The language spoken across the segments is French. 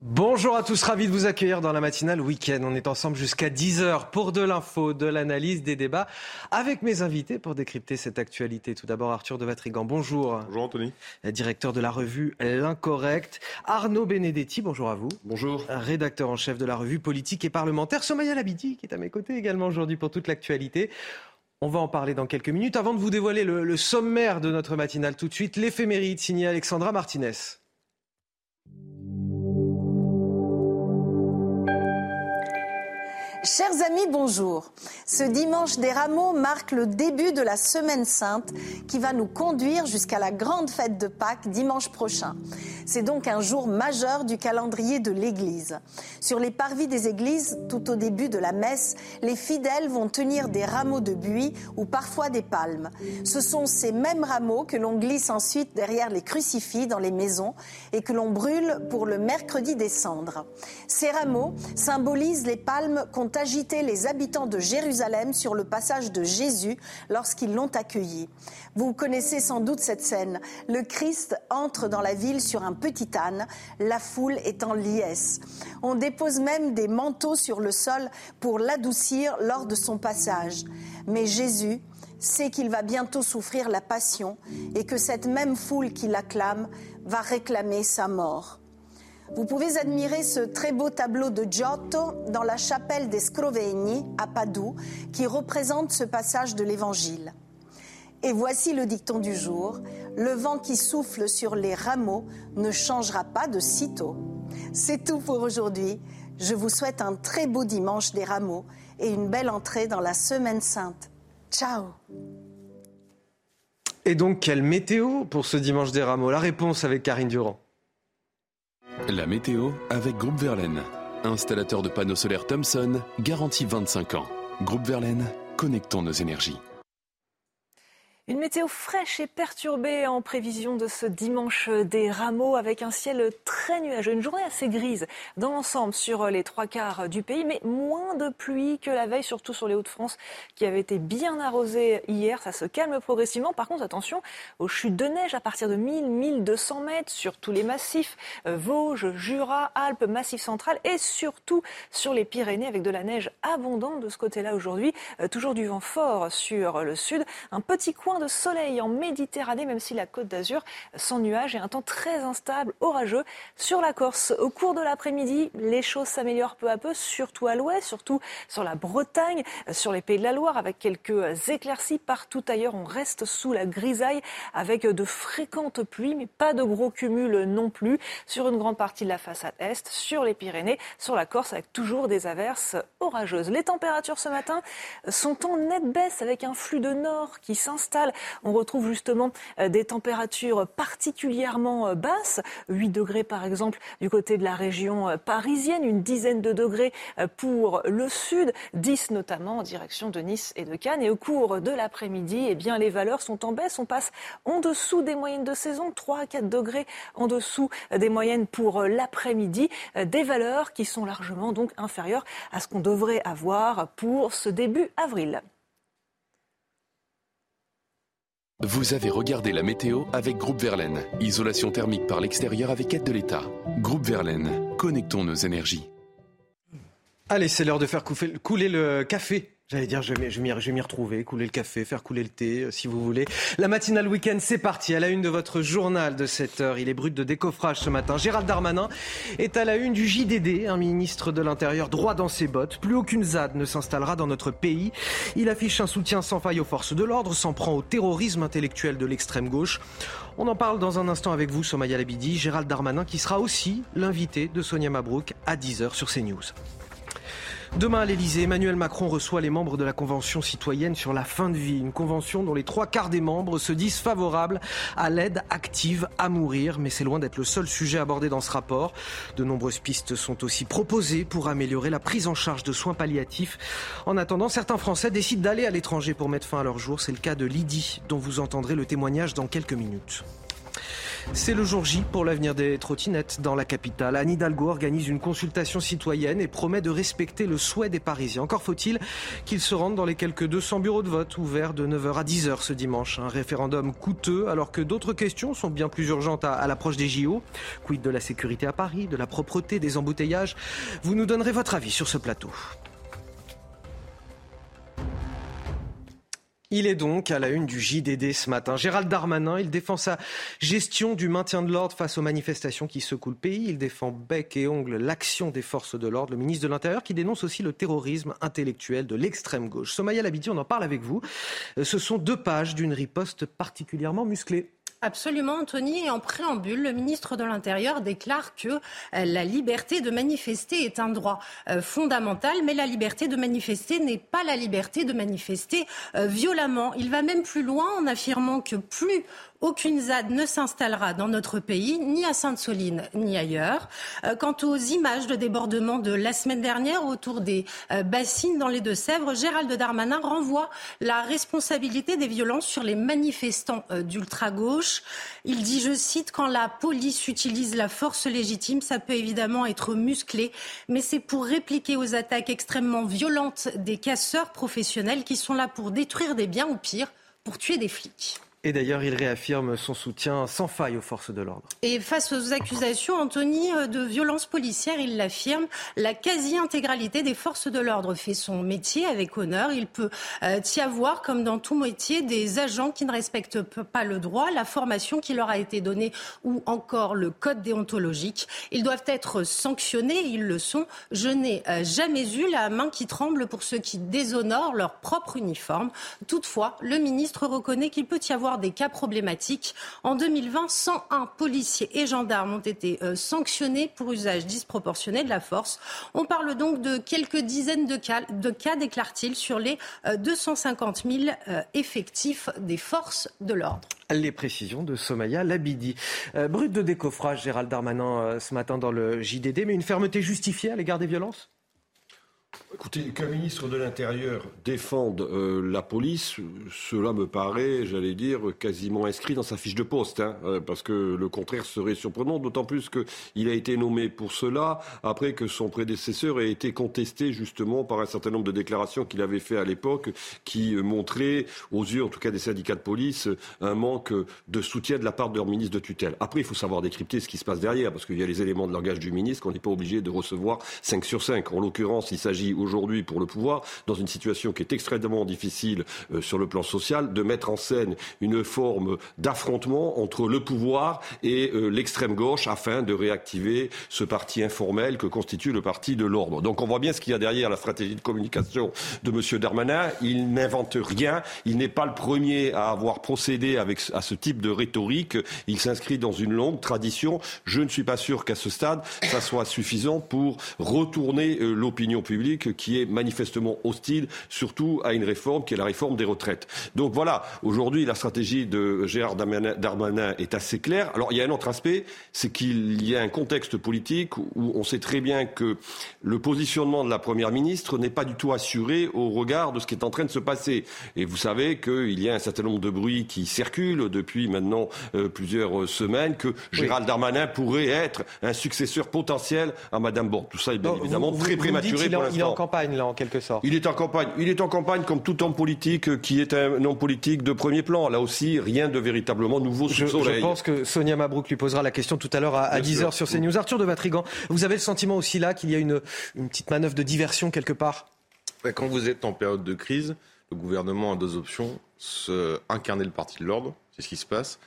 Bonjour à tous, ravi de vous accueillir dans la matinale week-end. On est ensemble jusqu'à 10h pour de l'info, de l'analyse, des débats avec mes invités pour décrypter cette actualité. Tout d'abord Arthur de Vatrigan, bonjour. Bonjour Anthony. Directeur de la revue L'Incorrect. Arnaud Benedetti, bonjour à vous. Bonjour. Rédacteur en chef de la revue politique et parlementaire. Somaya Labidi qui est à mes côtés également aujourd'hui pour toute l'actualité. On va en parler dans quelques minutes. Avant de vous dévoiler le, le sommaire de notre matinale tout de suite, l'éphéméride signé Alexandra Martinez. Chers amis, bonjour. Ce dimanche des rameaux marque le début de la semaine sainte qui va nous conduire jusqu'à la grande fête de Pâques dimanche prochain. C'est donc un jour majeur du calendrier de l'Église. Sur les parvis des églises, tout au début de la messe, les fidèles vont tenir des rameaux de buis ou parfois des palmes. Ce sont ces mêmes rameaux que l'on glisse ensuite derrière les crucifix dans les maisons et que l'on brûle pour le mercredi des cendres. Ces rameaux symbolisent les palmes agité les habitants de Jérusalem sur le passage de Jésus lorsqu'ils l'ont accueilli. Vous connaissez sans doute cette scène. Le Christ entre dans la ville sur un petit âne, la foule est en liesse. On dépose même des manteaux sur le sol pour l'adoucir lors de son passage. Mais Jésus sait qu'il va bientôt souffrir la passion et que cette même foule qui l'acclame va réclamer sa mort. Vous pouvez admirer ce très beau tableau de Giotto dans la chapelle des Scrovegni à Padoue qui représente ce passage de l'Évangile. Et voici le dicton du jour. Le vent qui souffle sur les rameaux ne changera pas de sitôt. C'est tout pour aujourd'hui. Je vous souhaite un très beau dimanche des rameaux et une belle entrée dans la semaine sainte. Ciao Et donc, quelle météo pour ce dimanche des rameaux? La réponse avec Karine Durand. La météo avec Groupe Verlaine. Installateur de panneaux solaires Thomson, garantie 25 ans. Groupe Verlaine, connectons nos énergies. Une météo fraîche et perturbée en prévision de ce dimanche des rameaux avec un ciel très nuageux, une journée assez grise dans l'ensemble sur les trois quarts du pays, mais moins de pluie que la veille, surtout sur les Hauts-de-France qui avaient été bien arrosés hier. Ça se calme progressivement. Par contre, attention aux chutes de neige à partir de 1000-1200 mètres sur tous les massifs, euh, Vosges, Jura, Alpes, Massif central et surtout sur les Pyrénées avec de la neige abondante de ce côté-là aujourd'hui. Euh, toujours du vent fort sur le sud. Un petit coin de soleil en Méditerranée, même si la côte d'Azur sans nuages et un temps très instable, orageux sur la Corse. Au cours de l'après-midi, les choses s'améliorent peu à peu, surtout à l'ouest, surtout sur la Bretagne, sur les Pays de la Loire, avec quelques éclaircies. Partout ailleurs, on reste sous la grisaille avec de fréquentes pluies, mais pas de gros cumuls non plus sur une grande partie de la façade est, sur les Pyrénées, sur la Corse, avec toujours des averses orageuses. Les températures ce matin sont en nette baisse avec un flux de nord qui s'installe on retrouve justement euh, des températures particulièrement euh, basses, 8 degrés par exemple du côté de la région euh, parisienne, une dizaine de degrés pour le sud, 10 notamment en direction de Nice et de Cannes. Et au cours de l'après-midi, eh les valeurs sont en baisse. On passe en dessous des moyennes de saison, 3 à 4 degrés en dessous des moyennes pour l'après-midi. Des valeurs qui sont largement donc inférieures à ce qu'on devrait avoir pour ce début avril. Vous avez regardé la météo avec Groupe Verlaine. Isolation thermique par l'extérieur avec aide de l'État. Groupe Verlaine, connectons nos énergies. Allez, c'est l'heure de faire couler le café J'allais dire, je vais, je m'y retrouver, couler le café, faire couler le thé, euh, si vous voulez. La matinale week-end, c'est parti. À la une de votre journal de 7 heures, il est brut de décoffrage ce matin. Gérald Darmanin est à la une du JDD, un ministre de l'Intérieur droit dans ses bottes. Plus aucune ZAD ne s'installera dans notre pays. Il affiche un soutien sans faille aux forces de l'ordre, s'en prend au terrorisme intellectuel de l'extrême gauche. On en parle dans un instant avec vous, Somaya Labidi. Gérald Darmanin, qui sera aussi l'invité de Sonia Mabrouk à 10h sur CNews. Demain à l'Elysée, Emmanuel Macron reçoit les membres de la Convention citoyenne sur la fin de vie. Une convention dont les trois quarts des membres se disent favorables à l'aide active à mourir. Mais c'est loin d'être le seul sujet abordé dans ce rapport. De nombreuses pistes sont aussi proposées pour améliorer la prise en charge de soins palliatifs. En attendant, certains Français décident d'aller à l'étranger pour mettre fin à leur jour. C'est le cas de Lydie, dont vous entendrez le témoignage dans quelques minutes. C'est le jour J pour l'avenir des trottinettes dans la capitale. Anne Hidalgo organise une consultation citoyenne et promet de respecter le souhait des Parisiens. Encore faut-il qu'ils se rendent dans les quelques 200 bureaux de vote ouverts de 9h à 10h ce dimanche. Un référendum coûteux alors que d'autres questions sont bien plus urgentes à, l'approche des JO. Quid de la sécurité à Paris, de la propreté, des embouteillages? Vous nous donnerez votre avis sur ce plateau. Il est donc à la une du JDD ce matin. Gérald Darmanin, il défend sa gestion du maintien de l'ordre face aux manifestations qui secouent le pays. Il défend bec et ongle l'action des forces de l'ordre. Le ministre de l'Intérieur qui dénonce aussi le terrorisme intellectuel de l'extrême gauche. Somaya Labidi, on en parle avec vous. Ce sont deux pages d'une riposte particulièrement musclée. Absolument, Anthony. Et en préambule, le ministre de l'Intérieur déclare que euh, la liberté de manifester est un droit euh, fondamental, mais la liberté de manifester n'est pas la liberté de manifester euh, violemment. Il va même plus loin en affirmant que plus aucune ZAD ne s'installera dans notre pays, ni à Sainte-Soline, ni ailleurs. Euh, quant aux images de débordement de la semaine dernière autour des euh, bassines dans les Deux-Sèvres, Gérald Darmanin renvoie la responsabilité des violences sur les manifestants euh, d'ultra-gauche. Il dit, je cite, quand la police utilise la force légitime, ça peut évidemment être musclé, mais c'est pour répliquer aux attaques extrêmement violentes des casseurs professionnels qui sont là pour détruire des biens ou pire, pour tuer des flics. Et d'ailleurs, il réaffirme son soutien sans faille aux forces de l'ordre. Et face aux accusations, Anthony, euh, de violence policière, il l'affirme, la quasi-intégralité des forces de l'ordre fait son métier avec honneur. Il peut euh, y avoir, comme dans tout métier, des agents qui ne respectent pas le droit, la formation qui leur a été donnée ou encore le code déontologique. Ils doivent être sanctionnés, ils le sont. Je n'ai euh, jamais eu la main qui tremble pour ceux qui déshonorent leur propre uniforme. Toutefois, le ministre reconnaît qu'il peut y avoir des cas problématiques. En 2020, 101 policiers et gendarmes ont été euh, sanctionnés pour usage disproportionné de la force. On parle donc de quelques dizaines de cas, de déclare-t-il, sur les 250 euh, 000 euh, effectifs des forces de l'ordre. Les précisions de Somaya Labidi. brut de décoffrage, Gérald Darmanin, ce matin dans le JDD, mais une fermeté justifiée à l'égard des violences? Écoutez, qu'un ministre de l'Intérieur défende euh, la police, cela me paraît, j'allais dire, quasiment inscrit dans sa fiche de poste, hein, euh, parce que le contraire serait surprenant, d'autant plus qu'il a été nommé pour cela, après que son prédécesseur ait été contesté justement par un certain nombre de déclarations qu'il avait fait à l'époque, qui euh, montraient, aux yeux en tout cas des syndicats de police, un manque de soutien de la part de leur ministre de tutelle. Après, il faut savoir décrypter ce qui se passe derrière, parce qu'il y a les éléments de langage du ministre qu'on n'est pas obligé de recevoir 5 sur 5. En l'occurrence, il s'agit aujourd'hui pour le pouvoir, dans une situation qui est extrêmement difficile euh, sur le plan social, de mettre en scène une forme d'affrontement entre le pouvoir et euh, l'extrême gauche afin de réactiver ce parti informel que constitue le parti de l'ordre. Donc on voit bien ce qu'il y a derrière la stratégie de communication de M. Darmanin. Il n'invente rien. Il n'est pas le premier à avoir procédé avec, à ce type de rhétorique. Il s'inscrit dans une longue tradition. Je ne suis pas sûr qu'à ce stade, ça soit suffisant pour retourner euh, l'opinion publique qui est manifestement hostile, surtout à une réforme qui est la réforme des retraites. Donc voilà, aujourd'hui, la stratégie de Gérard Darmanin est assez claire. Alors il y a un autre aspect, c'est qu'il y a un contexte politique où on sait très bien que le positionnement de la Première ministre n'est pas du tout assuré au regard de ce qui est en train de se passer. Et vous savez qu'il y a un certain nombre de bruits qui circulent depuis maintenant euh, plusieurs semaines, que Gérald Darmanin pourrait être un successeur potentiel à Madame Borne. Tout ça est bien évidemment très prématuré pour l'instant campagne, là, en quelque sorte. Il est en campagne. Il est en campagne comme tout homme politique qui est un homme politique de premier plan. Là aussi, rien de véritablement nouveau sous le soleil. Je pense que Sonia Mabrouk lui posera la question tout à l'heure à, 10h sur CNews. Arthur de Vatrigan, vous avez le sentiment aussi là qu'il y a une, une petite manœuvre de diversion quelque part? Quand vous êtes en période de crise, le gouvernement a deux options. Se incarner le parti de l'ordre, c'est ce qui se passe,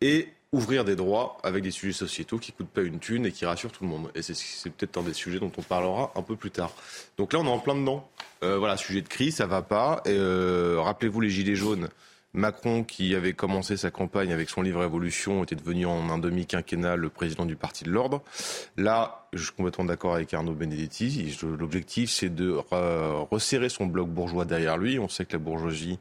et ouvrir des droits avec des sujets sociétaux qui coûtent pas une thune et qui rassurent tout le monde. Et c'est peut-être un des sujets dont on parlera un peu plus tard. Donc là, on est en plein dedans. Euh, voilà, sujet de crise, ça va pas. Euh, rappelez-vous les gilets jaunes. Macron, qui avait commencé sa campagne avec son livre Révolution, était devenu en un demi-quinquennat le président du Parti de l'Ordre. Là, je suis complètement d'accord avec Arnaud Benedetti. L'objectif, c'est de resserrer son bloc bourgeois derrière lui. On sait que la bourgeoisie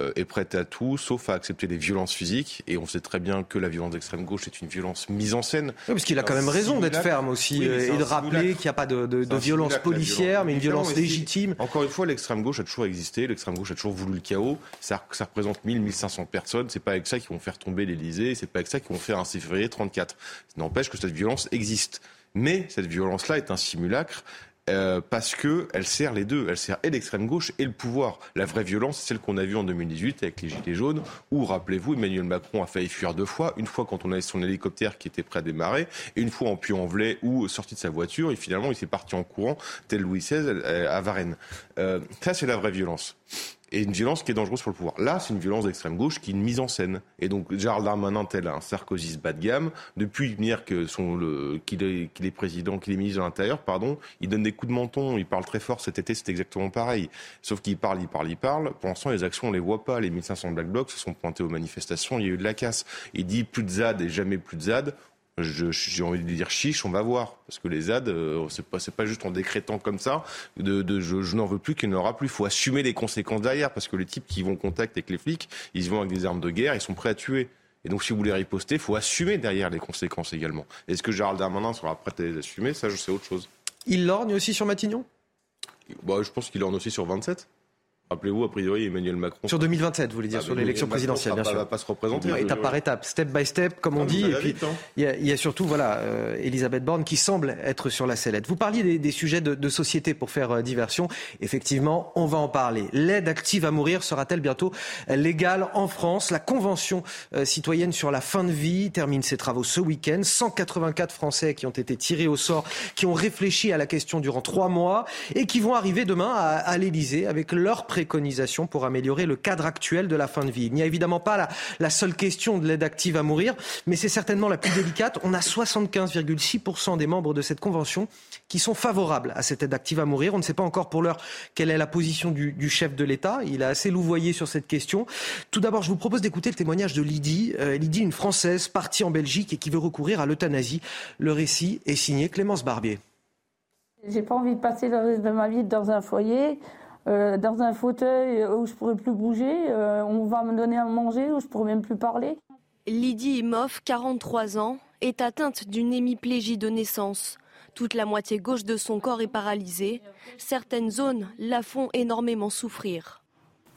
euh, est prête à tout, sauf à accepter les violences physiques. Et on sait très bien que la violence d'extrême gauche est une violence mise en scène. Oui, parce qu'il a quand même raison d'être ferme aussi et de rappeler qu'il n'y a pas de, de, de violence policière, mais une violence légitime. Encore une fois, l'extrême gauche a toujours existé, l'extrême gauche a toujours voulu le chaos. Ça, ça représente 1000, 1500 personnes. C'est pas avec ça qu'ils vont faire tomber l'Elysée, c'est pas avec ça qu'ils vont faire un 6 février 34. Ça n'empêche que cette violence existe. Mais cette violence-là est un simulacre. Euh, parce que elle sert les deux, elle sert et l'extrême gauche et le pouvoir. La vraie violence, c'est celle qu'on a vue en 2018 avec les gilets jaunes, où rappelez-vous, Emmanuel Macron a failli fuir deux fois, une fois quand on avait son hélicoptère qui était prêt à démarrer, et une fois en Puy-en-Velay ou sorti de sa voiture, et finalement il s'est parti en courant, tel Louis XVI euh, à Varennes. Euh, ça, c'est la vraie violence et une violence qui est dangereuse pour le pouvoir. Là, c'est une violence d'extrême gauche qui est une mise en scène. Et donc, Gérald Darmanin, tel un Sarkozy bas de gamme, depuis venir que son, le, qu'il est, qu'il est président, qu'il est ministre de l'Intérieur, pardon, il donne des coups de menton, il parle très fort. Cet été, c'est exactement pareil. Sauf qu'il parle, il parle, il parle. Pour l'instant, les actions, on les voit pas. Les 1500 Black Blocs se sont pointés aux manifestations, il y a eu de la casse. Il dit plus de ZAD et jamais plus de ZAD j'ai envie de dire chiche, on va voir. Parce que les ZAD, euh, c'est pas, pas juste en décrétant comme ça, de, de je, je n'en veux plus qu'il n'y en aura plus. Il faut assumer les conséquences derrière, parce que les types qui vont en contact avec les flics, ils vont avec des armes de guerre, ils sont prêts à tuer. Et donc, si vous voulez riposter, il faut assumer derrière les conséquences également. Est-ce que Gérald Darmanin sera prêt à les assumer? Ça, je sais autre chose. Il lorgne aussi sur Matignon? Bah, Je pense qu'il lorgne aussi sur 27. Rappelez-vous, a priori, Emmanuel Macron. Sur 2027, vous voulez dire, Ah, sur l'élection présidentielle, bien sûr. va pas se représenter. Non, étape par étape, step by step, comme on dit. Et puis, hein. il y, a, il y a surtout, voilà, euh, Elisabeth Borne qui semble être sur la sellette. Vous parliez des, des sujets de, de société pour faire euh, diversion. Effectivement, on va en parler. L'aide active à mourir sera-t-elle bientôt légale en France? La Convention euh, citoyenne sur la fin de vie termine ses travaux ce week-end. 184 Français qui ont été tirés au sort, qui ont réfléchi à la question durant trois mois et qui vont arriver demain à, à l'Elysée avec leurs pour améliorer le cadre actuel de la fin de vie. Il n'y a évidemment pas la, seule question de l'aide active à mourir, mais c'est certainement la plus délicate. On a 75,6% des membres de cette convention qui sont favorables à cette aide active à mourir. On ne sait pas encore pour l'heure quelle est la position du, du chef de l'État. Il a assez louvoyé sur cette question. Tout d'abord, je vous propose d'écouter le témoignage de Lydie. Euh, Lydie, une Française partie en Belgique et qui veut recourir à l'euthanasie. Le récit est signé Clémence Barbier. J'ai pas envie de passer le reste de ma vie dans un foyer, euh, dans un fauteuil où je pourrais plus bouger. euh, on va me donner à manger où je pourrais même plus parler. Lydie Imoff, 43 ans, est atteinte d'une hémiplégie de naissance. Toute la moitié gauche de son corps est paralysée. Certaines zones la font énormément souffrir.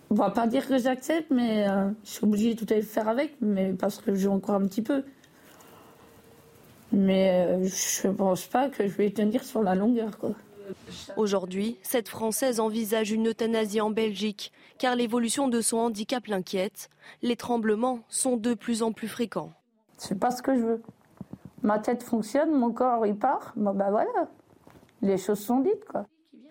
On va pas dire que j'accepte, mais euh, je suis obligée de tout à faire avec, mais parce que joue encore un petit peu. Mais euh, je pense pas que je vais tenir sur la longueur, quoi. Aujourd'hui, cette Française envisage une euthanasie en Belgique, car l'évolution de son handicap l'inquiète. Les tremblements sont de plus en plus fréquents. C'est pas ce que je veux. Ma tête fonctionne, mon corps il part. Bon bah voilà, les choses sont dites, quoi.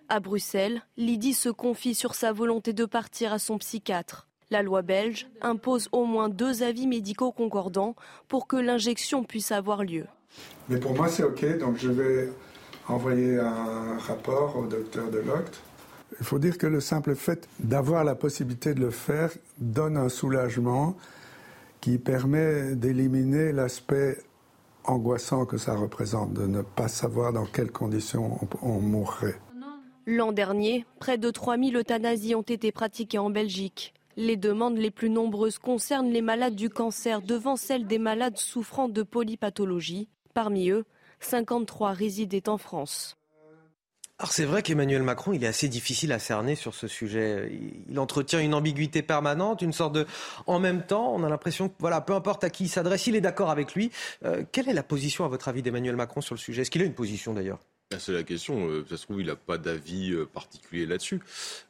À Bruxelles, Lydie se confie sur sa volonté de partir à son psychiatre. La loi belge impose au moins deux avis médicaux concordants pour que l'injection puisse avoir lieu. Mais pour moi, c'est OK. Donc, je vais envoyer un rapport au docteur Deloct. Il faut dire que le simple fait d'avoir la possibilité de le faire donne un soulagement qui permet d'éliminer l'aspect angoissant que ça représente, de ne pas savoir dans quelles conditions on, on mourrait. L'an dernier, près de 3000 euthanasies ont été pratiquées en Belgique. Les demandes les plus nombreuses concernent les malades du cancer devant celles des malades souffrant de polypathologie. Parmi eux, 53 résidaient en France. Alors c'est vrai qu'Emmanuel Macron, il est assez difficile à cerner sur ce sujet. Il entretient une ambiguïté permanente, une sorte de... En même temps, on a l'impression que, voilà, peu importe à qui il s'adresse, il est d'accord avec lui. Euh, quelle est la position, à votre avis, d'Emmanuel Macron sur le sujet? Est-ce qu'il a une position d'ailleurs? Ah, C'est la question. euh, Ça se trouve, il n'a pas d'avis euh, particulier là-dessus.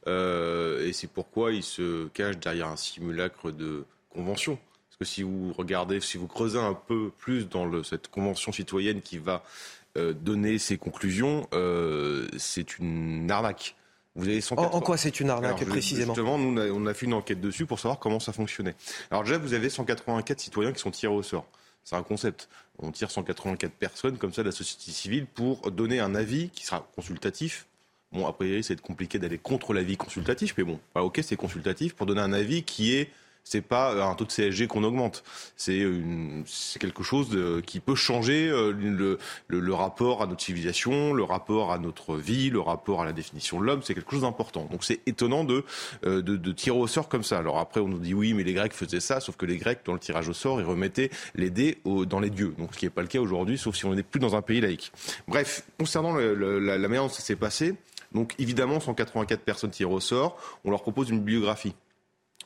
Euh, et c'est pourquoi il se cache derrière un simulacre de convention. Parce que si vous regardez, si vous creusez un peu plus dans le- cette convention citoyenne qui va euh, donner ses conclusions, euh, c'est une arnaque. Vous avez en, 180 en quoi c'est une arnaque Alors, précisément? Justement, nous, on a, on a fait une enquête dessus pour savoir comment ça fonctionnait. Alors déjà, vous avez 184 citoyens qui sont tirés au sort. C'est un concept. On tire 184 personnes comme ça de la société civile pour donner un avis qui sera consultatif. Bon, a priori, c'est compliqué d'aller contre l'avis consultatif, mais bon, bah, ok, c'est consultatif pour donner un avis qui est c'est pas un taux de CSG qu'on augmente. C'est quelque chose qui peut changer le, le, rapport à notre civilisation, le rapport à notre vie, le rapport à la définition de l'homme. C'est quelque chose d'important. Donc c'est étonnant de, de, de, tirer au sort comme ça. Alors après, on nous dit oui, mais les Grecs faisaient ça, sauf que les Grecs, dans le tirage au sort, ils remettaient les dés dans les dieux. Donc ce qui n'est pas le cas aujourd'hui, sauf si on n'est plus dans un pays laïque. Bref, concernant la, la manière dont ça s'est passé, donc évidemment, 184 personnes tirées au sort, on leur propose une bibliographie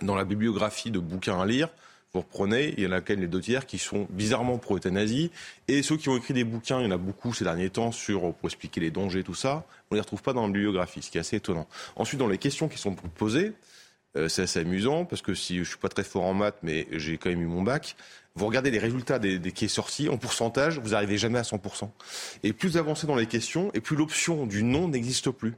dans la bibliographie de bouquins à lire, vous reprenez, il y en a quand même les deux tiers qui sont bizarrement pro-euthanasie. Et ceux qui ont écrit des bouquins, il y en a beaucoup ces derniers temps sur, pour expliquer les dangers, tout ça, on ne les retrouve pas dans la bibliographie, ce qui est assez étonnant. Ensuite, dans les questions qui sont posées, euh, c'est assez amusant parce que si je suis pas très fort en maths, mais j'ai quand même eu mon bac. Vous regardez les résultats des, des qui est sorti en pourcentage, vous n'arrivez jamais à 100%. Et plus vous avancez dans les questions, et plus l'option du non n'existe plus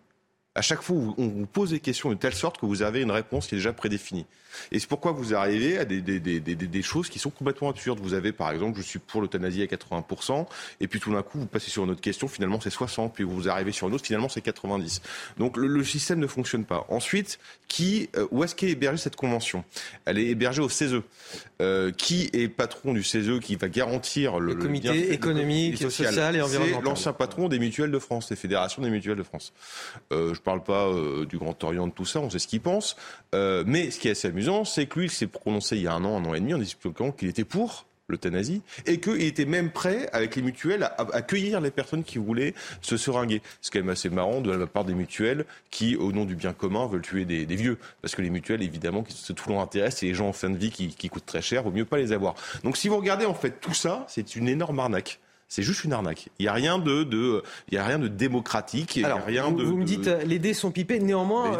à chaque fois, on vous pose des questions de telle sorte que vous avez une réponse qui est déjà prédéfinie. Et c'est pourquoi vous arrivez à des, des, des, des, choses qui sont complètement absurdes. Vous avez, par exemple, je suis pour l'euthanasie à 80%, et puis tout d'un coup, vous passez sur une autre question, finalement c'est 60, puis vous arrivez sur une autre, finalement c'est 90. Donc le, le, système ne fonctionne pas. Ensuite, qui, euh, où est-ce qu'est hébergée cette convention? Elle est hébergée au CESE. Euh, qui est patron du CESE qui va garantir le, le comité économique, social. et environnemental C'est l'ancien patron des mutuelles de France, des fédérations des mutuelles de France. Euh, je ne parle pas du Grand Orient, de tout ça, on sait ce qu'il pense. Mais ce qui est assez amusant, c'est que lui, il s'est prononcé il y a un an, un an et demi, en expliquant qu'il était pour l'euthanasie, et qu'il était même prêt, avec les mutuelles, à accueillir les personnes qui voulaient se seringuer. C'est quand même assez marrant de la part des mutuelles qui, au nom du bien commun, veulent tuer des, vieux. Parce que les mutuelles, évidemment, c'est tout leur intérêt, c'est les gens en fin de vie qui, qui coûtent très cher, vaut mieux pas les avoir. Donc si vous regardez en fait tout ça, c'est une énorme arnaque. C'est juste une arnaque. Il n'y a rien de, de, il y a rien de démocratique. Il Alors, a rien vous, de, vous me dites, les dés sont pipés. Néanmoins,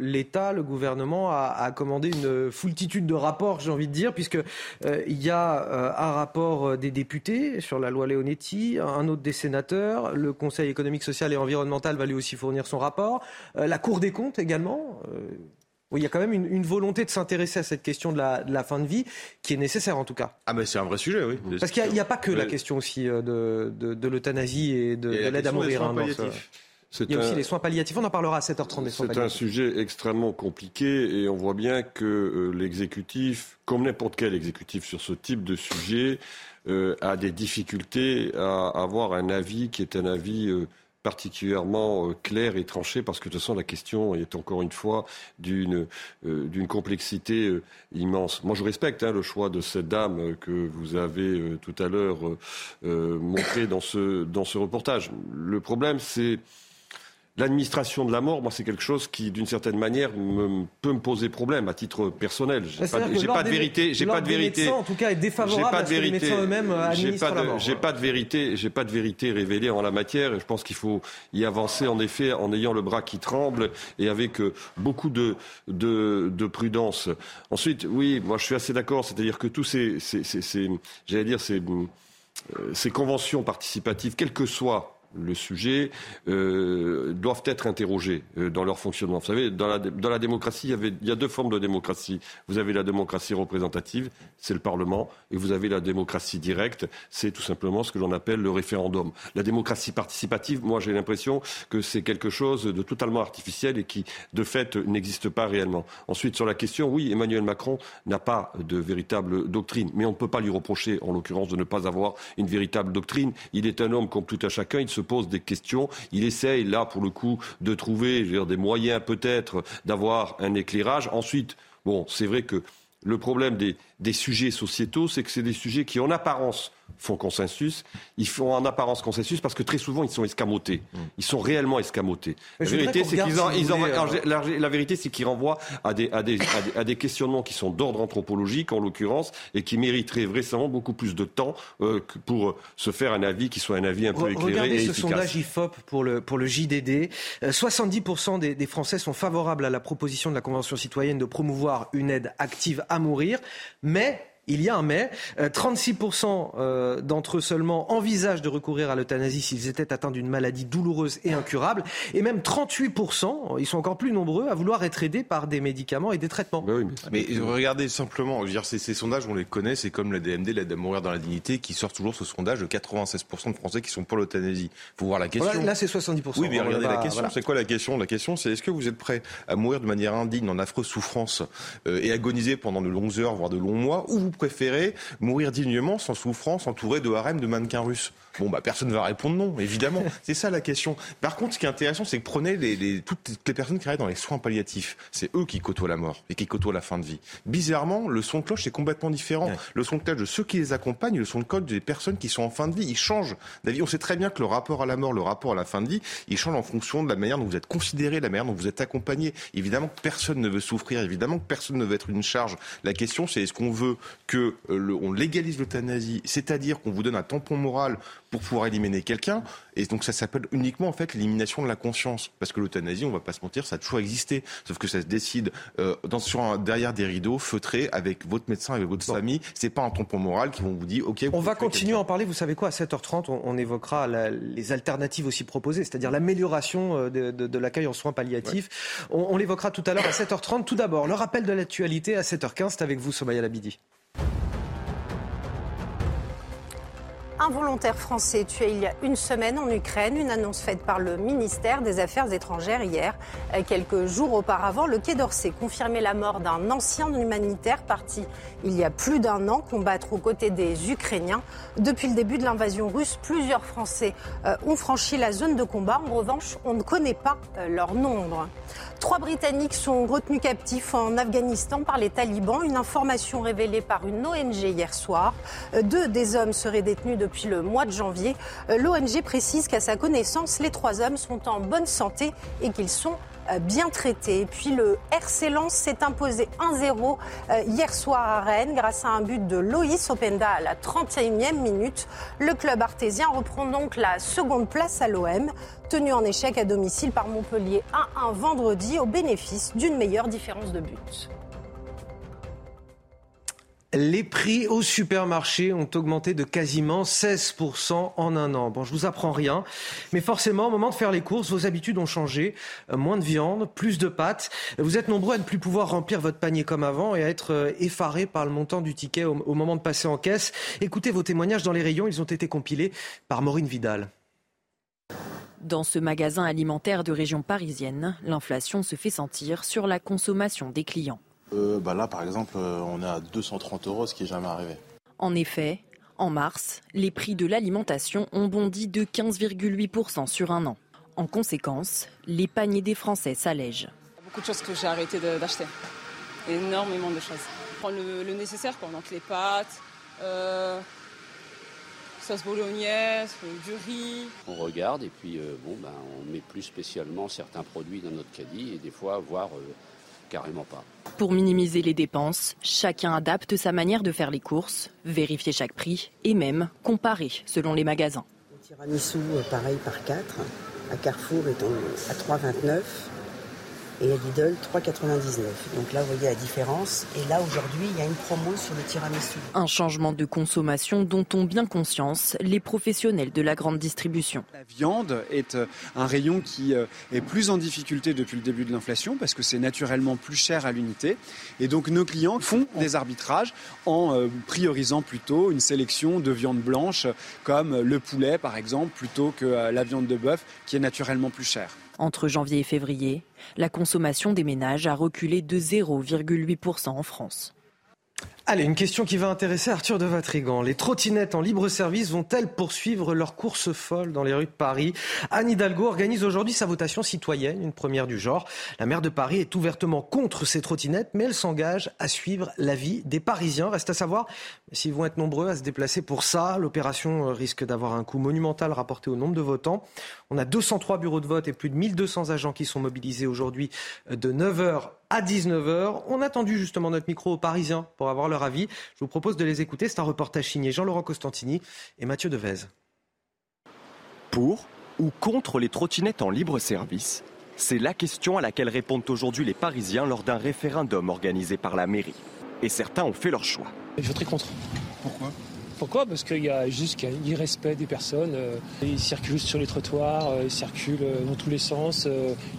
l'État, le, gouvernement a, commandé une foultitude de rapports, j'ai envie de dire, puisque euh, il y a euh, un rapport des députés sur la loi Leonetti, un autre des sénateurs. Le Conseil économique, social et environnemental va lui aussi fournir son rapport. Euh, la Cour des comptes également il y a quand même une, volonté de s'intéresser à cette question de la, fin de vie qui est nécessaire en tout cas. Ah mais c'est un vrai sujet, oui. Parce qu'il n'y a, pas que la question aussi euh, de, l'euthanasie et de, l'aide à mourir. Hein, il y a aussi les soins palliatifs. On en parlera à 7h30 C'est un sujet extrêmement compliqué et on voit bien que euh, l'exécutif, comme n'importe quel exécutif sur ce type de sujet, euh, a des difficultés à avoir un avis qui est un avis particulièrement euh, clair et tranché parce que de toute façon la question est encore une fois d'une euh, complexité euh, immense. Moi je respecte hein, le choix de cette dame que vous avez tout à l'heure montré dans ce dans ce reportage. Le problème c'est L'administration de la mort, moi, c'est quelque chose qui, d'une certaine manière, me, peut me poser problème à titre personnel. J'ai pas, pas, de vérité. J'ai pas de vérité. en tout cas, est défavorable pas de vérité, les médecins eux-mêmes administrent la mort. J'ai pas de vérité. J'ai pas de vérité révélée en la matière. Et je pense qu'il faut y avancer en effet en ayant le bras qui tremble et avec euh, beaucoup de, de, de prudence. Ensuite, oui, moi, je suis assez d'accord. C'est-à-dire que tous ces, ces, ces, j'allais dire, ces, euh, ces conventions participatives, quelles que soient le sujet, euh, doivent être interrogés euh, dans leur fonctionnement. Vous savez, dans la, démocratie, il y, avait, il y a deux formes de démocratie. Vous avez la démocratie représentative, c'est le Parlement, et vous avez la démocratie directe, c'est tout simplement ce que l'on appelle le référendum. La démocratie participative, moi j'ai l'impression que c'est quelque chose de totalement artificiel et qui, de fait, n'existe pas réellement. Ensuite, sur la question, oui, Emmanuel Macron n'a pas de véritable doctrine, mais on ne peut pas lui reprocher, en l'occurrence, de ne pas avoir une véritable doctrine. Il est un homme comme tout à chacun, il se pose des questions. Il essaye, là, pour le coup, de trouver des moyens peut-être d'avoir un éclairage. Ensuite, bon, c'est vrai que le problème des, des sujets sociétaux, c'est que c'est des sujets qui, en apparence, font consensus. Ils font en apparence consensus parce que très souvent, ils sont escamotés. Mm. Ils sont réellement escamotés. La vérité, c'est qu'ils euh, la, vérité, c'est qu'ils renvoient à des, à, des, à, des, questionnements qui sont d'ordre anthropologique, en l'occurrence, et qui mériteraient vraiment beaucoup plus de temps euh, pour se faire un avis qui soit un avis un peu éclairé Regardez et ce sondage IFOP pour le, pour le JDD. 70% euh, des, des Français sont favorables à la proposition de la Convention citoyenne de promouvoir une aide active à mourir, mais il y a un mais. 36% euh, d'entre eux seulement envisagent de recourir à l'euthanasie s'ils étaient atteints d'une maladie douloureuse et incurable. Et même 38%, ils sont encore plus nombreux à vouloir être aidés par des médicaments et des traitements. Bah mais, regardez simplement, dire, ces, ces, sondages, on les connaît, c'est comme la DMD, l'aide à mourir dans la dignité, qui sort toujours ce sondage de 96% de Français qui sont pour l'euthanasie. Faut voir la question. là, c'est 70%. Oui, mais regardez la question. C'est quoi la question? La question, c'est est-ce que vous êtes prêt à mourir de manière indigne, en affreuse souffrance, euh, et agoniser pendant de longues heures, voire de longs mois, ou vous préférez mourir dignement, sans souffrance, entouré de harem de mannequins russes Bon, bah, personne ne va répondre non, évidemment. c'est ça la question. Par contre, ce qui est intéressant, c'est que prenez les, toutes les personnes qui travaillent dans les soins palliatifs. C'est eux qui côtoient la mort et qui côtoient la fin de vie. Bizarrement, le son de cloche est complètement différent. Le son de cloche de ceux qui les accompagnent, le son de cloche des personnes qui sont en fin de vie, il change d'avis. On sait très bien que le rapport à la mort, le rapport à la fin de vie, il change en fonction de la manière dont vous êtes considéré, la manière dont vous êtes accompagné. Évidemment que personne ne veut souffrir, évidemment que personne ne veut être une charge. La question, c'est est-ce qu'on veut que euh, on légalise l'euthanasie, c'est-à-dire qu'on vous donne un tampon moral pour pouvoir éliminer quelqu'un. Et donc ça s'appelle uniquement en fait l'élimination de la conscience. Parce que l'euthanasie, on va pas se mentir, ça a toujours existé. Sauf que ça se décide euh, dans, sur derrière des rideaux, feutrés, avec votre médecin, avec votre famille. C'est pas un tampon moral qui vont vous dire, OK. on va continuer à en parler. Vous savez quoi? À 7h30, on, évoquera les alternatives aussi proposées, c'est-à-dire l'amélioration euh, de, l'accueil en soins palliatifs. On, on l'évoquera tout à l'heure à 7h30. Tout d'abord, le rappel de l'actualité à 7h15. C'est avec vous, Somaya Labidi. Un volontaire français tué il y a une semaine en Ukraine, une annonce faite par le ministère des Affaires étrangères hier. Quelques jours auparavant, le Quai d'Orsay confirmait la mort d'un ancien humanitaire parti il y a plus d'un an combattre aux côtés des Ukrainiens. Depuis le début de l'invasion russe, plusieurs Français euh, ont franchi la zone de combat. En revanche, on ne connaît pas euh, leur nombre. Trois Britanniques sont retenus captifs en Afghanistan par les talibans. Une information révélée par une ONG hier soir. Euh, deux des hommes seraient détenus depuis le mois de janvier. Euh, L'ONG précise qu'à sa connaissance, les trois hommes sont en bonne santé et qu'ils sont bien traités. Et puis le RC Lens s'est imposé 1-0 hier soir à Rennes grâce à un but de Loïs Openda à la 31e minute. Le club artésien reprend donc la seconde place à l'OM tenu en échec à domicile par Montpellier 1-1 vendredi au bénéfice d'une meilleure différence de but. Les prix au supermarché ont augmenté de quasiment 16% en un an. Bon, je vous apprends rien, mais forcément, au moment de faire les courses, vos habitudes ont changé. Euh, moins de viande, plus de pâtes. Vous êtes nombreux à ne plus pouvoir remplir votre panier comme avant et à être euh, effarés par le montant du ticket au, au moment de passer en caisse. Écoutez vos témoignages dans les rayons, ils ont été compilés par Maureen Vidal. Dans ce magasin alimentaire de région parisienne, l'inflation se fait sentir sur la consommation des clients. Euh, bah là, par exemple, euh, on est à 230 euros, ce qui n'est jamais arrivé. En effet, en mars, les prix de l'alimentation ont bondi de 15,8% sur un an. En conséquence, les paniers des Français s'allègent. Il y a beaucoup de choses que j'ai arrêté d'acheter. Énormément de choses. Prendre le, nécessaire, quoi. donc les pâtes, euh, sauce bolognaise, du riz. On regarde et puis euh, bon, ben, on met plus spécialement certains produits dans notre caddie et des fois, voire euh, carrément pas. Pour minimiser les dépenses, chacun adapte sa manière de faire les courses, vérifier chaque prix et même comparer selon les magasins. Le tiramisu, euh, pareil par 4. À Carrefour, est à 3,29 et à Lidl 3,99. Donc là, vous voyez la différence. Et là, aujourd'hui, il y a une promo sur le tiramisu. Un changement de consommation dont ont bien conscience les professionnels de la grande distribution. La viande est euh, un rayon qui euh, est plus en difficulté depuis le début de l'inflation parce que c'est naturellement plus cher à l'unité. Et donc nos clients font des arbitrages en euh, priorisant plutôt une sélection de viande blanche comme le poulet par exemple plutôt que la viande de bœuf qui est naturellement plus chère. Entre janvier et février, la consommation des ménages a reculé de 0,8% en France. Allez, une question qui va intéresser Arthur de Vatrigan. Les trottinettes en libre service vont-elles poursuivre leur course folle dans les rues de Paris? Anne Hidalgo organise aujourd'hui sa votation citoyenne, une première du genre. La maire de Paris est ouvertement contre ces trottinettes, mais elle s'engage à suivre l'avis des Parisiens. Reste à savoir s'ils vont être nombreux à se déplacer pour ça. L'opération risque d'avoir un coût monumental rapporté au nombre de votants. On a 203 bureaux de vote et plus de 1200 agents qui sont mobilisés aujourd'hui de 9h à 19h. On a attendu justement notre micro aux Parisiens pour avoir leur avis. Je vous propose de les écouter. C'est un reportage signé Jean-Laurent Costantini et Mathieu Devez. Pour ou contre les trottinettes en libre service? C'est la question à laquelle répondent aujourd'hui les Parisiens lors d'un référendum organisé par la mairie. Et certains ont fait leur choix. Je voterai contre. Pourquoi? Pourquoi? Parce qu'il y a juste qu'il y a un irrespect des personnes. Euh, ils circulent sur les trottoirs, euh, ils circulent euh, dans tous les sens,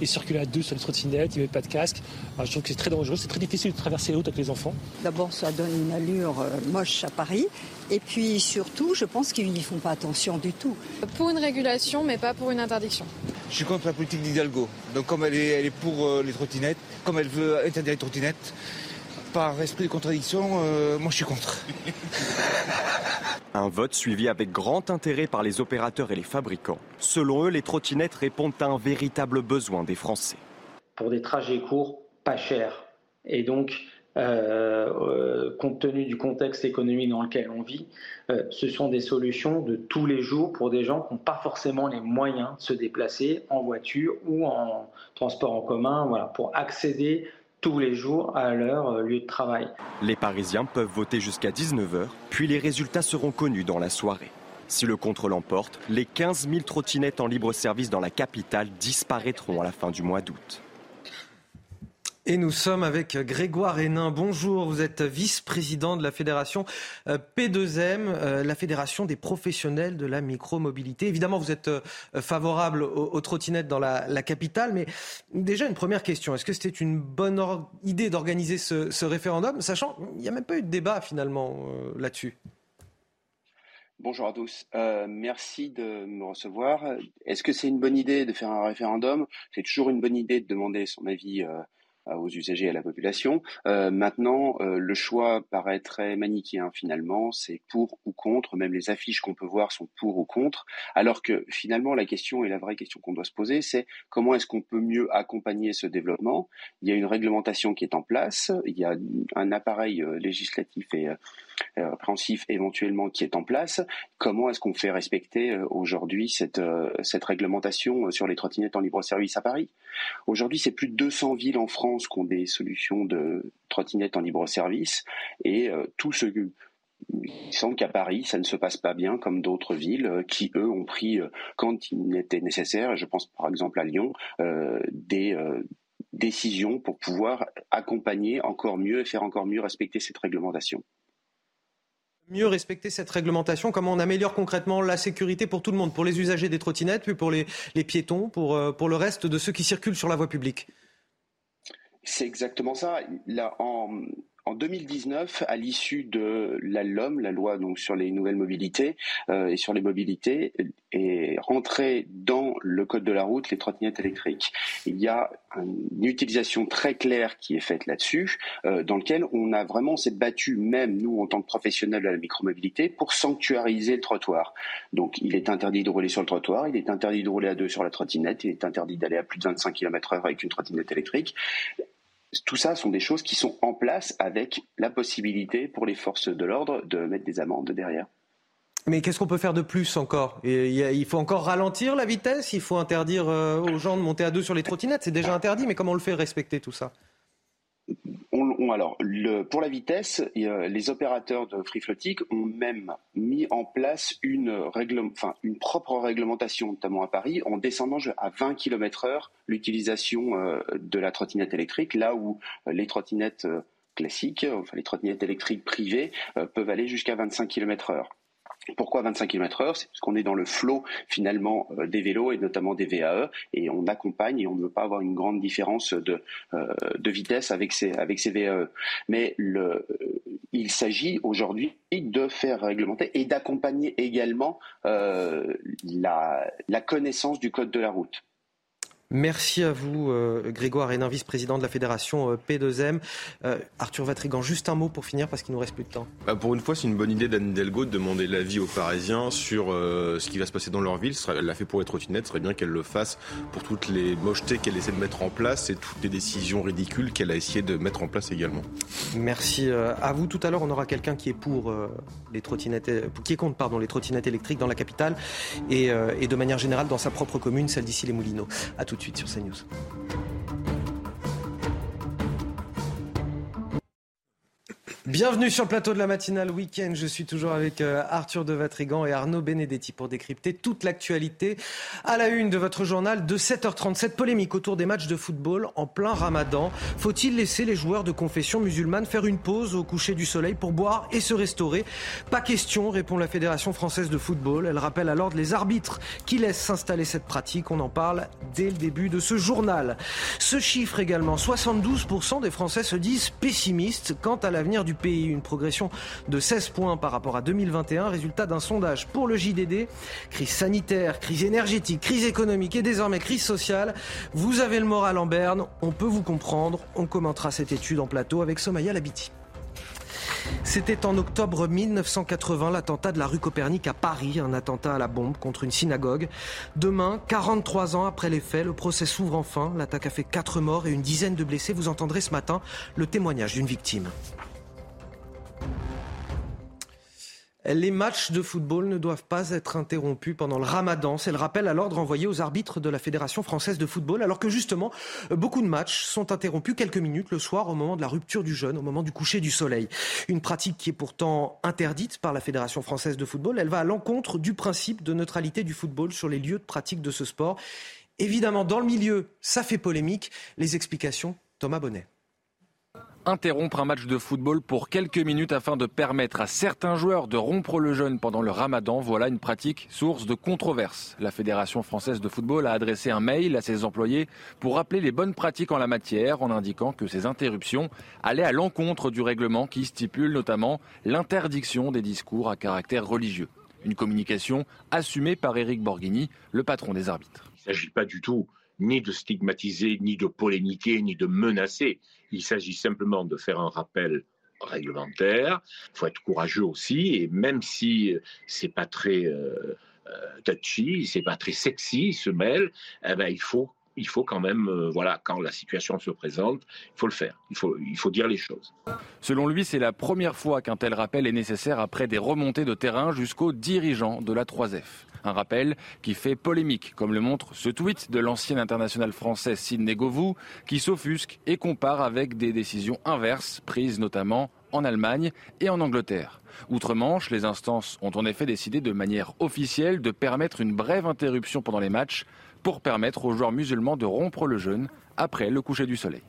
ils circulent à deux sur les trottinettes, ils mettent pas de casque. je trouve que c'est très dangereux, c'est très difficile de traverser les routes avec les enfants. D'abord, ça donne une allure moche à Paris. Et puis surtout, je pense qu'ils n'y font pas attention du tout. Pour une régulation, mais pas pour une interdiction. Je suis contre la politique d'Hidalgo. Donc comme elle est, elle est pour les trottinettes, comme elle veut interdire les trottinettes, par esprit de contradiction, euh, moi je suis contre. Un vote suivi avec grand intérêt par les opérateurs et les fabricants. Selon eux, les trottinettes répondent à un véritable besoin des Français. Pour des trajets courts, pas chers. Et donc, euh, euh, compte tenu du contexte économique dans lequel on vit, ce sont des solutions de tous les jours pour des gens qui n'ont pas forcément les moyens de se déplacer en voiture ou en transport en commun, voilà, pour accéder tous les jours à leur euh, lieu de travail. Les Parisiens peuvent voter jusqu'à 19h, puis les résultats seront connus dans la soirée. Si le contrôle l'emporte, les 15 000 trottinettes en libre service dans la capitale disparaîtront à la fin du mois d'août. Et nous sommes avec Grégoire Hénin. Bonjour, vous êtes vice-président de la fédération euh, P2M, euh, la fédération des professionnels de la micromobilité. Évidemment, vous êtes euh, favorable aux, trottinettes dans la, capitale, mais déjà une première question. Est-ce que c'était une bonne idée d'organiser ce, référendum, sachant qu'il n'y a même pas eu de débat finalement là-dessus? Bonjour à tous. merci de me recevoir. Est-ce que c'est une bonne idée de faire un référendum? C'est toujours une bonne idée de demander son avis aux usagers et à la population. Euh, maintenant, euh, le choix paraît très manichéen finalement, c'est pour ou contre, même les affiches qu'on peut voir sont pour ou contre, alors que finalement la question et la vraie question qu'on doit se poser, c'est comment est-ce qu'on peut mieux accompagner ce développement? Il y a une réglementation qui est en place, il y a un appareil législatif et répréhensif éventuellement qui est en place. Comment est-ce qu'on fait respecter aujourd'hui cette, cette réglementation sur les trottinettes en libre service à Paris? Aujourd'hui, c'est plus de 200 villes en France qui ont des solutions de trottinettes en libre service et euh, tout ce il semble qu'à Paris, ça ne se passe pas bien comme d'autres villes euh, qui, eux, ont pris, euh, quand il était nécessaire, je pense par exemple à Lyon, des décisions pour pouvoir accompagner encore mieux et faire encore mieux respecter cette réglementation. Mieux respecter cette réglementation, comment on améliore concrètement la sécurité pour tout le monde, pour les usagers des trottinettes, puis pour les, piétons, pour, pour le reste de ceux qui circulent sur la voie publique? C'est exactement ça. Là, en, en 2019, à l'issue de la LOM, la loi donc sur les nouvelles mobilités euh, et sur les mobilités, est rentré dans le code de la route les trottinettes électriques. Il y a une utilisation très claire qui est faite là-dessus, euh, dans lequel on a vraiment s'est battu, même nous en tant que professionnels de la micromobilité, pour sanctuariser le trottoir. Donc il est interdit de rouler sur le trottoir, il est interdit de rouler à deux sur la trottinette, il est interdit d'aller à plus de 25 km/h avec une trottinette électrique tout ça sont des choses qui sont en place avec la possibilité pour les forces de l'ordre de mettre des amendes derrière. Mais qu'est-ce qu'on peut faire de plus encore? Il faut encore ralentir la vitesse? Il faut interdire euh, aux gens de monter à deux sur les trottinettes? C'est déjà interdit, mais comment on le fait respecter tout ça? Alors, pour la vitesse, les opérateurs de free floating ont même mis en place une, une propre réglementation, notamment à Paris, en descendant à 20 km/h l'utilisation euh, de la trottinette électrique, là où euh, les trottinettes euh, classiques, enfin les trottinettes électriques privées, peuvent aller jusqu'à 25 km/h. Pourquoi 25 km/h C'est parce qu'on est dans le flot finalement euh, des vélos et notamment des VAE et on accompagne et on ne veut pas avoir une grande différence de, euh, vitesse avec ces, avec VAE. Mais euh, il s'agit aujourd'hui de faire réglementer et d'accompagner également la connaissance du code de la route. Merci à vous, euh, Grégoire Hénin, vice-président de la fédération euh, P2M. Euh, Arthur Vatrigan, juste un mot pour finir parce qu'il nous reste plus de temps. Bah, pour une fois, c'est une bonne idée d'Anne Hidalgo de demander l'avis aux Parisiens sur ce qui va se passer dans leur ville. Elle l'a fait pour les trottinettes, ce serait bien qu'elle le fasse pour toutes les mochetés qu'elle essaie de mettre en place et toutes les décisions ridicules qu'elle a essayé de mettre en place également. Merci à vous. Tout à l'heure, on aura quelqu'un qui est pour les trottinettes, qui est contre pardon, les trottinettes électriques dans la capitale et, et de manière générale dans sa propre commune, celle d'ici les Moulineaux. À tout de suite sur CNews. Bienvenue sur le plateau de la matinale week-end. Je suis toujours avec euh, Arthur de Vatrigan et Arnaud Benedetti pour décrypter toute l'actualité à la une de votre journal de 7h37. Polémique autour des matchs de football en plein ramadan. Faut-il laisser les joueurs de confession musulmane faire une pause au coucher du soleil pour boire et se restaurer? Pas question, répond la Fédération française de football. Elle rappelle l'ordre les arbitres qui laissent s'installer cette pratique. On en parle dès le début de ce journal. Ce chiffre également, 72% des Français se disent pessimistes quant à l'avenir du pays. Une progression de 16 points par rapport à 2021, résultat d'un sondage pour le JDD. Crise sanitaire, crise énergétique, crise économique et désormais crise sociale. Vous avez le moral en berne, on peut vous comprendre. On commentera cette étude en plateau avec Somaya Labiti. C'était en octobre 1980 l'attentat de la rue Copernic à Paris, un attentat à la bombe contre une synagogue. Demain, 43 ans après les faits, le procès s'ouvre enfin. L'attaque a fait 4 morts et une dizaine de blessés. Vous entendrez ce matin le témoignage d'une victime. Les matchs de football ne doivent pas être interrompus pendant le ramadan. C'est le rappel à l'ordre envoyé aux arbitres de la Fédération française de football, alors que justement, beaucoup de matchs sont interrompus quelques minutes le soir au moment de la rupture du jeûne, au moment du coucher du soleil. Une pratique qui est pourtant interdite par la Fédération française de football. Elle va à l'encontre du principe de neutralité du football sur les lieux de pratique de ce sport. Évidemment, dans le milieu, ça fait polémique. Les explications, Thomas Bonnet interrompre un match de football pour quelques minutes afin de permettre à certains joueurs de rompre le jeûne pendant le ramadan, voilà une pratique source de controverse. La Fédération française de football a adressé un mail à ses employés pour rappeler les bonnes pratiques en la matière en indiquant que ces interruptions allaient à l'encontre du règlement qui stipule notamment l'interdiction des discours à caractère religieux. Une communication assumée par Éric Borghini, le patron des arbitres. Il ne s'agit pas du tout ni de stigmatiser, ni de polémiquer, ni de menacer. Il s'agit simplement de faire un rappel réglementaire. Il faut être courageux aussi, et même si c'est pas très euh, euh, touchy, c'est pas très sexy, se mêle, eh ben, il faut il faut quand même, euh, voilà, quand la situation se présente, il faut le faire. Il faut, il faut dire les choses. Selon lui, c'est la première fois qu'un tel rappel est nécessaire après des remontées de terrain jusqu'aux dirigeants de la 3F. Un rappel qui fait polémique, comme le montre ce tweet de l'ancien international français Sidney Govou, qui s'offusque et compare avec des décisions inverses prises notamment en Allemagne et en Angleterre. Outre-Manche, les instances ont en effet décidé de manière officielle de permettre une brève interruption pendant les matchs pour permettre aux joueurs musulmans de rompre le jeûne après le coucher du soleil.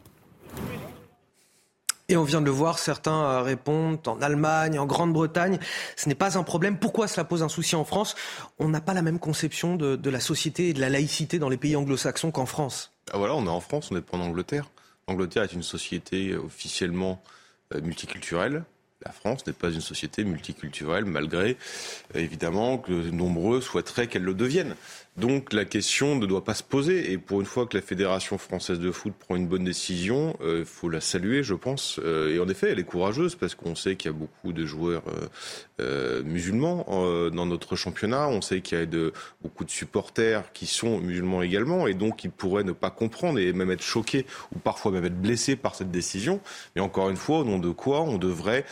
Et on vient de le voir, certains euh, répondent en Allemagne, en Grande-Bretagne, ce n'est pas un problème. Pourquoi cela pose un souci en France? On n'a pas la même conception de, la société et de la laïcité dans les pays anglo-saxons qu'en France. Ah voilà, on est en France, on n'est pas en Angleterre. L'Angleterre est une société officiellement euh, multiculturelle. La France n'est pas une société multiculturelle, malgré euh, évidemment que nombreux souhaiteraient qu'elle le devienne. Donc la question ne doit pas se poser. Et pour une fois que la Fédération française de foot prend une bonne décision, il euh, faut la saluer, je pense. Euh, et en effet, elle est courageuse parce qu'on sait qu'il y a beaucoup de joueurs euh, musulmans dans notre championnat. On sait qu'il y a de, beaucoup de supporters qui sont musulmans également. Et donc ils pourraient ne pas comprendre et même être choqués ou parfois même être blessés par cette décision. Mais encore une fois, au nom de quoi on devrait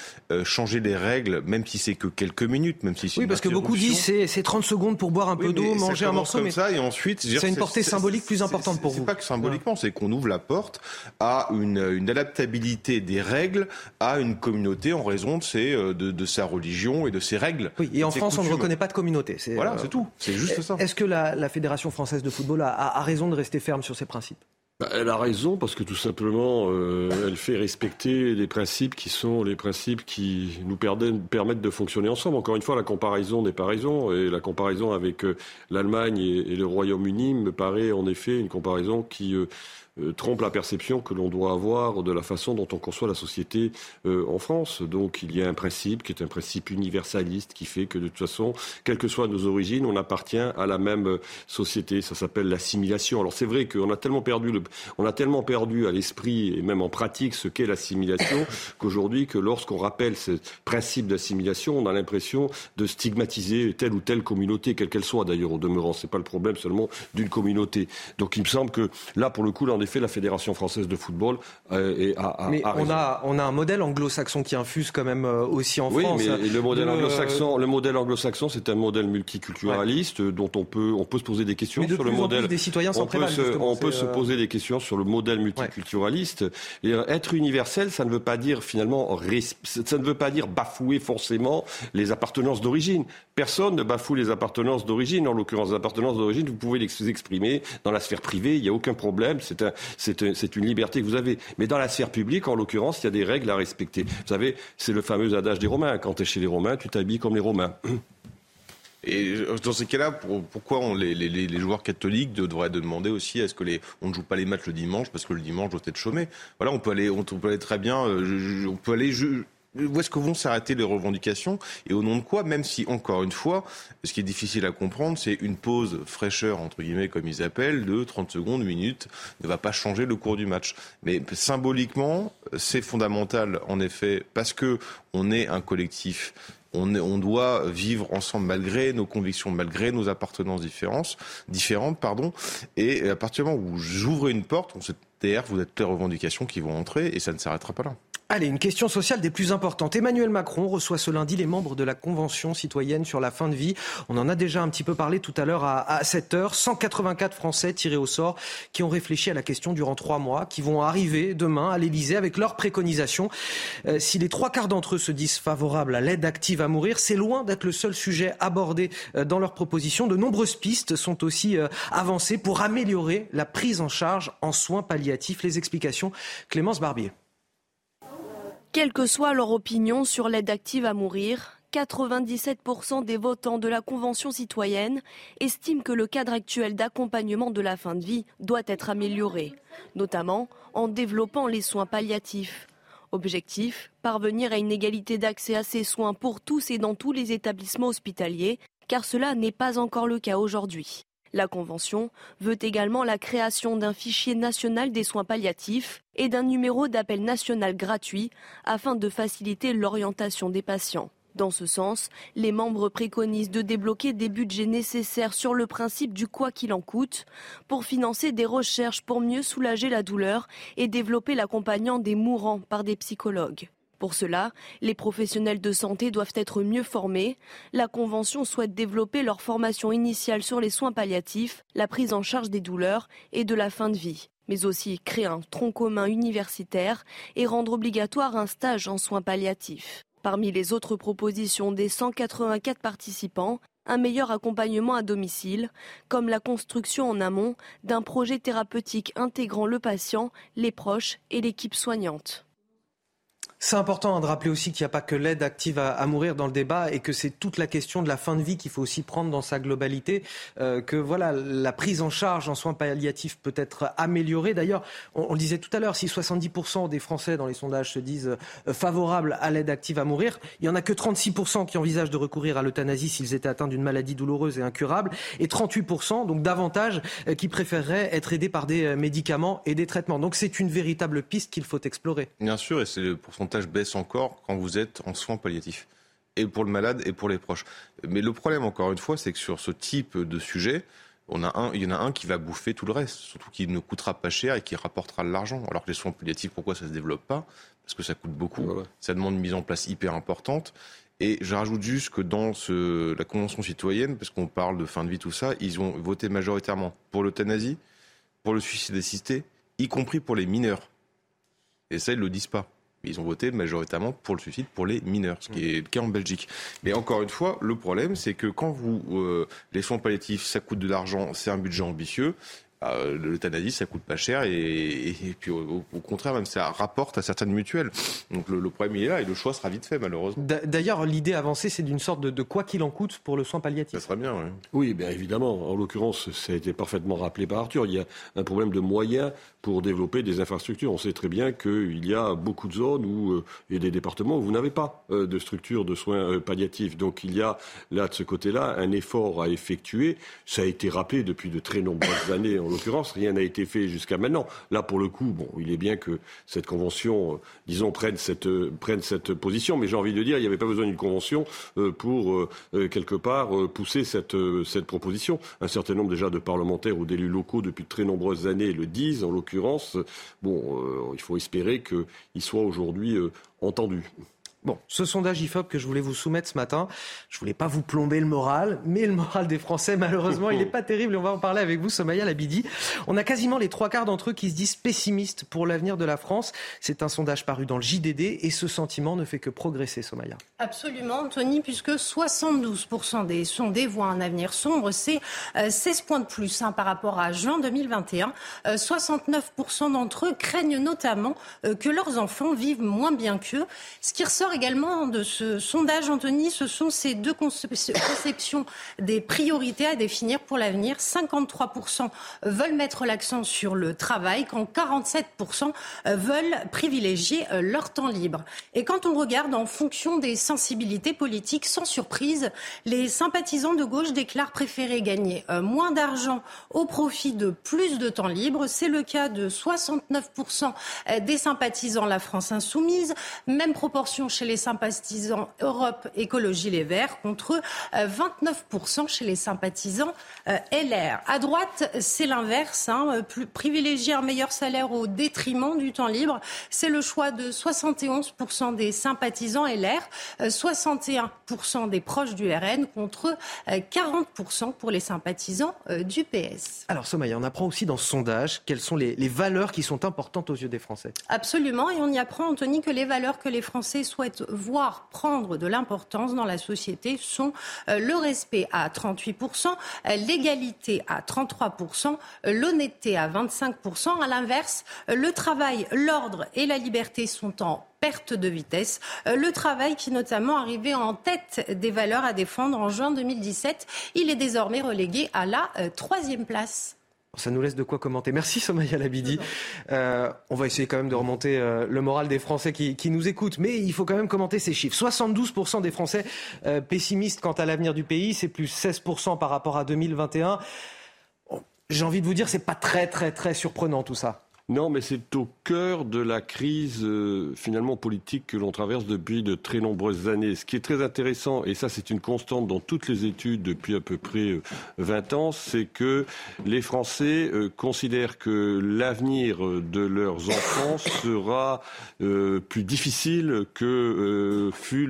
changer les règles, même si c'est que quelques minutes, même si c'est Oui, parce que beaucoup disent c'est 30 secondes pour boire un peu d'eau, manger un morceau comme ça et ensuite c'est une portée symbolique plus importante pour vous. C'est pas que symboliquement, c'est qu'on ouvre la porte à une, une, adaptabilité des règles à une communauté en raison de, ses, euh, de, de sa religion et de ses règles. Oui, et en France, on ne reconnaît pas de communauté. Voilà, euh, c'est tout. C'est juste ça. Est-ce que la, la, Fédération française de football a, a raison de rester ferme sur ses principes? Elle a raison parce que tout simplement, euh, elle fait respecter les principes qui sont les principes qui nous permettent de fonctionner ensemble. Encore une fois, la comparaison n'est pas raison et la comparaison avec euh, l'Allemagne et, le Royaume-Uni me paraît en effet une comparaison qui euh, trompe la perception que l'on doit avoir de la façon dont on conçoit la société euh, en France. Donc il y a un principe qui est un principe universaliste qui fait que de toute façon, quelles que soient nos origines, on appartient à la même euh, société. Ça s'appelle l'assimilation. Alors c'est vrai qu'on a tellement perdu, le, on a tellement perdu à l'esprit et même en pratique ce qu'est l'assimilation qu'aujourd'hui que lorsqu'on rappelle ce principe d'assimilation, on a l'impression de stigmatiser telle ou telle communauté, quelle qu'elle soit d'ailleurs au demeurant. C'est pas le problème seulement d'une communauté. Donc il me semble que là, pour le coup, là, effet, la Fédération française de football euh, a, Mais on, a, on a un modèle anglo-saxon qui infuse quand même euh, aussi en oui, France. mais le modèle anglo-saxon, le modèle anglo-saxon, c'est un modèle multiculturaliste dont on peut, on peut se poser des questions Mais de sur le modèle. des citoyens on peut, se, on peut se euh, poser des questions sur le modèle multiculturaliste. Et être universel, ça ne veut pas dire finalement, ça ne veut pas dire bafouer forcément les appartenances d'origine. Personne ne bafoue les appartenances d'origine. En l'occurrence, les appartenances d'origine, vous pouvez les exprimer dans la sphère privée, il n'y a aucun problème. C'est un, c'est un- c'est une liberté que vous avez. Mais dans la sphère publique, en l'occurrence, il y a des règles à respecter. Vous savez, c'est le fameux adage des Romains. Quand tu es chez les Romains, tu t'habilles comme les Romains. Et dans ces cas-là, pour- pourquoi les, joueurs catholiques de- devraient demander aussi est-ce que les, on ne joue pas les matchs le dimanche parce que le dimanche doit être chômé? Voilà, on peut aller, on, peut aller très bien, euh, on peut aller. Où est-ce que vont s'arrêter les revendications et au nom de quoi Même si, encore une fois, ce qui est difficile à comprendre, c'est une pause fraîcheur, entre guillemets, comme ils appellent, de 30 secondes, une minute, ne va pas changer le cours du match. Mais symboliquement, c'est fondamental, en effet, parce que on est un collectif. On, doit vivre ensemble malgré nos convictions, malgré nos appartenances différentes, pardon. Et à partir du moment où j'ouvre une porte, on sait derrière vous êtes les revendications qui vont entrer et ça ne s'arrêtera pas là. Allez, une question sociale des plus importantes. Emmanuel Macron reçoit ce lundi les membres de la Convention citoyenne sur la fin de vie. On en a déjà un petit peu parlé tout à l'heure à, à 7 heures. 184 Français tirés au sort qui ont réfléchi à la question durant trois mois, qui vont arriver demain à l'Elysée avec leurs préconisations. Euh, si les trois quarts d'entre eux se disent favorables à l'aide active à mourir, c'est loin d'être le seul sujet abordé euh, dans leurs propositions. De nombreuses pistes sont aussi euh, avancées pour améliorer la prise en charge en soins palliatifs. Les explications, Clémence Barbier. Quelle que soit leur opinion sur l'aide active à mourir, 97% des votants de la Convention citoyenne estiment que le cadre actuel d'accompagnement de la fin de vie doit être amélioré, notamment en développant les soins palliatifs. Objectif, parvenir à une égalité d'accès à ces soins pour tous et dans tous les établissements hospitaliers, car cela n'est pas encore le cas aujourd'hui. La Convention veut également la création d'un fichier national des soins palliatifs et d'un numéro d'appel national gratuit afin de faciliter l'orientation des patients. Dans ce sens, les membres préconisent de débloquer des budgets nécessaires sur le principe du quoi qu'il en coûte pour financer des recherches pour mieux soulager la douleur et développer l'accompagnant des mourants par des psychologues. Pour cela, les professionnels de santé doivent être mieux formés. La Convention souhaite développer leur formation initiale sur les soins palliatifs, la prise en charge des douleurs et de la fin de vie, mais aussi créer un tronc commun universitaire et rendre obligatoire un stage en soins palliatifs. Parmi les autres propositions des 184 participants, un meilleur accompagnement à domicile, comme la construction en amont d'un projet thérapeutique intégrant le patient, les proches et l'équipe soignante. C'est important hein, de rappeler aussi qu'il n'y a pas que l'aide active à, mourir dans le débat et que c'est toute la question de la fin de vie qu'il faut aussi prendre dans sa globalité. Euh, que voilà, la prise en charge en soins palliatifs peut être améliorée. D'ailleurs, on, le disait tout à l'heure, si 70% des Français dans les sondages se disent euh, favorables à l'aide active à mourir, il n'y en a que 36% qui envisagent de recourir à l'euthanasie s'ils étaient atteints d'une maladie douloureuse et incurable, et 38%, donc davantage, euh, qui préféreraient être aidés par des médicaments et des traitements. Donc c'est une véritable piste qu'il faut explorer. Bien sûr, et c'est le pourcentage baisse encore quand vous êtes en soins palliatifs. Et pour le malade et pour les proches. Mais le problème, encore une fois, c'est que sur ce type de sujet, on a un, il y en a un qui va bouffer tout le reste, surtout qui ne coûtera pas cher et qui rapportera de l'argent. Alors que les soins palliatifs, pourquoi ça se développe pas? Parce que ça coûte beaucoup, ça demande une mise en place hyper importante. Et je rajoute juste que dans ce, la Convention citoyenne, parce qu'on parle de fin de vie, tout ça, ils ont voté majoritairement pour l'euthanasie, pour le suicide assisté, y compris pour les mineurs. Et ça, ils ne le disent pas. Ils ont voté majoritairement pour le suicide pour les mineurs, ce qui est le cas en Belgique. Mais encore une fois, le problème, c'est que quand vous euh, les soins palliatifs, ça coûte de l'argent, c'est un budget ambitieux. Euh, L'euthanasie, ça coûte pas cher et, et, et puis au, au, contraire, même ça rapporte à certaines mutuelles. Donc le, le, problème il est là et le choix sera vite fait malheureusement. D'ailleurs, l'idée avancée, c'est d'une sorte de, de, quoi qu'il en coûte pour le soin palliatif. Ça serait bien, oui. Oui, bien évidemment. En l'occurrence, ça a été parfaitement rappelé par Arthur. Il y a un problème de moyens pour développer des infrastructures. On sait très bien qu'il y a beaucoup de zones où euh, il y a des départements où vous n'avez pas euh, de structure de soins euh, palliatifs. Donc il y a là de ce côté-là un effort à effectuer. Ça a été rappelé depuis de très nombreuses années. En l'occurrence, rien n'a été fait jusqu'à maintenant. Là, pour le coup, bon, il est bien que cette convention, euh, disons, prenne cette, euh, prenne cette position, mais j'ai envie de dire, il n'y avait pas besoin d'une convention euh, pour, quelque part, pousser cette, cette proposition. Un certain nombre déjà de parlementaires ou d'élus locaux depuis de très nombreuses années le disent, en l'occurrence. Bon, il faut espérer qu'ils soient aujourd'hui entendus. Bon, ce sondage IFOP que je voulais vous soumettre ce matin, je voulais pas vous plomber le moral, mais le moral des Français, malheureusement, il n'est pas terrible. On va en parler avec vous, Somaya Labidi. On a quasiment les trois quarts d'entre eux qui se disent pessimistes pour l'avenir de la France. C'est un sondage paru dans le JDD et ce sentiment ne fait que progresser, Somaya. Absolument, Anthony, puisque 72% des sondés voient un avenir sombre. C'est 16 euh, points de plus hein, par rapport à juin 2021. 69% euh, d'entre eux craignent notamment euh, que leurs enfants vivent moins bien qu'eux. Ce qui ressort également de ce sondage, Anthony, ce sont ces deux conceptions des priorités à définir pour l'avenir. 53% veulent mettre l'accent sur le travail, quand 47% veulent privilégier euh, leur temps libre. Et quand on regarde en fonction des sensibilités politiques, sans surprise, les sympathisants de gauche déclarent préférer gagner euh, moins d'argent au profit de plus de temps libre. C'est le cas de 69% des sympathisants La France Insoumise. Même proportion chez les sympathisants Europe Écologie Les Verts contre 29% euh, chez les sympathisants euh, LR. À droite, c'est l'inverse. Hein, privilégier un meilleur salaire au détriment du temps libre. C'est le choix de 71% des sympathisants LR, 61% euh, des proches du RN contre 40% pour les sympathisants du PS. Alors Somaya, on apprend aussi dans ce sondage quelles sont les, les valeurs qui sont importantes aux yeux des Français. Absolument, et on y apprend, Anthony, que les valeurs que les Français souhaitent voir prendre de l'importance dans la société sont euh, le respect à 38%, euh, l'égalité à 33%, euh, l'honnêteté à 25%. À l'inverse, le travail, l'ordre et la liberté sont en perte de vitesse. Le travail qui notamment arrivait en tête des valeurs à défendre en juin 2017, il est désormais relégué à la troisième place. Ça nous laisse de quoi commenter. Merci Somaya Labidi. Euh, on va essayer quand même de remonter euh, le moral des Français qui, nous écoutent, mais il faut quand même commenter ces chiffres. 72% des Français euh, pessimistes quant à l'avenir du pays, c'est plus 16% par rapport à 2021. J'ai envie de vous dire, c'est pas très très très surprenant tout ça. Non, mais c'est au cœur de la crise euh, finalement politique que l'on traverse depuis de très nombreuses années. Ce qui est très intéressant, et ça c'est une constante dans toutes les études depuis à peu près 20 euh, ans, c'est que les Français euh, considèrent que l'avenir de leurs enfants sera plus difficile que fut,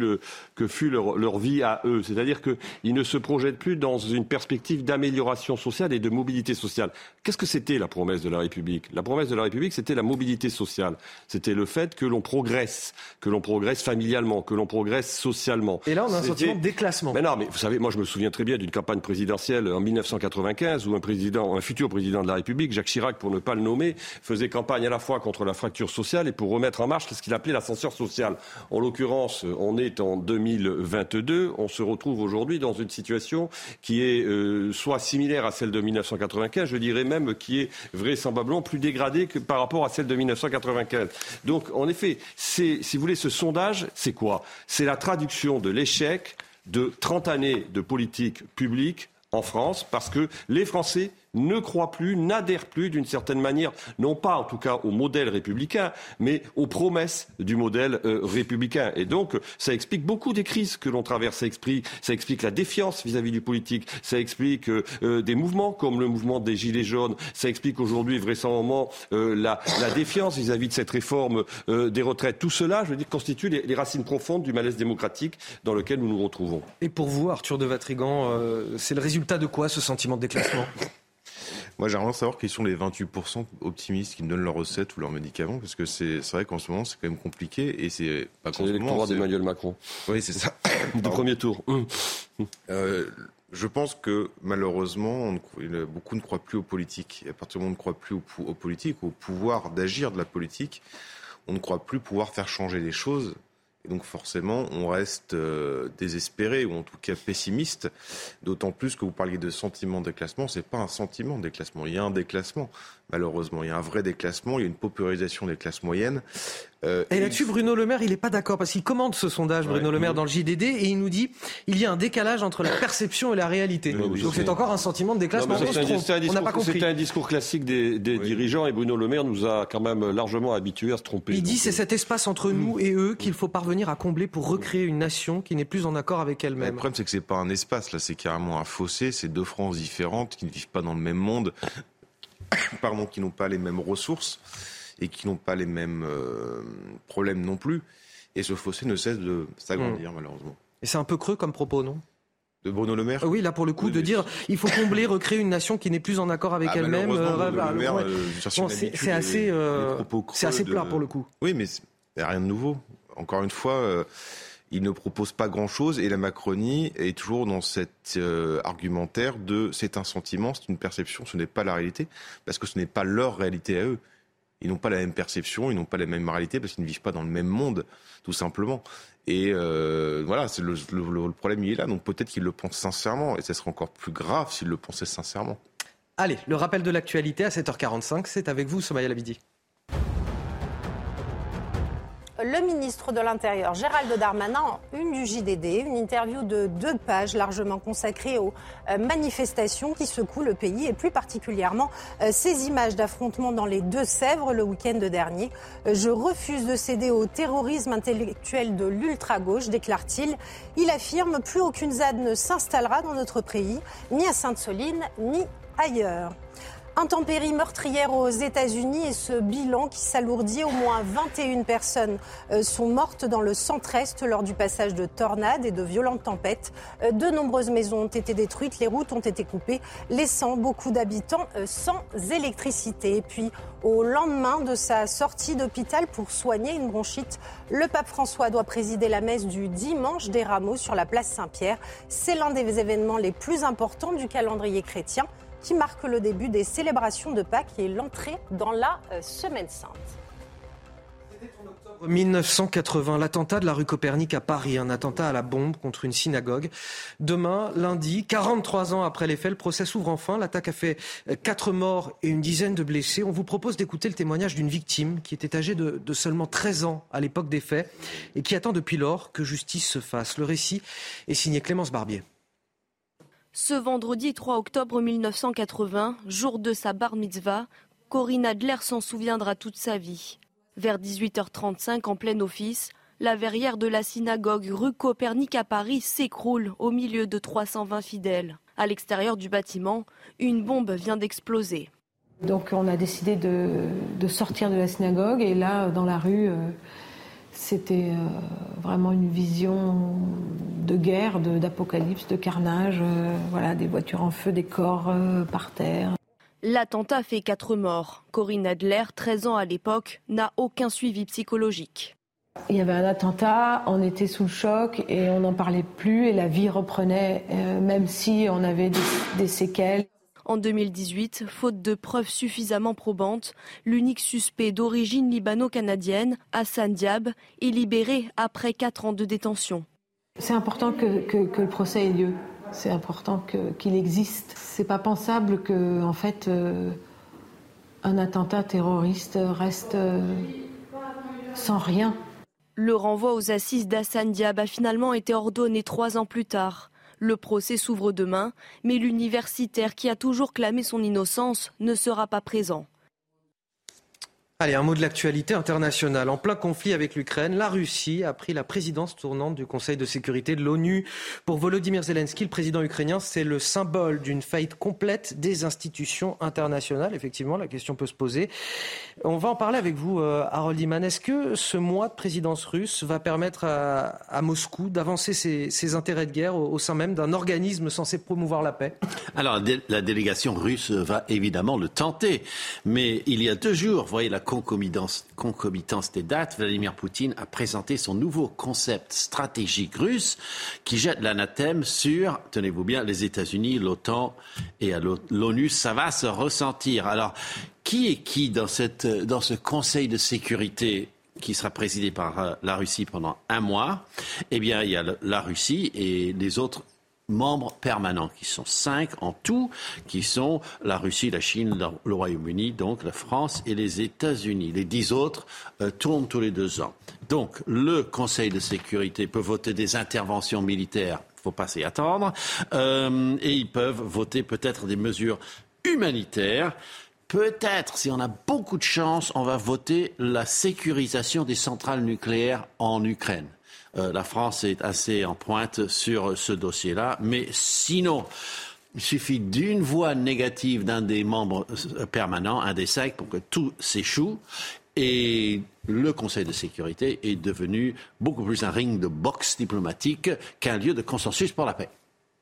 leur, leur vie à eux. C'est-à-dire qu'ils ne se projettent plus dans une perspective d'amélioration sociale et de mobilité sociale. Qu'est-ce que c'était la promesse de la République? La promesse de la République, c'était la mobilité sociale. C'était le fait que l'on progresse, que l'on progresse familialement, que l'on progresse socialement. Et là, on a un sentiment de déclassement. Mais non, mais vous savez, moi, je me souviens très bien d'une campagne présidentielle en 1995 où un président, un futur président de la République, Jacques Chirac, pour ne pas le nommer, faisait campagne à la fois contre la fracture sociale et pour remettre en marche ce qu'il appelait l'ascenseur social. En l'occurrence, on est en 2022, on se retrouve aujourd'hui dans une situation qui est euh, soit similaire à celle de 1995, je dirais même qui est vraisemblablement plus dégradée que par rapport à celle de 1995. Donc, en effet, si vous voulez, ce sondage, c'est quoi? C'est la traduction de l'échec de 30 années de politique publique en France, parce que les Français ne croient plus, n'adhèrent plus d'une certaine manière, non pas en tout cas au modèle républicain, mais aux promesses du modèle euh, républicain. Et donc, ça explique beaucoup des crises que l'on traverse. Ça explique, ça explique la défiance vis-à-vis du politique. Ça explique euh, euh, des mouvements comme le mouvement des Gilets jaunes. Ça explique aujourd'hui vraisemblablement la, la, défiance vis-à-vis de cette réforme des retraites. Tout cela, je veux dire, constitue les, les, racines profondes du malaise démocratique dans lequel nous nous retrouvons. Et pour vous, Arthur de Vatrigan, c'est le résultat de quoi ce sentiment de déclassement? Moi, j'aimerais savoir qui sont les 28% optimistes qui me donnent leurs recettes ou leurs médicaments, parce que c'est vrai qu'en ce moment, c'est quand même compliqué. Et c'est pas C'est l'électorat d'Emmanuel Macron. Oui, c'est ça. du premier tour. Euh, je pense que malheureusement, beaucoup ne croient plus aux politiques. Et à partir du moment où on ne croit plus aux, politiques, au pouvoir d'agir de la politique, on ne croit plus pouvoir faire changer les choses. Donc forcément, on reste euh, désespéré ou en tout cas pessimiste. D'autant plus que vous parliez de sentiment de déclassement. C'est pas un sentiment de déclassement. Il y a un déclassement, malheureusement. Il y a un vrai déclassement. Il y a une paupérisation des classes moyennes. Euh, et là-dessus, Bruno Le Maire, il n'est pas d'accord parce qu'il commande ce sondage, Bruno Le Maire, dans le JDD, et il nous dit il y a un décalage entre la perception et la réalité. Donc c'est encore un sentiment de déclassement. On n'a pas compris. C'est un discours classique des, dirigeants et Bruno Le Maire nous a quand même largement habitués à se tromper. Il dit c'est cet espace entre nous et eux qu'il faut parvenir à combler pour recréer une nation qui n'est plus en accord avec elle-même. Le problème, c'est que c'est pas un espace, là, c'est carrément un fossé. C'est deux France différentes qui ne vivent pas dans le même monde, pardon, qui n'ont pas les mêmes ressources et qui n'ont pas les mêmes euh, problèmes non plus. Et ce fossé ne cesse de s'agrandir, hmm. malheureusement. Et c'est un peu creux comme propos, non? De Bruno Le Maire Oui, là pour le coup, de dire il faut combler, recréer une nation qui n'est plus en accord avec ah, elle-même. c'est assez, euh, c'est assez plat pour le coup. Oui, mais rien de nouveau. Encore une fois, euh, il ne propose pas grand-chose et la Macronie est toujours dans cet argumentaire de c'est un sentiment, c'est une perception, ce n'est pas la réalité, parce que ce n'est pas leur réalité à eux ils n'ont pas la même perception, ils n'ont pas la même moralité parce qu'ils ne vivent pas dans le même monde, tout simplement. Et euh, voilà, c'est le, problème, il est là. Donc peut-être qu'ils le pensent sincèrement, et ce serait encore plus grave s'ils le pensaient sincèrement. Allez, le rappel de l'actualité à 7h45, c'est avec vous, Somaya Labidi le ministre de l'Intérieur, Gérald Darmanin, une du JDD, une interview de deux pages largement consacrée aux euh, manifestations qui secouent le pays et plus particulièrement euh, ces images d'affrontements dans les Deux-Sèvres le week-end dernier. Euh, je refuse de céder au terrorisme intellectuel de l'ultra-gauche, déclare-t-il. Il affirme plus aucune ZAD ne s'installera dans notre pays, ni à Sainte-Soline, ni ailleurs. Intempéries meurtrières aux États-Unis et ce bilan qui s'alourdit. Au moins 21 personnes euh, sont mortes dans le centre-est lors du passage de tornades et de violentes tempêtes. Euh, de nombreuses maisons ont été détruites, les routes ont été coupées, laissant beaucoup d'habitants euh, sans électricité. Et puis, au lendemain de sa sortie d'hôpital pour soigner une bronchite, le pape François doit présider la messe du dimanche des rameaux sur la place Saint-Pierre. C'est l'un des événements les plus importants du calendrier chrétien qui marque le début des célébrations de Pâques et l'entrée dans la euh, Semaine Sainte. 1980, l'attentat de la rue Copernic à Paris, un attentat à la bombe contre une synagogue. Demain, lundi, 43 ans après les faits, le procès s'ouvre enfin. L'attaque a fait 4 morts et une dizaine de blessés. On vous propose d'écouter le témoignage d'une victime qui était âgée de, de, seulement 13 ans à l'époque des faits et qui attend depuis lors que justice se fasse. Le récit est signé Clémence Barbier. Ce vendredi 3 octobre 1980, jour de sa bar mitzvah, Corinne Adler s'en souviendra toute sa vie. Vers 18h35, en plein office, la verrière de la synagogue rue Copernic à Paris s'écroule au milieu de 320 fidèles. À l'extérieur du bâtiment, une bombe vient d'exploser. Donc on a décidé de, sortir de la synagogue et là, dans la rue, euh, c'était euh, vraiment une vision de guerre, d'apocalypse, de, carnage, euh, voilà, des voitures en feu, des corps euh, par terre. L'attentat fait quatre morts. Corinne Adler, 13 ans à l'époque, n'a aucun suivi psychologique. Il y avait un attentat, on était sous le choc et on n'en parlait plus et la vie reprenait, même si on avait des séquelles. En 2018, faute de preuves suffisamment probantes, l'unique suspect d'origine libano-canadienne, Hassan Diab, est libéré après quatre ans de détention. C'est important que, le procès ait lieu. C'est important qu'il existe. C'est pas pensable que, en fait, euh, un attentat terroriste reste euh, sans rien. Le renvoi aux assises d'Hassan Diab a finalement été ordonné trois ans plus tard. Le procès s'ouvre demain, mais l'universitaire qui a toujours clamé son innocence ne sera pas présent. Allez, un mot de l'actualité internationale. En plein conflit avec l'Ukraine, la Russie a pris la présidence tournante du Conseil de sécurité de l'ONU. Pour Volodymyr Zelensky, le président ukrainien, c'est le symbole d'une faillite complète des institutions internationales. Effectivement, la question peut se poser. On va en parler avec vous, euh, Harold Iman. Est-ce que ce mois de présidence russe va permettre à, Moscou d'avancer ses, intérêts de guerre au, sein même d'un organisme censé promouvoir la paix? Alors, la délégation russe va évidemment le tenter. Mais il y a deux jours, voyez, la concomitance, des dates, Vladimir Poutine a présenté son nouveau concept stratégique russe qui jette l'anathème sur, tenez-vous bien, les États-Unis, l'OTAN et l'ONU. Ça va se ressentir. Alors, qui est qui dans, cette, dans ce Conseil de sécurité qui sera présidé par euh, la Russie pendant un mois? Eh bien, il y a la Russie et les autres membres permanents, qui sont cinq en tout, qui sont la Russie, la Chine, le Royaume-Uni, donc la France et les États-Unis. Les dix autres euh, tournent tous les deux ans. Donc le Conseil de sécurité peut voter des interventions militaires, il ne faut pas s'y attendre, euh, et ils peuvent voter peut-être des mesures humanitaires. Peut-être, si on a beaucoup de chance, on va voter la sécurisation des centrales nucléaires en Ukraine. Euh, la France est assez en pointe sur ce dossier-là. Mais sinon, il suffit d'une voix négative d'un des membres euh, permanents, un des cinq, pour que tout s'échoue. Et le Conseil de sécurité est devenu beaucoup plus un ring de boxe diplomatique qu'un lieu de consensus pour la paix.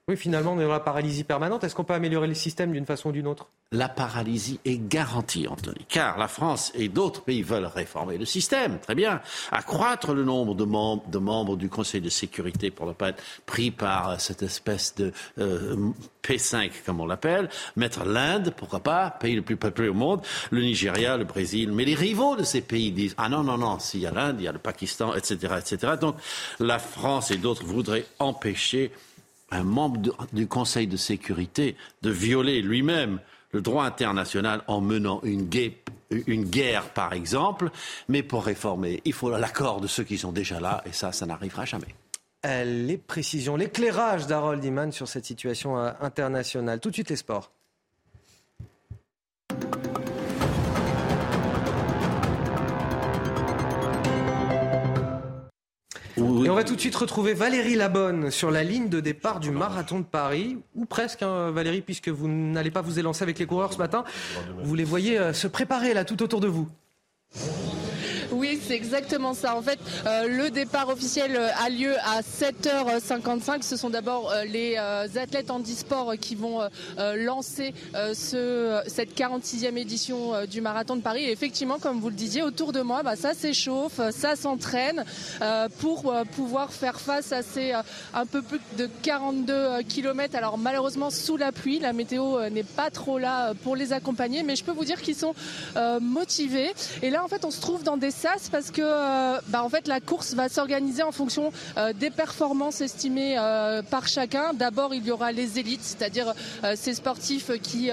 Oui, finalement, on est dans la paralysie permanente. Est-ce qu'on peut améliorer le système d'une façon ou d'une autre? La paralysie est garantie, Anthony, car la France et d'autres pays veulent réformer le système, très bien, accroître le nombre de, membres, du Conseil de sécurité pour ne pas être pris par cette espèce de euh, P5, comme on l'appelle, mettre l'Inde, pourquoi pas, pays le plus peuplé au monde, le Nigeria, le Brésil, mais les rivaux de ces pays disent ah non non non, s'il y a l'Inde, il y a le Pakistan, etc., etc. Donc la France et d'autres voudraient empêcher un membre du Conseil de sécurité de violer lui-même le droit international en menant une, une, guerre, par exemple. Mais pour réformer, il faut l'accord de ceux qui sont déjà là, et ça, ça n'arrivera jamais. Euh, les précisions, l'éclairage d'Harold Iman sur cette situation euh, internationale. Tout de suite les sports. Et on va tout de suite retrouver Valérie Labonne sur la ligne de départ du marathon de Paris, ou presque, hein, Valérie, puisque vous n'allez pas vous élancer avec les coureurs ce matin. Vous les voyez euh, se préparer là tout autour de vous. Oui, c'est exactement ça. En fait, euh, le départ officiel euh, a lieu à 7h55. Ce sont d'abord euh, les athlètes handisport qui vont lancer ce, cette 46e édition du marathon de Paris. Et effectivement, comme vous le disiez, autour de moi, bah, ça s'échauffe, ça s'entraîne pour pouvoir faire face à ces un peu plus de 42 km. Alors malheureusement, sous la pluie, la météo n'est pas trop là pour les accompagner, mais je peux vous dire qu'ils sont motivés. Et là, en fait, on se trouve dans des parce que euh, bah, en fait la course va s'organiser en fonction euh, des performances estimées euh, par chacun. D'abord il y aura les élites, c'est-à-dire ces sportifs qui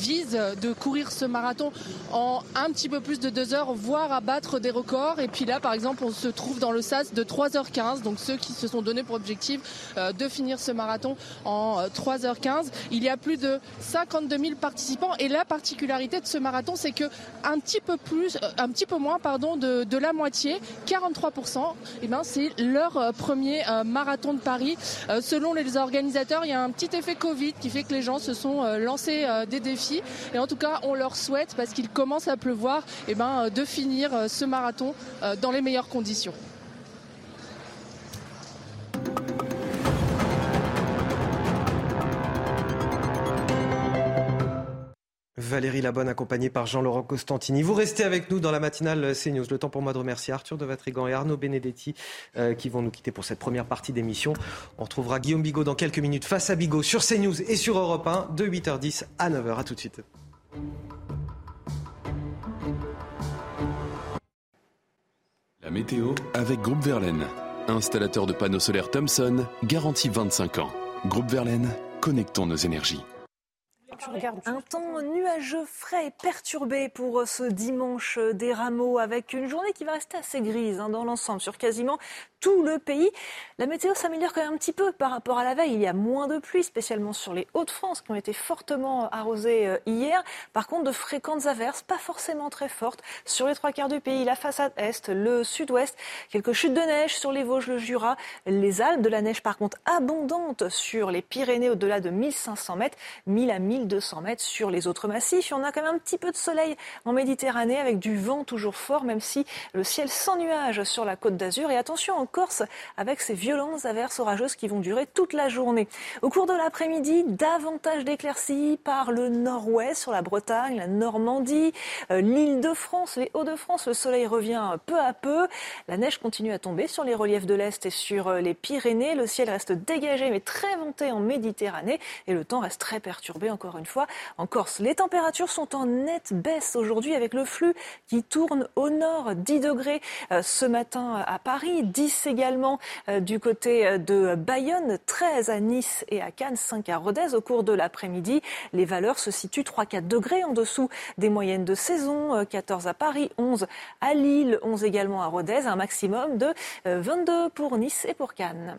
vise de courir ce marathon en un petit peu plus de deux heures, voire à battre des records. Et puis là, par exemple, on se trouve dans le SAS de 3h15, donc ceux qui se sont donnés pour objectif euh, de finir ce marathon en 3h15. Euh, Il y a plus de 52 000 participants et la particularité de ce marathon, c'est que un petit peu plus, euh, un petit peu moins, pardon, de, de la moitié, 43%, et eh ben c'est leur premier marathon de Paris. selon les organisateurs, il y a un petit effet Covid qui fait que les gens se sont lancés des défis et en tout cas, on leur souhaite, parce qu'il commence à pleuvoir, eh ben, euh, de finir euh, ce marathon euh, dans les meilleures conditions. Valérie Labonne, accompagnée par Jean-Laurent Costantini. Vous restez avec nous dans la matinale CNews. Le temps pour moi de remercier Arthur de Vatrigan et Arnaud Benedetti euh, qui vont nous quitter pour cette première partie d'émission. On retrouvera Guillaume Bigot dans quelques minutes face à Bigot sur CNews et sur Europe 1 de 8h10 à 9h. A tout de suite. La météo avec Groupe Verlaine. Installateur de panneaux solaires Thomson, garantie 25 ans. Groupe Verlaine, connectons nos énergies. Un temps nuageux, frais et perturbé pour ce dimanche des rameaux, avec une journée qui va rester assez grise hein, dans l'ensemble sur quasiment tout le pays. La météo s'améliore quand même un petit peu par rapport à la veille. Il y a moins de pluie, spécialement sur les Hauts-de-France, qui ont été fortement arrosées euh, hier. Par contre, de fréquentes averses, pas forcément très fortes, sur les trois quarts du pays, la façade est, le sud-ouest. Quelques chutes de neige sur les Vosges, le Jura, les Alpes. De la neige, par contre, abondante sur les Pyrénées, au-delà de 1500 mètres, 1000 à 1200 mètres sur les autres massifs. on a quand même un petit peu de soleil en Méditerranée, avec du vent toujours fort, même si le ciel sans nuages sur la côte d'Azur. Et attention, Corse avec ces violentes averses orageuses qui vont durer toute la journée. Au cours de l'après-midi, davantage d'éclaircies par le nord-ouest sur la Bretagne, la Normandie, euh, l'île de France, les Hauts-de-France. Le soleil revient peu à peu. La neige continue à tomber sur les reliefs de l'Est et sur euh, les Pyrénées. Le ciel reste dégagé mais très venté en Méditerranée et le temps reste très perturbé encore une fois en Corse. Les températures sont en nette baisse aujourd'hui avec le flux qui tourne au nord. 10 degrés euh, ce matin à Paris, 10 également euh, du côté de Bayonne, 13 à Nice et à Cannes, 5 à Rodez. Au cours de l'après-midi, les valeurs se situent 3-4 degrés en dessous des moyennes de saison. 14 à Paris, 11 à Lille, 11 également à Rodez, un maximum de 22 pour Nice et pour Cannes.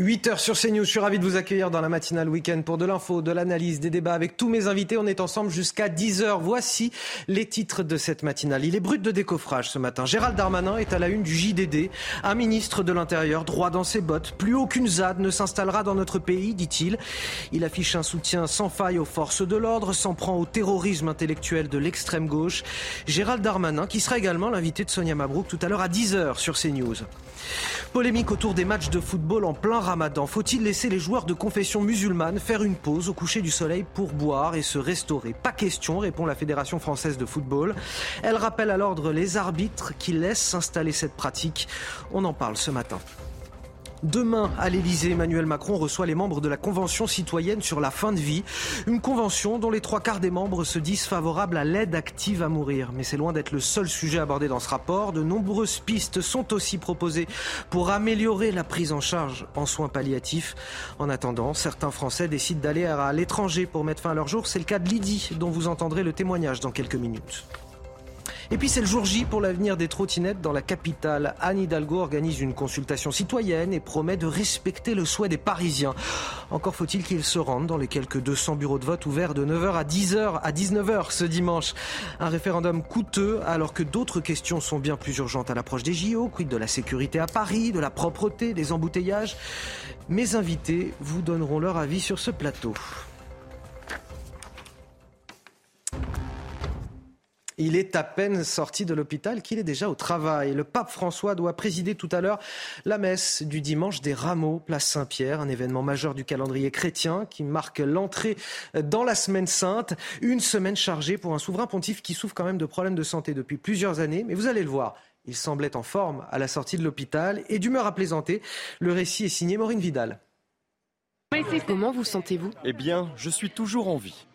8h sur CNews, je suis ravi de vous accueillir dans la matinale week-end pour de l'info, de l'analyse, des débats avec tous mes invités. On est ensemble jusqu'à 10h. Voici les titres de cette matinale. Il est brut de décoffrage ce matin. Gérald Darmanin est à la une du JDD. Un ministre de l'Intérieur, droit dans ses bottes. Plus aucune ZAD ne s'installera dans notre pays, dit-il. Il affiche un soutien sans faille aux forces de l'ordre, s'en prend au terrorisme intellectuel de l'extrême gauche. Gérald Darmanin, qui sera également l'invité de Sonia Mabrouk tout à l'heure à 10h sur CNews. Polémique autour des matchs de football en plein Faut-il laisser les joueurs de confession musulmane faire une pause au coucher du soleil pour boire et se restaurer? Pas question, répond la Fédération française de football. Elle rappelle à l'ordre les arbitres qui laissent s'installer cette pratique. On en parle ce matin. Demain, à l'Elysée, Emmanuel Macron reçoit les membres de la Convention citoyenne sur la fin de vie. Une convention dont les trois quarts des membres se disent favorables à l'aide active à mourir. Mais c'est loin d'être le seul sujet abordé dans ce rapport. De nombreuses pistes sont aussi proposées pour améliorer la prise en charge en soins palliatifs. En attendant, certains Français décident d'aller à l'étranger pour mettre fin à leur jour. C'est le cas de Lydie, dont vous entendrez le témoignage dans quelques minutes. Et puis c'est le jour J pour l'avenir des trottinettes dans la capitale. Anne Hidalgo organise une consultation citoyenne et promet de respecter le souhait des Parisiens. Encore faut-il qu'ils se rendent dans les quelques 200 bureaux de vote ouverts de 9h à 10h à 19h ce dimanche. Un référendum coûteux alors que d'autres questions sont bien plus urgentes à l'approche des JO. Quid de la sécurité à Paris, de la propreté, des embouteillages? Mes invités vous donneront leur avis sur ce plateau. Il est à peine sorti de l'hôpital qu'il est déjà au travail. Le pape François doit présider tout à l'heure la messe du dimanche des Rameaux, place Saint-Pierre, un événement majeur du calendrier chrétien qui marque l'entrée dans la semaine sainte. Une semaine chargée pour un souverain pontife qui souffre quand même de problèmes de santé depuis plusieurs années. Mais vous allez le voir, il semblait en forme à la sortie de l'hôpital et d'humeur à plaisanter. Le récit est signé Maureen Vidal. Comment vous sentez-vous? Eh bien, je suis toujours en vie.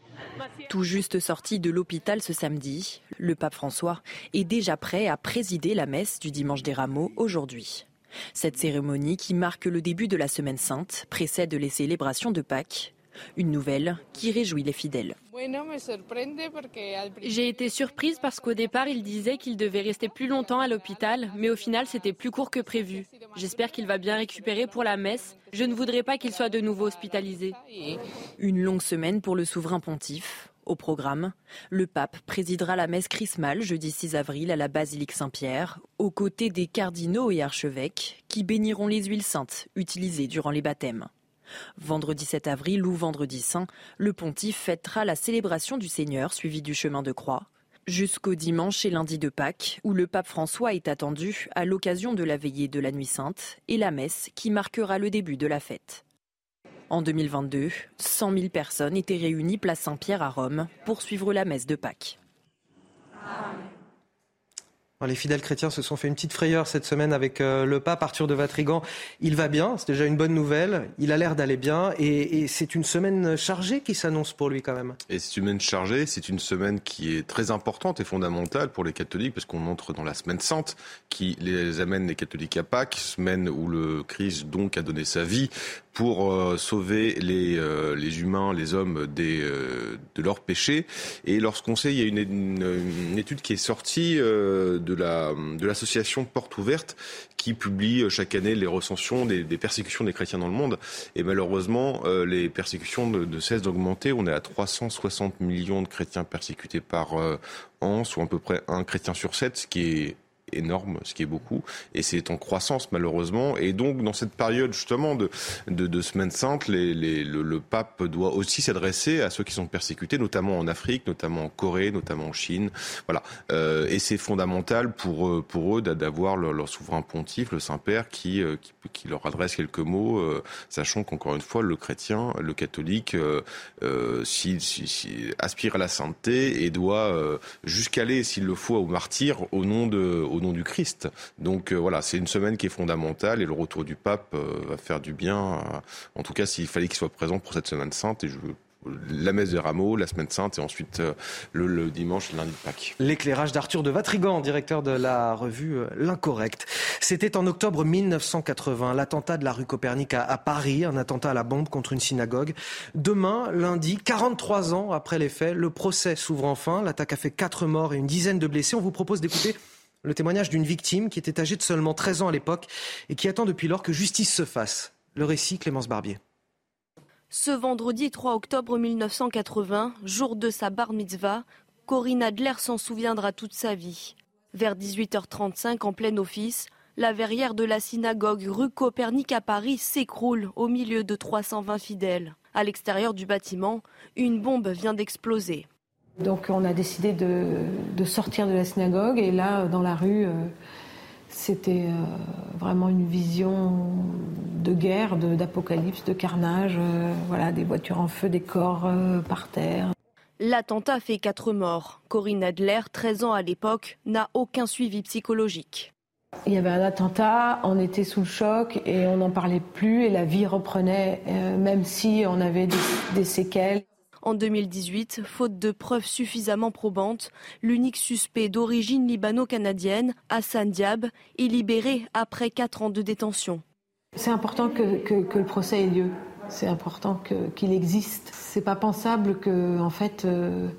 Tout juste sorti de l'hôpital ce samedi, le pape François est déjà prêt à présider la messe du dimanche des rameaux aujourd'hui. Cette cérémonie qui marque le début de la semaine sainte précède les célébrations de Pâques, une nouvelle qui réjouit les fidèles. J'ai été surprise parce qu'au départ, il disait qu'il devait rester plus longtemps à l'hôpital, mais au final, c'était plus court que prévu. J'espère qu'il va bien récupérer pour la messe. Je ne voudrais pas qu'il soit de nouveau hospitalisé. Une longue semaine pour le souverain pontife. Au programme, le pape présidera la messe chrismale jeudi 6 avril à la basilique Saint-Pierre, aux côtés des cardinaux et archevêques qui béniront les huiles saintes utilisées durant les baptêmes. Vendredi 7 avril ou vendredi saint, le pontife fêtera la célébration du Seigneur suivi du chemin de croix, jusqu'au dimanche et lundi de Pâques, où le pape François est attendu à l'occasion de la veillée de la Nuit Sainte et la messe qui marquera le début de la fête. En 2022, 100 000 personnes étaient réunies place Saint-Pierre à Rome pour suivre la messe de Pâques. Les fidèles chrétiens se sont fait une petite frayeur cette semaine avec euh, le pape Arthur de Vatrigan. Il va bien, c'est déjà une bonne nouvelle. Il a l'air d'aller bien et, c'est une semaine chargée qui s'annonce pour lui quand même. Et c'est une semaine chargée, c'est une semaine qui est très importante et fondamentale pour les catholiques parce qu'on entre dans la semaine sainte qui les amène les catholiques à Pâques, semaine où le Christ donc a donné sa vie pour euh, sauver les, euh, les humains, les hommes des, de leurs péchés. Et lorsqu'on sait, il y a une, une, étude qui est sortie de la de l'association Porte Ouverte qui publie euh, chaque année les recensions des, persécutions des chrétiens dans le monde. Et malheureusement, euh, les persécutions ne, cessent d'augmenter. On est à 360 millions de chrétiens persécutés par euh, an, soit à peu près un chrétien sur sept, ce qui est énorme, ce qui est beaucoup, et c'est en croissance malheureusement. Et donc dans cette période justement de, de, de semaine sainte, le, pape doit aussi s'adresser à ceux qui sont persécutés, notamment en Afrique, notamment en Corée, notamment en Chine. Voilà, euh, et c'est fondamental pour pour eux d'avoir leur, souverain pontife, le Saint-Père, qui, euh, leur adresse quelques mots, euh, sachant qu'encore une fois le chrétien, le catholique, euh, si, si, aspire à la sainteté et doit jusqu'aller, s'il le faut, au martyr au nom de nom du Christ. Donc voilà, c'est une semaine qui est fondamentale et le retour du pape va faire du bien. en tout cas, s'il fallait qu'il soit présent pour cette semaine sainte, et je la messe des rameaux, la semaine sainte et ensuite euh, le, dimanche, lundi de Pâques. L'éclairage d'Arthur de Vatrigan, directeur de la revue euh, L'Incorrect. C'était en octobre 1980, l'attentat de la rue Copernic à, Paris, un attentat à la bombe contre une synagogue. Demain, lundi, 43 ans après les faits, le procès s'ouvre enfin. L'attaque a fait 4 morts et une dizaine de blessés. On vous propose d'écouter le témoignage d'une victime qui était âgée de seulement 13 ans à l'époque et qui attend depuis lors que justice se fasse. Le récit, Clémence Barbier. Ce vendredi 3 octobre 1980, jour de sa bar mitzvah, Corinne Adler s'en souviendra toute sa vie. Vers 18h35, en plein office, la verrière de la synagogue rue Copernic à Paris s'écroule au milieu de 320 fidèles. À l'extérieur du bâtiment, une bombe vient d'exploser. Donc on a décidé de, sortir de la synagogue et là, dans la rue, euh, c'était euh, vraiment une vision de guerre, d'apocalypse, de, carnage, euh, voilà, des voitures en feu, des corps par terre. L'attentat fait quatre morts. Corinne Adler, 13 ans à l'époque, n'a aucun suivi psychologique. Il y avait un attentat, on était sous le choc et on n'en parlait plus et la vie reprenait, même si on avait des séquelles. En 2018, faute de preuves suffisamment probantes, l'unique suspect d'origine libano-canadienne, Hassan Diab, est libéré après quatre ans de détention. C'est important que, le procès ait lieu. C'est important qu'il existe. C'est pas pensable que, en fait, euh,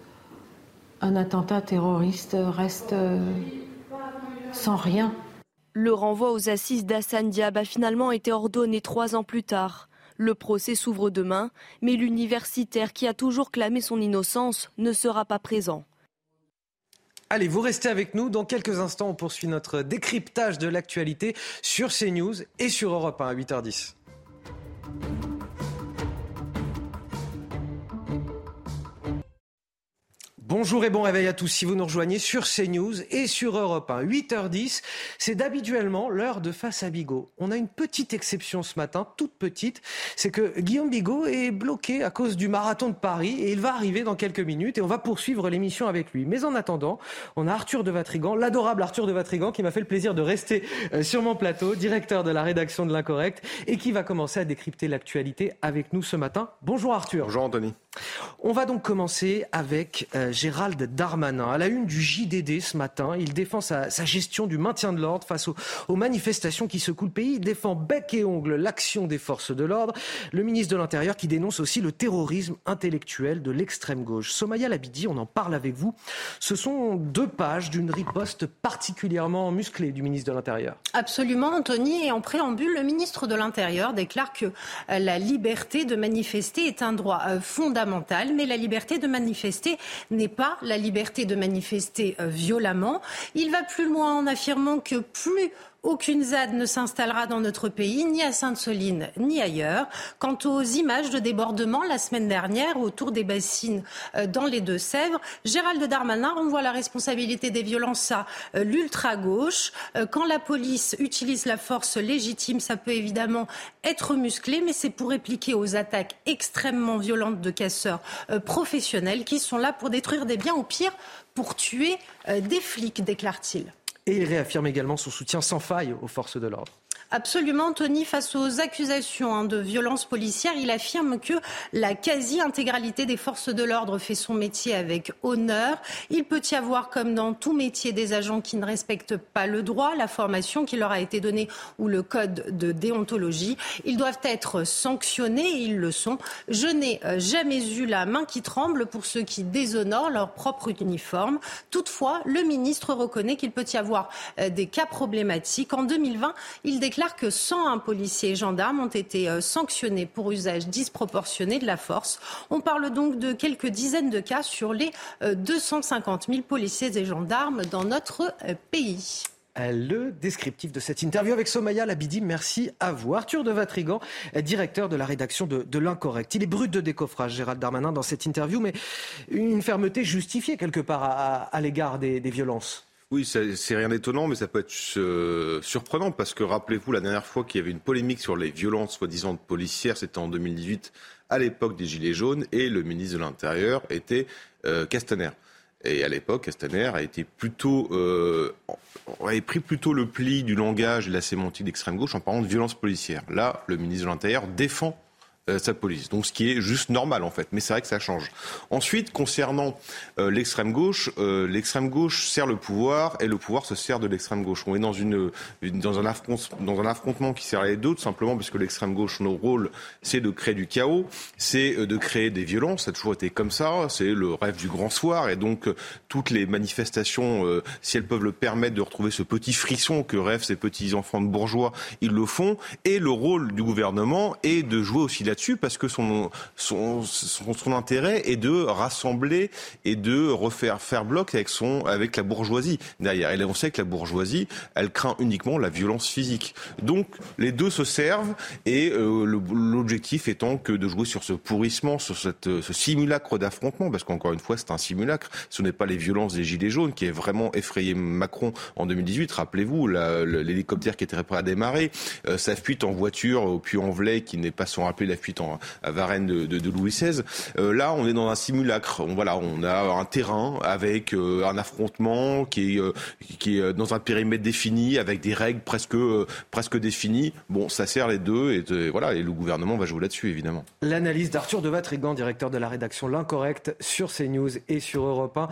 un attentat terroriste reste euh, sans rien. Le renvoi aux assises d'Hassan Diab a finalement été ordonné trois ans plus tard. Le procès s'ouvre demain, mais l'universitaire qui a toujours clamé son innocence ne sera pas présent. Allez, vous restez avec nous. Dans quelques instants, on poursuit notre décryptage de l'actualité sur CNews et sur Europe 1 à 8h10. Bonjour et bon réveil à tous. Si vous nous rejoignez sur CNews et sur Europe 1, 8h10, c'est d'habituellement l'heure de Face à Bigot. On a une petite exception ce matin, toute petite, c'est que Guillaume Bigot est bloqué à cause du marathon de Paris et il va arriver dans quelques minutes et on va poursuivre l'émission avec lui. Mais en attendant, on a Arthur de Vatrigan, l'adorable Arthur de Vatrigan qui m'a fait le plaisir de rester euh, sur mon plateau, directeur de la rédaction de l'Incorrect et qui va commencer à décrypter l'actualité avec nous ce matin. Bonjour Arthur. Bonjour Anthony. On va donc commencer avec euh, Gérald Darmanin. À la une du JDD ce matin, il défend sa, gestion du maintien de l'ordre face aux, manifestations qui secouent le pays. Il défend bec et ongle l'action des forces de l'ordre. Le ministre de l'Intérieur qui dénonce aussi le terrorisme intellectuel de l'extrême gauche. Somaya Labidi, on en parle avec vous. Ce sont deux pages d'une riposte particulièrement musclée du ministre de l'Intérieur. Absolument, Anthony. Et en préambule, le ministre de l'Intérieur déclare que euh, la liberté de manifester est un droit euh, fondamental, mais la liberté de manifester n'est pas la liberté de manifester euh, violemment. Il va plus loin en affirmant que plus aucune ZAD ne s'installera dans notre pays, ni à Sainte-Soline, ni ailleurs. Quant aux images de débordement la semaine dernière autour des bassines euh, dans les Deux-Sèvres, Gérald Darmanin renvoie la responsabilité des violences à euh, l'ultra-gauche. Euh, quand la police utilise la force légitime, ça peut évidemment être musclé, mais c'est pour répliquer aux attaques extrêmement violentes de casseurs professionnels qui sont là pour détruire des biens, au pire pour tuer des flics, déclare-t-il. Et il réaffirme également son soutien sans faille aux forces de l'ordre. Absolument, Tony. Face aux accusations hein, de violence policière, il affirme que la quasi-intégralité des forces de l'ordre fait son métier avec honneur. Il peut y avoir, comme dans tout métier, des agents qui ne respectent pas le droit, la formation qui leur a été donnée ou le code de déontologie. Ils doivent être sanctionnés et ils le sont. Je n'ai euh, jamais eu la main qui tremble pour ceux qui déshonorent leur propre uniforme. Toutefois, le ministre reconnaît qu'il peut y avoir euh, des cas problématiques. En 2020, il déclare déclare que 101 policiers et gendarmes ont été euh, sanctionnés pour usage disproportionné de la force. On parle donc de quelques dizaines de cas sur les 250 euh, 000 policiers et gendarmes dans notre euh, pays le descriptif de cette interview avec Somaya Labidi. Merci à vous. Arthur de Vatrigan, directeur de la rédaction de, l'Incorrect. Il est brut de décoffrage, Gérald Darmanin, dans cette interview, mais une fermeté justifiée quelque part à, l'égard des violences. Oui, c'est rien d'étonnant, mais ça peut être euh, surprenant parce que rappelez-vous, la dernière fois qu'il y avait une polémique sur les violences soi-disant policières, c'était en 2018, à l'époque des Gilets jaunes, et le ministre de l'Intérieur était euh, Castaner. Et à l'époque, Castaner a été plutôt, euh, avait pris plutôt le pli du langage et de la sémantique d'extrême gauche en parlant de violence policière. Là, le ministre de l'Intérieur défend euh, sa police. Donc ce qui est juste normal en fait, mais c'est vrai que ça change. Ensuite, concernant euh, l'extrême gauche, euh, l'extrême gauche sert le pouvoir et le pouvoir se sert de l'extrême gauche. On est dans une, dans un affrontement, dans un affrontement qui sert les deux, simplement parce que l'extrême gauche, son rôle, c'est de créer du chaos, c'est de créer des violences. Ça a toujours été comme ça. C'est le rêve du grand soir et donc toutes les manifestations, si elles peuvent le permettre de retrouver ce petit frisson que rêvent ces petits enfants de bourgeois, ils le font. Et le rôle du gouvernement est de jouer aussi là dessus parce que son, son, son, intérêt est de rassembler et de refaire faire bloc avec, son, avec la bourgeoisie derrière. Et on sait que la bourgeoisie, elle craint uniquement la violence physique. Donc les deux se servent et euh, l'objectif étant que de jouer sur ce pourrissement, sur cette, ce simulacre d'affrontement, parce qu'encore une fois c'est un simulacre, ce n'est pas les violences des Gilets jaunes qui est vraiment effrayé Macron en 2018. Rappelez-vous, l'hélicoptère qui était prêt à démarrer, euh, sa fuite en voiture au Puy-en-Velay qui n'est pas sans rappeler la fuite à Varennes de, Louis XVI. Euh, là, on est dans un simulacre. On, voilà, on a un terrain avec euh, un affrontement qui est, euh, dans un périmètre défini, avec des règles presque, presque définies. Bon, ça sert les deux et, voilà, et le gouvernement va jouer là-dessus, évidemment. L'analyse d'Arthur de Vatrigan, directeur de la rédaction L'Incorrect sur CNews et sur Europe 1.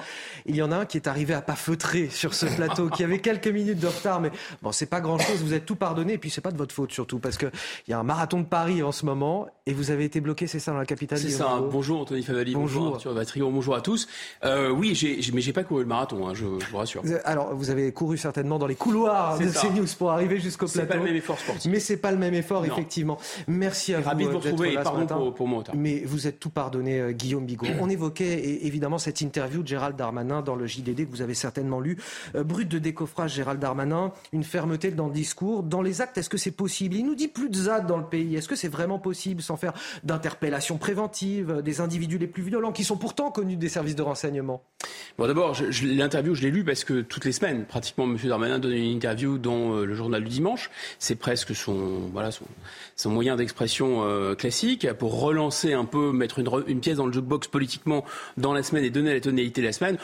Il y en a un qui est arrivé à pas feutrer sur ce plateau, qui avait quelques minutes de retard, mais bon, c'est pas grand-chose. Vous êtes tout pardonné, et puis c'est pas de votre faute surtout, parce qu'il y a un marathon de Paris en ce moment, et vous avez été bloqué, c'est ça, dans la capitale C'est ça. Bonjour Anthony Favali. Bonjour. Bonjour, bonjour à tous. Euh, oui, j'ai, mais j'ai pas couru le marathon, hein, je, vous rassure. Alors, vous avez couru certainement dans les couloirs de CNews pour arriver jusqu'au plateau. C'est pas le même effort sportif. Mais c'est pas le même effort, effectivement. Merci à vous. Ravi de vous retrouver pardon pour, pour, moi. Mais vous êtes tout pardonné, euh, Guillaume Bigot. On évoquait évidemment cette interview de Gérald Darmanin dans le JDD que vous avez certainement lu. Euh, brut de décoffrage, Gérald Darmanin, une fermeté dans le discours. Dans les actes, est-ce que c'est possible? Il nous dit plus de ZAD dans le pays. Est-ce que c'est vraiment possible sans faire d'interpellation préventive des individus les plus violents qui sont pourtant connus des services de renseignement Bon, d'abord, l'interview, je l'ai lu parce que toutes les semaines, pratiquement, M. Darmanin donne une interview dans euh, le journal du dimanche. C'est presque son, voilà, son, moyen d'expression euh, classique pour relancer un peu, mettre une, pièce dans le jukebox politiquement dans la semaine et donner la tonalité de la semaine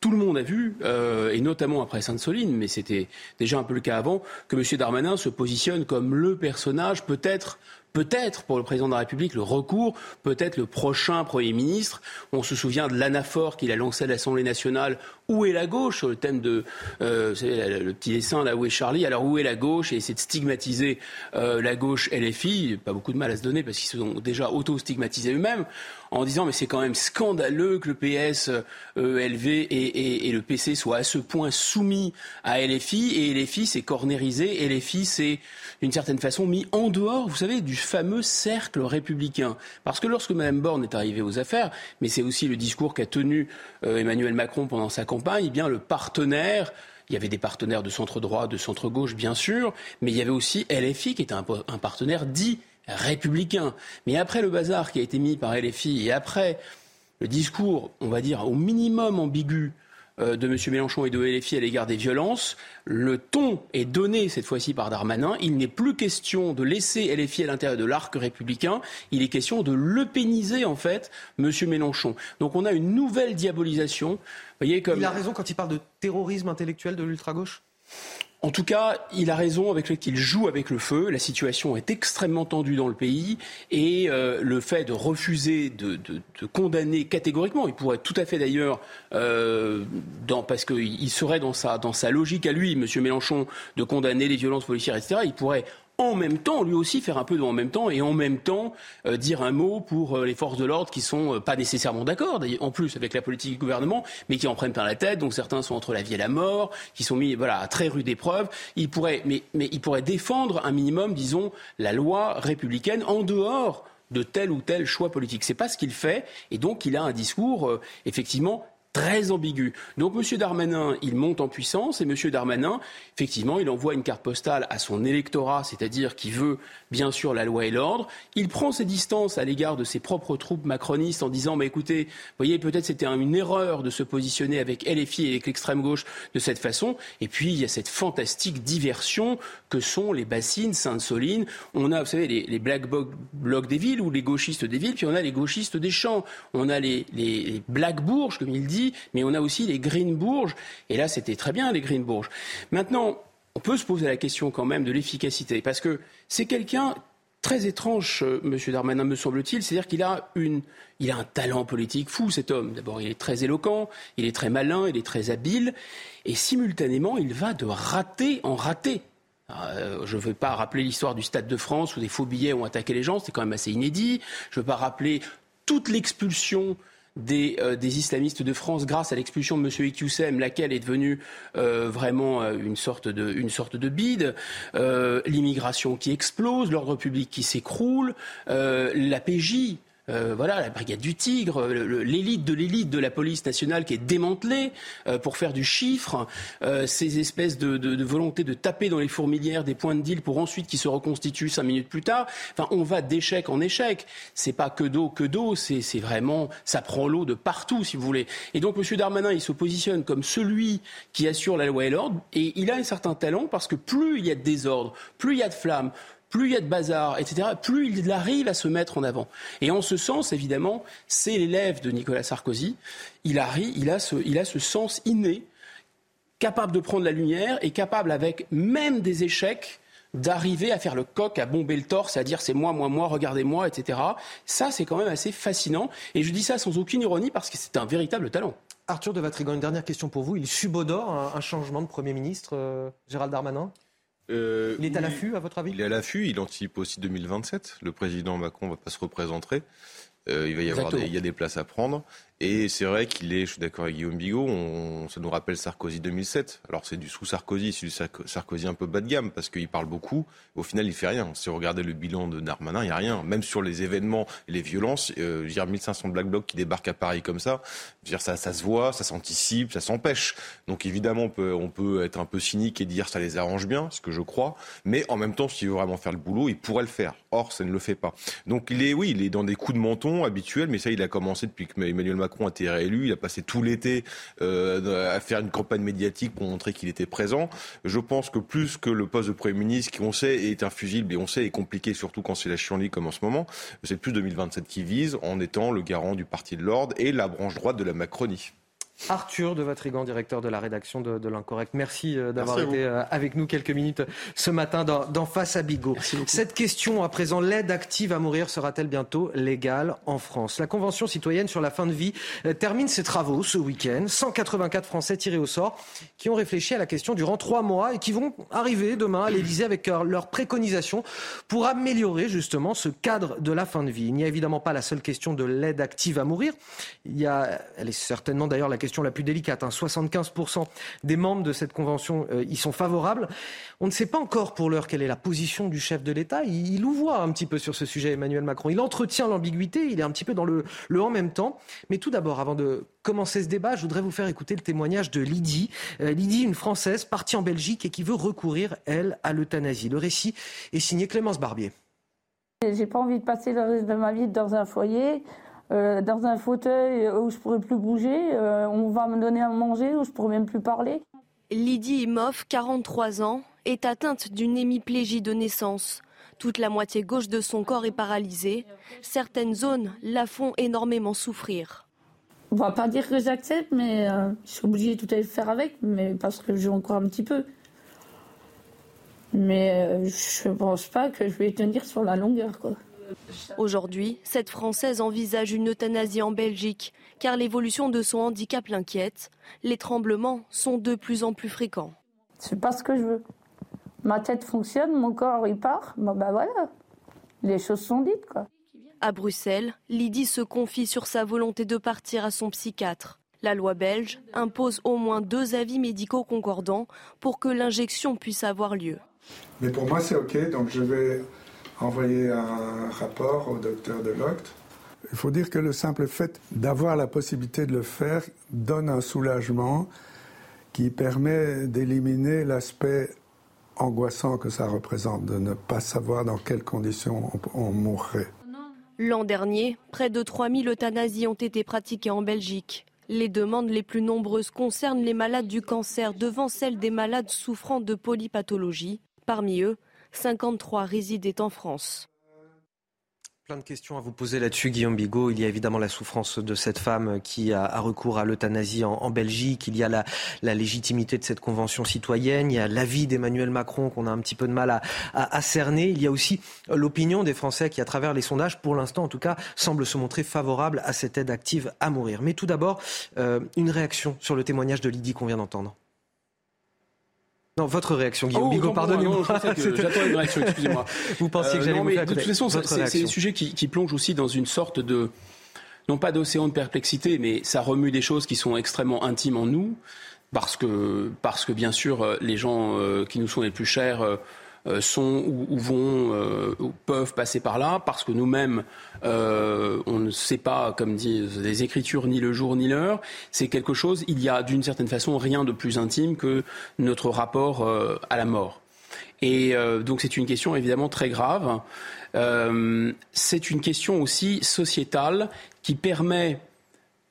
tout le monde a vu, euh, et notamment après Sainte-Soline, mais c'était déjà un peu le cas avant, que M. Darmanin se positionne comme le personnage peut-être peut-être pour le président de la République le recours, peut-être le prochain Premier ministre. On se souvient de l'anaphore qu'il a lancé à l'Assemblée nationale. Où est la gauche sur le thème de euh, vous savez, le petit dessin là où est Charlie? Alors où est la gauche? Et essayer de stigmatiser euh, la gauche LFI. Pas beaucoup de mal à se donner parce qu'ils se sont déjà auto-stigmatisés eux-mêmes en disant mais c'est quand même scandaleux que le PS, ELV et, et, et, le PC soient à ce point soumis à LFI et LFI c'est cornérisé, LFI c'est d'une certaine façon mis en dehors, vous savez, du fameux cercle républicain. Parce que lorsque Mme Borne est arrivée aux affaires, mais c'est aussi le discours qu'a tenu euh, Emmanuel Macron pendant sa campagne, eh le partenaire il y avait des partenaires de centre droit, de centre gauche, bien sûr, mais il y avait aussi LFI qui était un, partenaire dit républicain. Mais après le bazar qui a été mis par LFI et après le discours, on va dire, au minimum ambigu de M. Mélenchon et de LFI à l'égard des violences. Le ton est donné cette fois-ci par Darmanin. Il n'est plus question de laisser LFI à l'intérieur de l'arc républicain. Il est question de le péniser, en fait, M. Mélenchon. Donc on a une nouvelle diabolisation. Voyez, comme... Il a raison quand il parle de terrorisme intellectuel de l'ultra-gauche? En tout cas, il a raison avec le qu'il joue avec le feu. La situation est extrêmement tendue dans le pays et euh, le fait de refuser de, condamner catégoriquement, il pourrait tout à fait d'ailleurs, euh, parce qu'il serait dans sa, dans sa logique à lui, M. Mélenchon, de condamner les violences policières, etc. Il pourrait en même temps, lui aussi, faire un peu de en même temps et en même temps euh, dire un mot pour euh, les forces de l'ordre qui sont euh, pas nécessairement d'accord, en plus avec la politique du gouvernement, mais qui en prennent plein la tête. Donc certains sont entre la vie et la mort, qui sont mis voilà à très rude épreuve. Il pourrait, mais, mais il pourrait défendre un minimum, disons, la loi républicaine en dehors de tel ou tel choix politique. C'est pas ce qu'il fait, et donc il a un discours effectivement très ambigu. Donc M. Darmanin, il monte en puissance et M. Darmanin, effectivement, il envoie une carte postale à son électorat, c'est-à-dire qui veut bien sûr la loi et l'ordre. Il prend ses distances à l'égard de ses propres troupes macronistes en disant, mais écoutez, voyez, peut-être c'était une erreur de se positionner avec LFI et avec l'extrême gauche de cette façon. Et puis il y a cette fantastique diversion que sont les bassines Sainte-Soline. On a, vous savez, les, black blocs des villes ou les gauchistes des villes, puis on a les gauchistes des champs. On a les black bourges, comme il dit Mais on a aussi les Greenbourges. Et là, c'était très bien, les Greenbourges. Maintenant, on peut se poser la question quand même de l'efficacité, parce que c'est quelqu'un très étrange, euh, M. Darmanin, me semble-t-il. C'est-à-dire qu'il a, a un talent politique fou, cet homme. D'abord, il est très éloquent, il est très malin, il est très habile, et simultanément, il va de raté en raté. Euh, je ne veux pas rappeler l'histoire du Stade de France où des faux billets ont attaqué les gens, c'était quand même assez inédit. Je ne veux pas rappeler toute l'expulsion euh, des, islamistes de France grâce à l'expulsion de M. Iqiyoussem, laquelle est devenue euh, vraiment une, sorte de, une sorte de bide, l'immigration qui explose, l'ordre public qui s'écroule, la PJ euh, voilà, la brigade du Tigre, l'élite de l'élite de la police nationale qui est démantelée euh, pour faire du chiffre, euh, ces espèces de, volonté de taper dans les fourmilières des points de deal pour ensuite qu'ils se reconstituent cinq minutes plus tard. Enfin, on va d'échec en échec. C'est pas que d'eau, que d'eau, c'est vraiment, ça prend l'eau de partout, si vous voulez. Et donc, M. Darmanin, il se positionne comme celui qui assure la loi et l'ordre, et il a un certain talent parce que plus il y a de désordre, plus il y a de flammes, plus il y a de bazar, etc., plus il arrive à se mettre en avant. Et en ce sens, évidemment, c'est l'élève de Nicolas Sarkozy. Il, arrive, il, a ce, il a ce sens inné, capable de prendre la lumière et capable, avec même des échecs, d'arriver à faire le coq, à bomber le torse, à dire c'est moi, moi, moi, regardez-moi, etc. Ça, c'est quand même assez fascinant. Et je dis ça sans aucune ironie parce que c'est un véritable talent. Arthur de Vatrigan, une dernière question pour vous. Il subodore un, changement de Premier ministre, euh, Gérald Darmanin? Euh, il est à l'affût, à votre avis Il est à l'affût, il anticipe aussi 2027. Le président Macron ne va pas se représenter. Euh, il va y avoir des, il y a des places à prendre. Et c'est vrai qu'il est, je suis d'accord avec Guillaume Bigot, on, ça nous rappelle Sarkozy 2007. Alors c'est du sous Sarkozy, c'est du Sarkozy un peu bas de gamme parce qu'il parle beaucoup. Au final, il fait rien. Si vous regardez le bilan de Darmanin, il n'y a rien. Même sur les événements les violences, euh, dire 1500 Black Blocs qui débarquent à Paris comme ça, dire ça, ça se voit, ça s'anticipe, ça s'empêche. Donc évidemment, on peut, on peut être un peu cynique et dire ça les arrange bien, ce que je crois. Mais en même temps, s'il veut vraiment faire le boulot, il pourrait le faire. Or, ça ne le fait pas. Donc il est, oui, il est dans des coups de menton habituels, mais ça, il a commencé depuis que Emmanuel Macron a été réélu. Il a passé tout l'été euh, à faire une campagne médiatique pour montrer qu'il était présent. Je pense que plus que le poste de Premier ministre, qui on sait est infusible et on sait est compliqué, surtout quand c'est la chienlit comme en ce moment, c'est plus 2027 qui vise en étant le garant du Parti de l'Ordre et la branche droite de la Macronie. Arthur de Vatrigan, directeur de la rédaction de, l'Incorrect. Merci euh, d'avoir été euh, avec nous quelques minutes ce matin dans, Face à Bigot. Cette question à présent, l'aide active à mourir sera-t-elle bientôt légale en France? La Convention citoyenne sur la fin de vie euh, termine ses travaux ce week-end. 184 Français tirés au sort qui ont réfléchi à la question durant trois mois et qui vont arriver demain à l'Élysée avec leurs préconisations pour améliorer justement ce cadre de la fin de vie. Il n'y a évidemment pas la seule question de l'aide active à mourir. Il y a, elle est certainement d'ailleurs la question la plus délicate. 75% hein. des membres de cette convention euh, y sont favorables. On ne sait pas encore pour l'heure quelle est la position du chef de l'État. Il, voit un petit peu sur ce sujet, Emmanuel Macron. Il entretient l'ambiguïté, il est un petit peu dans le, le en même temps. Mais tout d'abord, avant de commencer ce débat, je voudrais vous faire écouter le témoignage de Lydie. Euh, Lydie, une Française partie en Belgique et qui veut recourir, elle, à l'euthanasie. Le récit est signé Clémence Barbier. J'ai pas envie de passer le reste de ma vie dans un foyer euh, dans un fauteuil où je pourrais plus bouger. Euh, on va me donner à manger où je pourrais même plus parler. Lydie Imoff, 43 ans, est atteinte d'une hémiplégie de naissance. Toute la moitié gauche de son corps est paralysée. Certaines zones la font énormément souffrir. On va pas dire que j'accepte, mais euh, je suis obligée de tout à faire avec, mais parce que j'ai encore un petit peu. Mais je pense pas que je vais tenir sur la longueur, quoi. Aujourd'hui, cette Française envisage une euthanasie en Belgique car l'évolution de son handicap l'inquiète. Les tremblements sont de plus en plus fréquents. C'est pas ce que je veux. Ma tête fonctionne, mon corps il part. Bon ben voilà, les choses sont dites quoi. À Bruxelles, Lydie se confie sur sa volonté de partir à son psychiatre. La loi belge impose au moins deux avis médicaux concordants pour que l'injection puisse avoir lieu. Mais pour moi c'est ok, donc je vais envoyer un rapport au docteur de Locht. Il faut dire que le simple fait d'avoir la possibilité de le faire donne un soulagement qui permet d'éliminer l'aspect angoissant que ça représente, de ne pas savoir dans quelles conditions on, mourrait. L'an dernier, près de 3000 euthanasies ont été pratiquées en Belgique. Les demandes les plus nombreuses concernent les malades du cancer devant celles des malades souffrant de polypathologie. Parmi eux, 53 résidaient en France. plein de questions à vous poser là-dessus, Guillaume Bigot. Il y a évidemment la souffrance de cette femme qui a, recours à l'euthanasie en, Belgique. Il y a la, légitimité de cette convention citoyenne. Il y a l'avis d'Emmanuel Macron qu'on a un petit peu de mal à, cerner. Il y a aussi l'opinion des Français qui, à travers les sondages, pour l'instant en tout cas, semblent se montrer favorables à cette aide active à mourir. Mais tout d'abord, euh, une réaction sur le témoignage de Lydie qu'on vient d'entendre. Non, votre réaction, Guillaume oh, Bigot, pardonnez-moi. J'attends une réaction, excusez-moi. vous pensiez que j'allais euh, vous faire De toute façon, c'est un sujet qui, qui plonge aussi dans une sorte de, non pas d'océan de perplexité, mais ça remue des choses qui sont extrêmement intimes en nous, parce que, parce que bien sûr, euh, les gens euh, qui nous sont les plus chers euh, sont ou, vont euh, ou peuvent passer par là parce que nous-mêmes euh, on ne sait pas, comme disent les Écritures, ni le jour ni l'heure. C'est quelque chose. Il y a d'une certaine façon rien de plus intime que notre rapport à la mort. Et donc c'est une question évidemment très grave. c'est une question aussi sociétale qui permet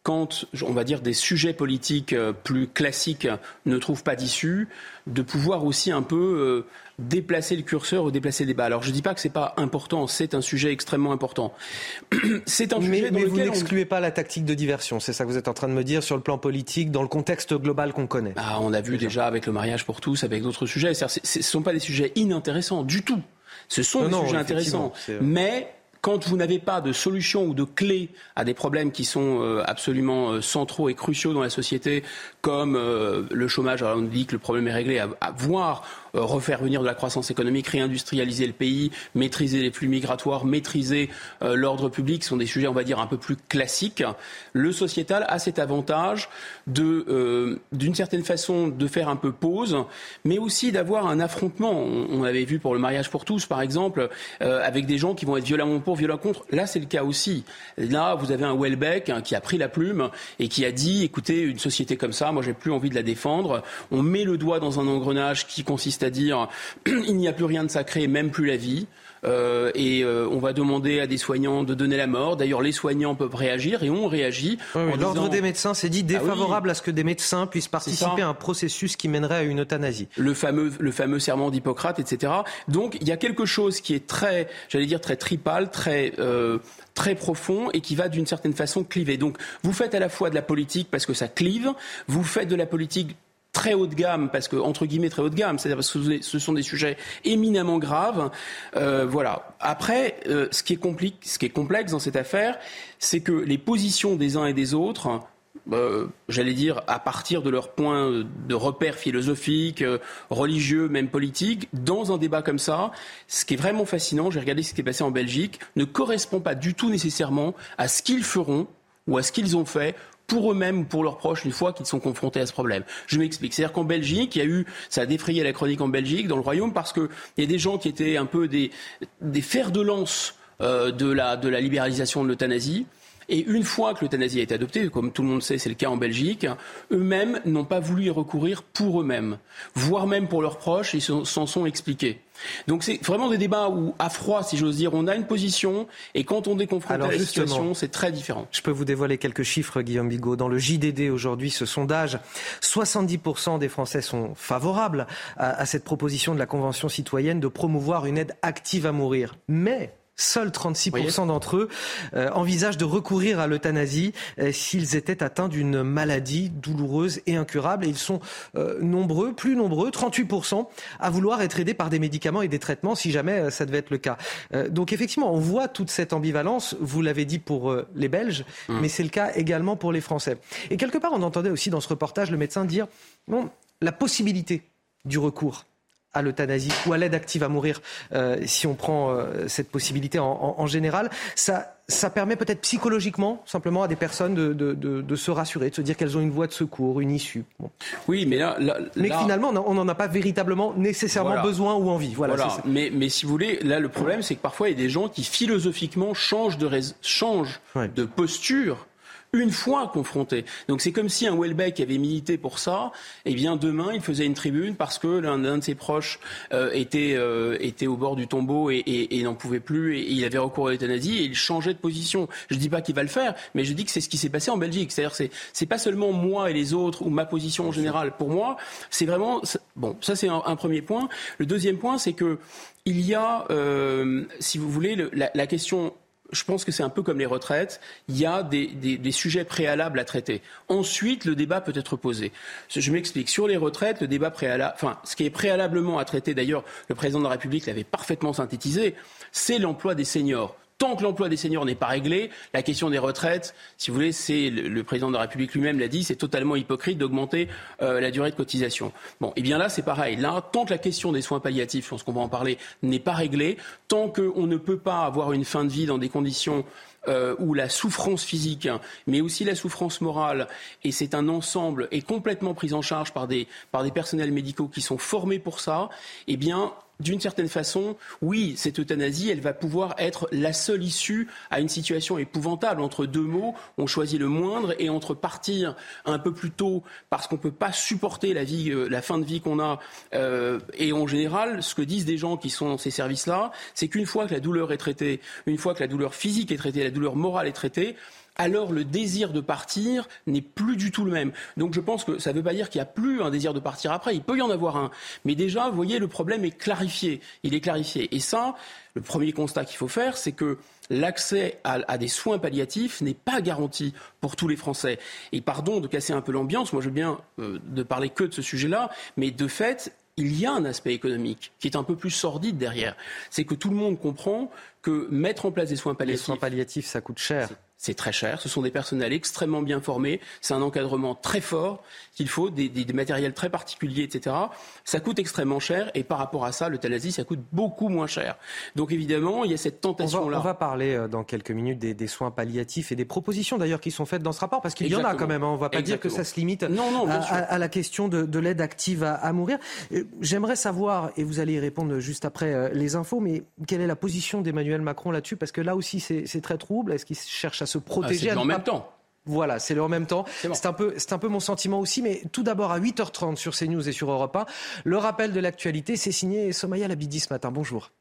quand, on va dire, des sujets politiques plus classiques ne trouvent pas d'issue, de pouvoir aussi un peu déplacer le curseur ou déplacer le débat. Alors je ne dis pas que ce n'est pas important, c'est un sujet extrêmement important. c'est un sujet mais, vous n'excluez pas la tactique de diversion, c'est ça que vous êtes en train de me dire sur le plan politique, dans le contexte global qu'on connaît. Ah, on a vu déjà. avec le mariage pour tous, avec d'autres sujets. Ce ne sont pas des sujets inintéressants du tout. Ce sont des sujets intéressants. Mais quand vous n'avez pas de solution ou de clé à des problèmes qui sont euh, absolument euh, centraux et cruciaux dans la société, comme euh, le chômage, alors on dit que le problème est réglé, à, à voir refaire venir de la croissance économique, réindustrialiser le pays, maîtriser les flux migratoires, maîtriser euh, l'ordre public, sont des sujets, on va dire, un peu plus classiques. Le sociétal a cet avantage de, euh, d'une certaine façon, de faire un peu pause, mais aussi d'avoir un affrontement. On, avait vu pour le mariage pour tous, par exemple, avec des gens qui vont être violemment pour, violemment contre. Là, c'est le cas aussi. Là, vous avez un Welbeck hein, qui a pris la plume et qui a dit, écoutez, une société comme ça, moi, j'ai plus envie de la défendre. On met le doigt dans un engrenage qui consiste c'est-à-dire il n'y a plus rien de sacré, même plus la vie. Euh, et euh, on va demander à des soignants de donner la mort. D'ailleurs, les soignants peuvent réagir et on réagit. L'ordre des médecins s'est dit ah défavorable à ce que des médecins puissent participer à un processus qui mènerait à une euthanasie. Le fameux, le fameux serment d'Hippocrate, etc. Donc, il y a quelque chose qui est très, j'allais dire, très tripal, très euh, très profond et qui va d'une certaine façon cliver. Donc, vous faites à la fois de la politique parce que ça clive, vous faites de la politique très haut de gamme, parce que entre guillemets très haut de gamme, c'est-à-dire parce que ce sont des sujets éminemment graves. Euh, voilà. Après, euh, ce, qui est compliqué, ce qui est complexe dans cette affaire, c'est que les positions des uns et des autres, euh, j'allais dire, à partir de leur point de repère philosophique, religieux, même politique, dans un débat comme ça, ce qui est vraiment fascinant, j'ai regardé ce qui est passé en Belgique, ne correspond pas du tout nécessairement à ce qu'ils feront ou à ce qu'ils ont fait pour eux-mêmes ou pour leurs proches une fois qu'ils sont confrontés à ce problème. Je m'explique. C'est-à-dire qu'en Belgique, il y a eu, ça a défrayé la chronique en Belgique, dans le royaume, parce qu'il y a des gens qui étaient un peu des, des fers de lance euh, de, la, de la libéralisation de l'euthanasie. Et une fois que l'euthanasie a été adoptée, comme tout le monde sait, c'est le cas en Belgique, eux-mêmes n'ont pas voulu y recourir pour eux-mêmes, voire même pour leurs proches, ils s'en sont expliqués. Donc c'est vraiment des débats où, à froid, si j'ose dire, on a une position et quand on est confronté à la situation, c'est très différent. Je peux vous dévoiler quelques chiffres, Guillaume Bigot. Dans le JDD aujourd'hui, ce sondage, 70% des Français sont favorables à, à cette proposition de la Convention citoyenne de promouvoir une aide active à mourir. Mais Seuls 36% d'entre eux euh, envisagent de recourir à l'euthanasie euh, s'ils étaient atteints d'une maladie douloureuse et incurable. Et ils sont euh, nombreux, plus nombreux, 38%, à vouloir être aidés par des médicaments et des traitements si jamais ça devait être le cas. donc effectivement, on voit toute cette ambivalence. Vous l'avez dit pour les Belges, mmh. mais c'est le cas également pour les Français. Et quelque part, on entendait aussi dans ce reportage le médecin dire, bon, la possibilité du recours à l'euthanasie ou à l'aide active à mourir, euh, si on prend euh, cette possibilité en, général, ça, ça permet peut-être psychologiquement, simplement, à des personnes de, de, de, se rassurer, de se dire qu'elles ont une voie de secours, une issue. Oui, mais là, mais finalement, on n'en a pas véritablement nécessairement besoin ou envie. Voilà. voilà. Mais, mais si vous voulez, là, le problème, c'est que parfois, il y a des gens qui philosophiquement changent de, changent de posture une fois confronté. Donc c'est comme si un Welbeck avait milité pour ça, et eh bien demain il faisait une tribune parce que l'un de ses proches euh, était, euh, était au bord du tombeau et, et, n'en pouvait plus et, il avait recours à l'euthanasie et il changeait de position. Je dis pas qu'il va le faire, mais je dis que c'est ce qui s'est passé en Belgique. C'est-à-dire c'est c'est pas seulement moi et les autres ou ma position en général. Pour moi, c'est vraiment bon. Ça c'est un, premier point. Le deuxième point, c'est que il y a, euh, si vous voulez, la, la question je pense que c'est un peu comme les retraites. Il y a des, sujets préalables à traiter. Ensuite, le débat peut être posé. Je m'explique. Sur les retraites, le débat préalable, enfin, ce qui est préalablement à traiter, d'ailleurs, le président de la République l'avait parfaitement synthétisé, c'est l'emploi des seniors tant que l'emploi des seniors n'est pas réglé, la question des retraites, si vous voulez, c'est le, président de la République lui-même l'a dit, c'est totalement hypocrite d'augmenter euh, la durée de cotisation. Bon, et eh bien là, c'est pareil. Là, tant que la question des soins palliatifs, je pense qu'on va en parler, n'est pas réglée, tant qu'on ne peut pas avoir une fin de vie dans des conditions euh, où la souffrance physique, mais aussi la souffrance morale, et c'est un ensemble, est complètement pris en charge par des, par des personnels médicaux qui sont formés pour ça, eh bien, d'une certaine façon, oui, cette euthanasie, elle va pouvoir être la seule issue à une situation épouvantable. Entre deux mots, on choisit le moindre et entre partir un peu plus tôt parce qu'on ne peut pas supporter la, vie, euh, la fin de vie qu'on a euh, et en général, ce que disent des gens qui sont dans ces services-là, c'est qu'une fois que la douleur est traitée, une fois que la douleur physique est traitée, la douleur morale est traitée, alors le désir de partir n'est plus du tout le même. Donc je pense que ça ne veut pas dire qu'il n'y a plus un désir de partir après. Il peut y en avoir un. Mais déjà, vous voyez, le problème est clarifié. Il est clarifié. Et ça, le premier constat qu'il faut faire, c'est que l'accès à, des soins palliatifs n'est pas garanti pour tous les Français. Et pardon de casser un peu l'ambiance, moi je veux bien euh, de parler que de ce sujet-là, mais de fait, il y a un aspect économique qui est un peu plus sordide derrière. C'est que tout le monde comprend que mettre en place des soins palliatifs. Les soins palliatifs, ça coûte cher c'est très cher. Ce sont des personnels extrêmement bien formés. C'est un encadrement très fort qu'il faut, des, matériels très particuliers, etc. Ça coûte extrêmement cher et par rapport à ça, l'euthanasie, ça coûte beaucoup moins cher. Donc évidemment, il y a cette tentation-là. On, va parler euh, dans quelques minutes des, soins palliatifs et des propositions d'ailleurs qui sont faites dans ce rapport parce qu'il y en a quand même. Hein. On ne va pas dire que ça se limite à, la question de, l'aide active à, mourir. Euh, j'aimerais savoir, et vous allez y répondre juste après euh, les infos, mais quelle est la position d'Emmanuel Macron là-dessus Parce que là aussi, c'est très trouble. Est-ce qu'il cherche à se protéger. Ah, en même temps. Voilà, c'est le en même temps. C'est un peu, c'est un peu mon sentiment aussi. Mais tout d'abord à 8h30 sur CNews et sur Europe 1, le rappel de l'actualité, c'est signé Somaya Labidi ce matin. Bonjour.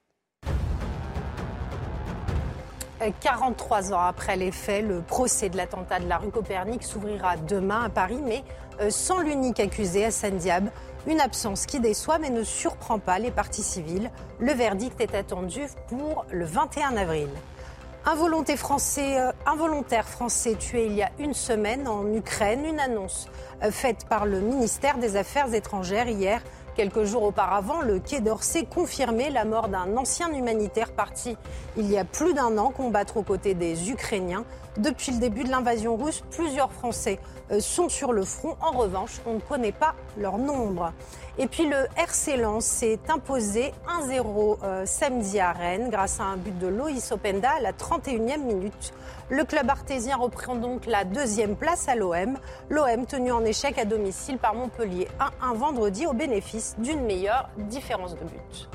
43 ans après les faits, le procès de l'attentat de la rue Copernic s'ouvrira demain à Paris, mais euh, sans l'unique accusé, Hassan Diab. Une absence qui déçoit mais ne surprend pas les parties civiles. Le verdict est attendu pour le 21 avril. Un volontaire français, euh, involontaire français tué il y a une semaine en Ukraine, une annonce euh, faite par le ministère des Affaires étrangères hier. Quelques jours auparavant, le Quai d'Orsay confirmait la mort d'un ancien humanitaire parti il y a plus d'un an combattre aux côtés des Ukrainiens. Depuis le début de l'invasion russe, plusieurs Français euh, sont sur le front. En revanche, on ne connaît pas leur nombre. Et puis le RC Lens s'est imposé 1-0 euh, samedi à Rennes grâce à un but de Loïs Openda à la 31e minute. Le club artésien reprend donc la deuxième place à l'OM. L'OM tenu en échec à domicile par Montpellier 1-1 vendredi au bénéfice d'une meilleure différence de but.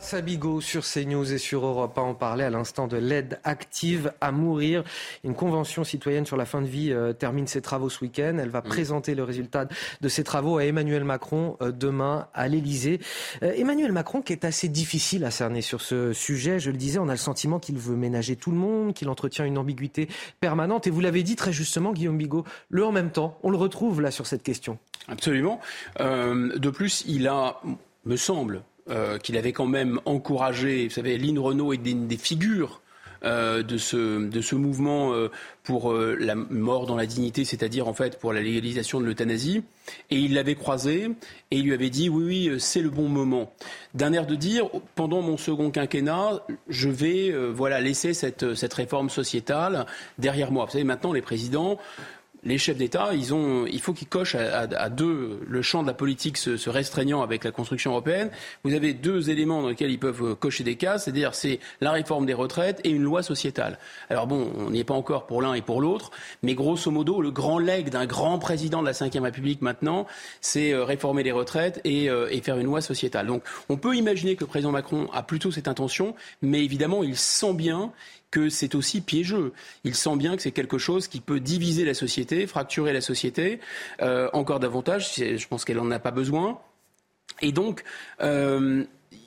Sabigo sur CNews et sur Europe 1, on parlait à l'instant de l'aide active à mourir. Une convention citoyenne sur la fin de vie euh, termine ses travaux ce week-end. Elle va présenter le résultat de ses travaux à Emmanuel Macron euh, demain à l'Elysée. Euh, Emmanuel Macron qui est assez difficile à cerner sur ce sujet. Je le disais, on a le sentiment qu'il veut ménager tout le monde, qu'il entretient une ambiguïté permanente. Et vous l'avez dit très justement, Guillaume Bigot, le en même temps, on le retrouve là sur cette question. Absolument. de plus, il a, me semble, euh, qu'il avait quand même encouragé, vous savez, Lynn Renault est des, figures euh, de, ce, de ce mouvement euh, pour la mort dans la dignité, c'est-à-dire en fait pour la légalisation de l'euthanasie. Et il l'avait croisé et il lui avait dit oui, oui, c'est le bon moment. D'un air de dire, pendant mon second quinquennat, je vais voilà laisser cette, cette réforme sociétale derrière moi. Vous savez, maintenant les présidents les chefs d'État, ils ont, il faut qu'ils cochent à, deux, le champ de la politique se, restreignant avec la construction européenne. Vous avez deux éléments dans lesquels ils peuvent euh, cocher des cases, c'est-à-dire c'est la réforme des retraites et une loi sociétale. Alors bon, on n'y est pas encore pour l'un et pour l'autre, mais grosso modo, le grand leg d'un grand président de la Ve République maintenant, c'est euh, réformer les retraites et, euh, et faire une loi sociétale. Donc on peut imaginer que le président Macron a plutôt cette intention, mais évidemment, il sent bien que c'est aussi piégeux. Il sent bien que c'est quelque chose qui peut diviser la société, fracturer la société euh, encore davantage. Je pense qu'elle n'en a pas besoin. Et donc, euh,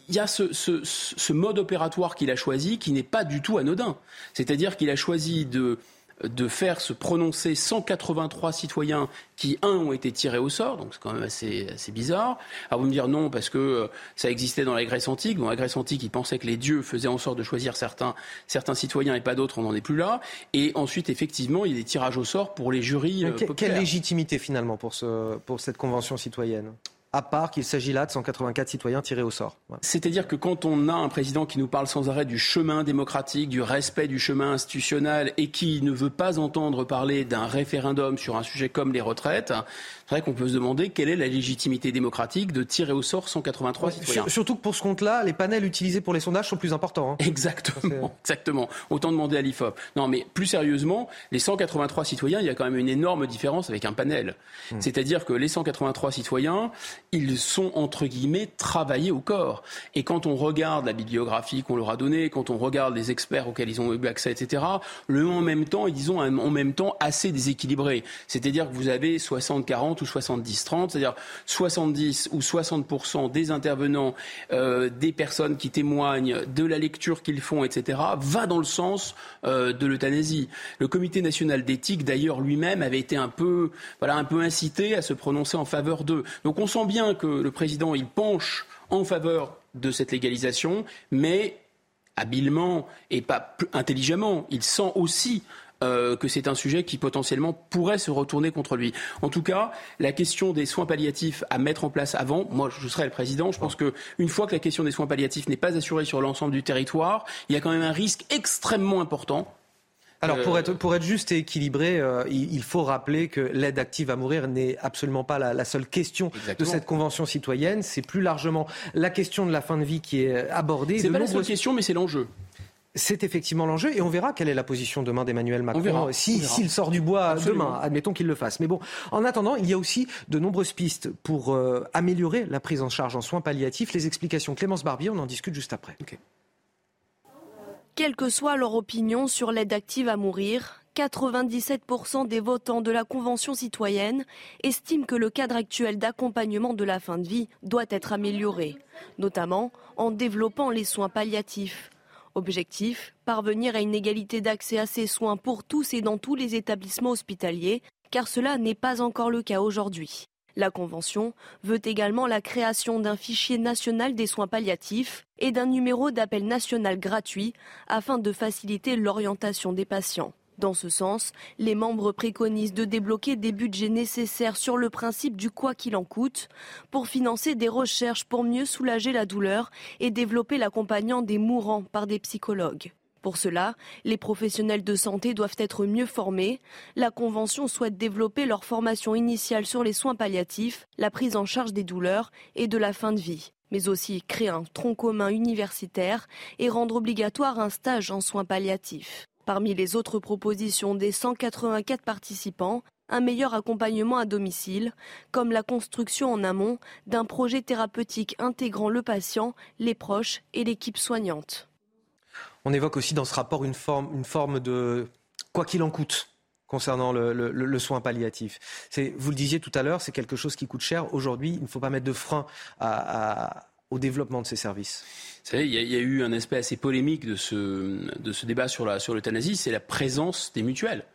il y a ce, mode opératoire qu'il a choisi qui n'est pas du tout anodin. C'est-à-dire qu'il a choisi de de faire se prononcer 183 citoyens qui, un, ont été tirés au sort, donc c'est quand même assez, assez bizarre. Alors vous me dire non, parce que euh, ça existait dans la Grèce antique. Dans la Grèce antique, ils pensaient que les dieux faisaient en sorte de choisir certains, certains citoyens et pas d'autres, on n'en est plus là. Et ensuite, effectivement, il y a des tirages au sort pour les jurys euh. Quelle légitimité finalement pour, ce, pour cette convention citoyenne? À part qu'il s'agit là de 184 citoyens tirés au sort. C'est-à-dire que quand on a un président qui nous parle sans arrêt du chemin démocratique, du respect du chemin institutionnel et qui ne veut pas entendre parler d'un référendum sur un sujet comme les retraites, c'est vrai qu'on peut se demander quelle est la légitimité démocratique de tirer au sort 183 citoyens. Surtout que pour ce compte-là, les panels utilisés pour les sondages sont plus importants. Hein. Exactement, exactement. Autant demander à l'IFOP. Non, mais plus sérieusement, les 183 citoyens, il y a quand même une énorme différence avec un panel. Hmm. C'est-à-dire que les 183 citoyens, ils sont entre guillemets travaillés au corps. Et quand on regarde la bibliographie qu'on leur a donnée, quand on regarde les experts auxquels ils ont eu accès, etc., le en même temps, ils ont un en même temps assez déséquilibré. C'est-à-dire que vous avez 60-40 ou 70-30, c'est-à-dire 70 ou 60% des intervenants, euh, des personnes qui témoignent de la lecture qu'ils font, etc., va dans le sens euh, de l'euthanasie. Le Comité national d'éthique, d'ailleurs, lui-même avait été un peu, un peu incité à se prononcer en faveur d'eux. Donc on sent bien que le président, il penche en faveur de cette légalisation, mais habilement et pas intelligemment, il sent aussi euh, que c'est un sujet qui potentiellement pourrait se retourner contre lui. En tout cas, la question des soins palliatifs à mettre en place avant, moi je serai le président, je pense qu'une fois que la question des soins palliatifs n'est pas assurée sur l'ensemble du territoire, il y a quand même un risque extrêmement important alors pour euh, être, pour être juste et équilibré, euh, il, faut rappeler que l'aide active à mourir n'est absolument pas la, seule question de cette convention citoyenne. C'est plus largement la question de la fin de vie qui est abordée. C'est pas la seule question, mais c'est l'enjeu. C'est effectivement l'enjeu et on verra quelle est la position demain d'Emmanuel Macron s'il sort du bois demain. Admettons qu'il le fasse. Mais bon, en attendant, il y a aussi de nombreuses pistes pour euh, améliorer la prise en charge en soins palliatifs. Les explications Clémence Barbier, on en discute juste après. Quelle que soit leur opinion sur l'aide active à mourir, 97% des votants de la Convention citoyenne estiment que le cadre actuel d'accompagnement de la fin de vie doit être amélioré, notamment en développant les soins palliatifs. Objectif, parvenir à une égalité d'accès à ces soins pour tous et dans tous les établissements hospitaliers, car cela n'est pas encore le cas aujourd'hui. La Convention veut également la création d'un fichier national des soins palliatifs et d'un numéro d'appel national gratuit afin de faciliter l'orientation des patients. Dans ce sens, les membres préconisent de débloquer des budgets nécessaires sur le principe du quoi qu'il en coûte pour financer des recherches pour mieux soulager la douleur et développer l'accompagnant des mourants par des psychologues. Pour cela, les professionnels de santé doivent être mieux formés. La Convention souhaite développer leur formation initiale sur les soins palliatifs, la prise en charge des douleurs et de la fin de vie, mais aussi créer un tronc commun universitaire et rendre obligatoire un stage en soins palliatifs. Parmi les autres propositions des 184 participants, un meilleur accompagnement à domicile, comme la construction en amont d'un projet thérapeutique intégrant le patient, les proches et l'équipe soignante. On évoque aussi dans ce rapport une forme, de quoi qu'il en coûte concernant le, soin palliatif. Vous le disiez tout à l'heure, c'est quelque chose qui coûte cher. Aujourd'hui, il ne faut pas mettre de frein au développement de ces services. Vous savez, il y, a, eu un aspect assez polémique de ce, de ce débat sur l'euthanasie, sur c'est la présence des mutuelles.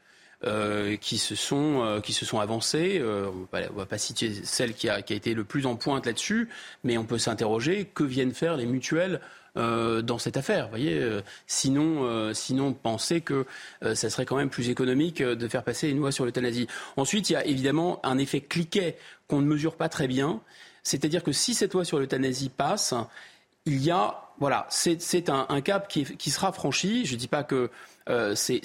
Euh, qui, se sont, euh, qui se sont avancées. Euh, on ne va pas citer celle qui a, qui a été le plus en pointe là-dessus, mais on peut s'interroger que viennent faire les mutuelles dans cette affaire. Voyez, sinon, sinon penser que ça serait quand même plus économique de faire passer une loi sur l'euthanasie. Ensuite, il y a évidemment un effet cliquet qu'on ne mesure pas très bien. C'est-à-dire que si cette loi sur l'euthanasie passe, il y a, voilà, c'est un, un, cap qui, qui, sera franchi. Je ne dis pas que euh, c'est,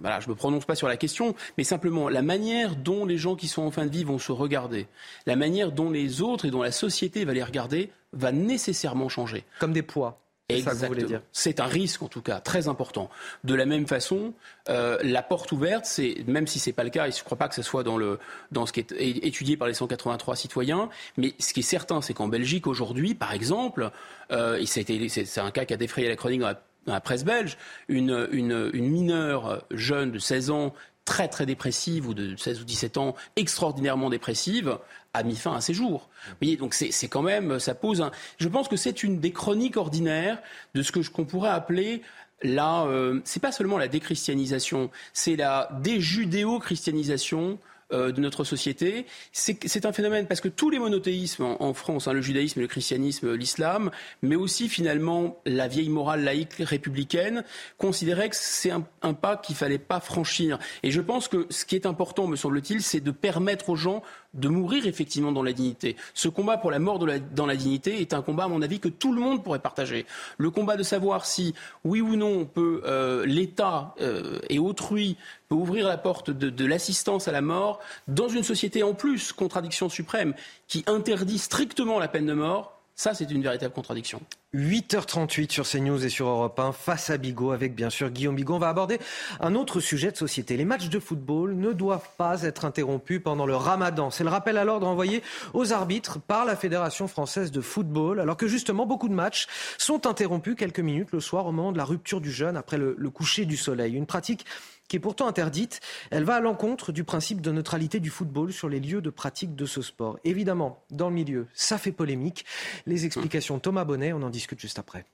voilà, je me prononce pas sur la question, mais simplement la manière dont les gens qui sont en fin de vie vont se regarder, la manière dont les autres et dont la société va les regarder, va nécessairement changer. Comme des poids. Exactement. C'est un risque en tout cas très important. De la même façon, euh, la porte ouverte, c'est même si c'est pas le cas, et je ne crois pas que ce soit dans le dans ce qui est étudié par les 183 citoyens, mais ce qui est certain, c'est qu'en Belgique aujourd'hui, par exemple, euh, et c'est un cas qui a défrayé la chronique dans la, dans la presse belge, une, une, une mineure jeune de 16 ans très très dépressive ou de 16 ou 17 ans extraordinairement dépressive a mis fin à ses jours. Vous voyez, donc c'est quand même, ça pose un... Je pense que c'est une des chroniques ordinaires de ce que qu'on pourrait appeler là, euh, c'est pas seulement la déchristianisation, c'est la déjudéo-christianisation euh, de notre société. C'est un phénomène parce que tous les monothéismes en, France, hein, le judaïsme, le christianisme, l'islam, mais aussi finalement la vieille morale laïque républicaine, considéraient que c'est un, un, pas qu'il fallait pas franchir. Et je pense que ce qui est important, me semble-t-il, c'est de permettre aux gens de mourir effectivement dans la dignité. Ce combat pour la mort dans la dignité est un combat, à mon avis, que tout le monde pourrait partager. Le combat de savoir si, oui ou non, peut euh, l'État euh, et autrui peut ouvrir la porte de, de l'assistance à la mort dans une société en plus, contradiction suprême, qui interdit strictement la peine de mort, ça, c'est une véritable contradiction. 8h38 sur CNews et sur Europe 1, face à Bigot, avec bien sûr Guillaume Bigot. On va aborder un autre sujet de société. Les matchs de football ne doivent pas être interrompus pendant le ramadan. C'est le rappel à l'ordre envoyé aux arbitres par la Fédération française de football, alors que justement beaucoup de matchs sont interrompus quelques minutes le soir au moment de la rupture du jeûne après le, le coucher du soleil. Une pratique qui est pourtant interdite. Elle va à l'encontre du principe de neutralité du football sur les lieux de pratique de ce sport. Évidemment, dans le milieu, ça fait polémique. Les explications Thomas Bonnet, on en discute juste après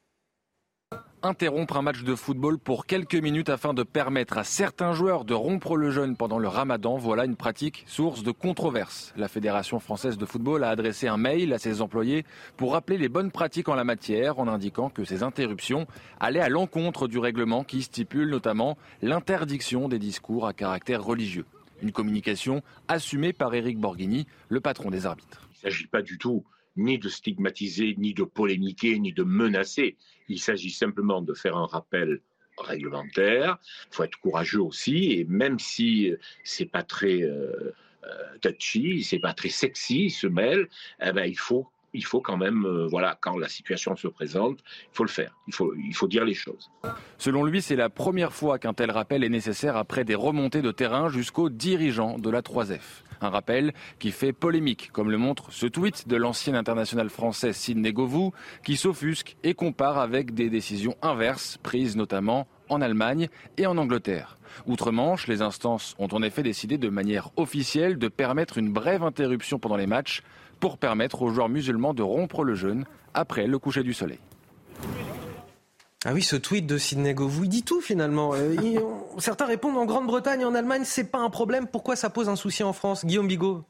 interrompre un match de football pour quelques minutes afin de permettre à certains joueurs de rompre le jeûne pendant le ramadan. Voilà une pratique source de controverse. La Fédération française de football a adressé un mail à ses employés pour rappeler les bonnes pratiques en la matière en indiquant que ces interruptions allaient à l'encontre du règlement qui stipule notamment l'interdiction des discours à caractère religieux. Une communication assumée par Éric Borghini, le patron des arbitres. Il ne s'agit pas du tout ni de stigmatiser, ni de polémiquer, ni de menacer. Il s'agit simplement de faire un rappel réglementaire. Il faut être courageux aussi, et même si c'est pas très euh, euh, touchy, c'est pas très sexy, se mêle, eh ben, il faut il faut quand même, euh, voilà, quand la situation se présente, il faut le faire. Il faut, il faut dire les choses. Selon lui, c'est la première fois qu'un tel rappel est nécessaire après des remontées de terrain jusqu'aux dirigeants de la 3F. Un rappel qui fait polémique, comme le montre ce tweet de l'ancien international français Sidney Govou, qui s'offusque et compare avec des décisions inverses prises notamment en Allemagne et en Angleterre. Outre-Manche, les instances ont en effet décidé de manière officielle de permettre une brève interruption pendant les matchs pour permettre aux joueurs musulmans de rompre le jeûne après le coucher du soleil. Ah oui, ce tweet de Sidney Govou, il dit tout finalement. Euh, certains répondent en Grande-Bretagne et en Allemagne, c'est pas un problème. Pourquoi ça pose un souci en France? Guillaume Bigot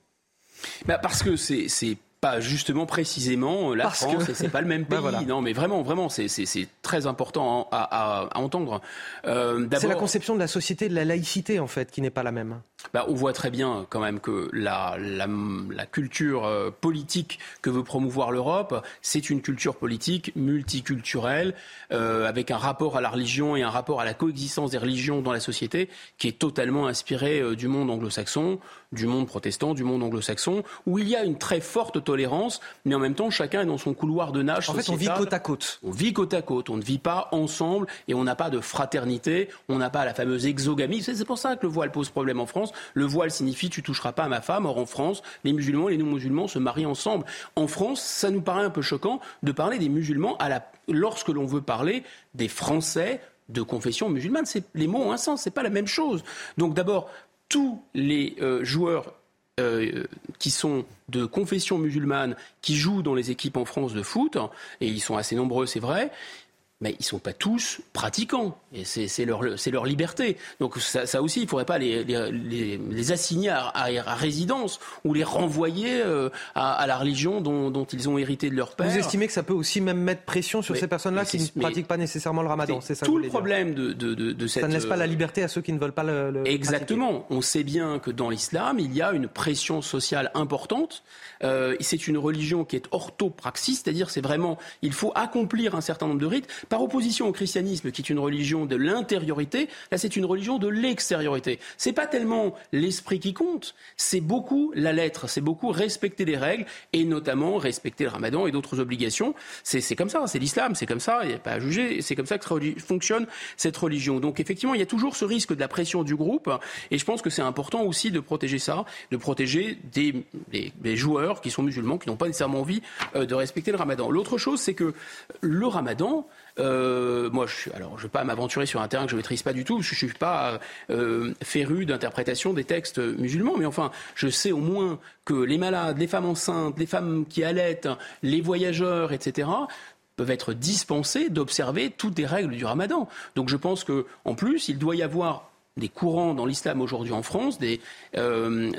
bah Parce que c'est pas justement précisément la France c'est pas le même bah, pays. Non, mais vraiment, vraiment, c'est très important à, entendre. Euh, c'est la conception de la société de la laïcité en fait qui n'est pas la même. Bah, on voit très bien quand même que la, la, la culture euh, politique que veut promouvoir l'Europe, c'est une culture politique multiculturelle euh, avec un rapport à la religion et un rapport à la coexistence des religions dans la société qui est totalement inspiré euh, du monde anglo-saxon, du monde protestant, du monde anglo-saxon, où il y a une très forte tolérance, mais en même temps, chacun est dans son couloir de nage. En fait, on vit côte à côte. On vit côte à côte. On ne vit pas ensemble et on n'a pas de fraternité. On n'a pas la fameuse exogamie. C'est pour ça que le voile pose problème en France. Le voile signifie tu toucheras pas à ma femme. Or, en France, les musulmans et les non-musulmans se marient ensemble. En France, ça nous paraît un peu choquant de parler des musulmans à la... lorsque l'on veut parler des Français de confession musulmane. Les mots ont un sens, c'est pas la même chose. Donc d'abord, tous les euh, joueurs euh, qui sont de confession musulmane, qui jouent dans les équipes en France de foot, et ils sont assez nombreux, c'est vrai, mais ils ne sont pas tous pratiquants. Et c'est leur, leur liberté. Donc ça, aussi, il ne faudrait pas les, les, les assigner à, à, résidence ou les renvoyer euh, à, à, la religion dont, dont, ils ont hérité de leur père. Vous estimez que ça peut aussi même mettre pression sur ces personnes-là qui ne pratiquent pas nécessairement le ramadan C'est ça Tout le problème de, de, de, de, cette... Ça ne laisse pas la liberté à ceux qui ne veulent pas le, le Exactement. On sait bien que dans l'islam, il y a une pression sociale importante. Euh, c'est une religion qui est orthopraxie, c'est-à-dire c'est vraiment, il faut accomplir un certain nombre de rites par opposition au christianisme, qui est une religion de l'intériorité, là c'est une religion de l'extériorité. C'est pas tellement l'esprit qui compte, c'est beaucoup la lettre, c'est beaucoup respecter les règles et notamment respecter le Ramadan et d'autres obligations. C'est comme ça, c'est l'islam, c'est comme ça, il n'y a pas à juger. C'est comme ça que fonctionne cette religion. Donc effectivement, il y a toujours ce risque de la pression du groupe et je pense que c'est important aussi de protéger ça, de protéger des, des, joueurs qui sont musulmans, qui n'ont pas nécessairement envie euh, de respecter le Ramadan. L'autre chose, c'est que le Ramadan, euh, moi, je, alors, je ne vais pas m'aventurer sur un terrain que je ne maîtrise pas du tout, je ne suis pas euh, féru d'interprétation des textes musulmans, mais enfin, je sais au moins que les malades, les femmes enceintes, les femmes qui allaitent, les voyageurs, etc., peuvent être dispensés d'observer toutes les règles du ramadan. Donc je pense qu'en plus, il doit y avoir des courants dans l'islam aujourd'hui en France, des, euh,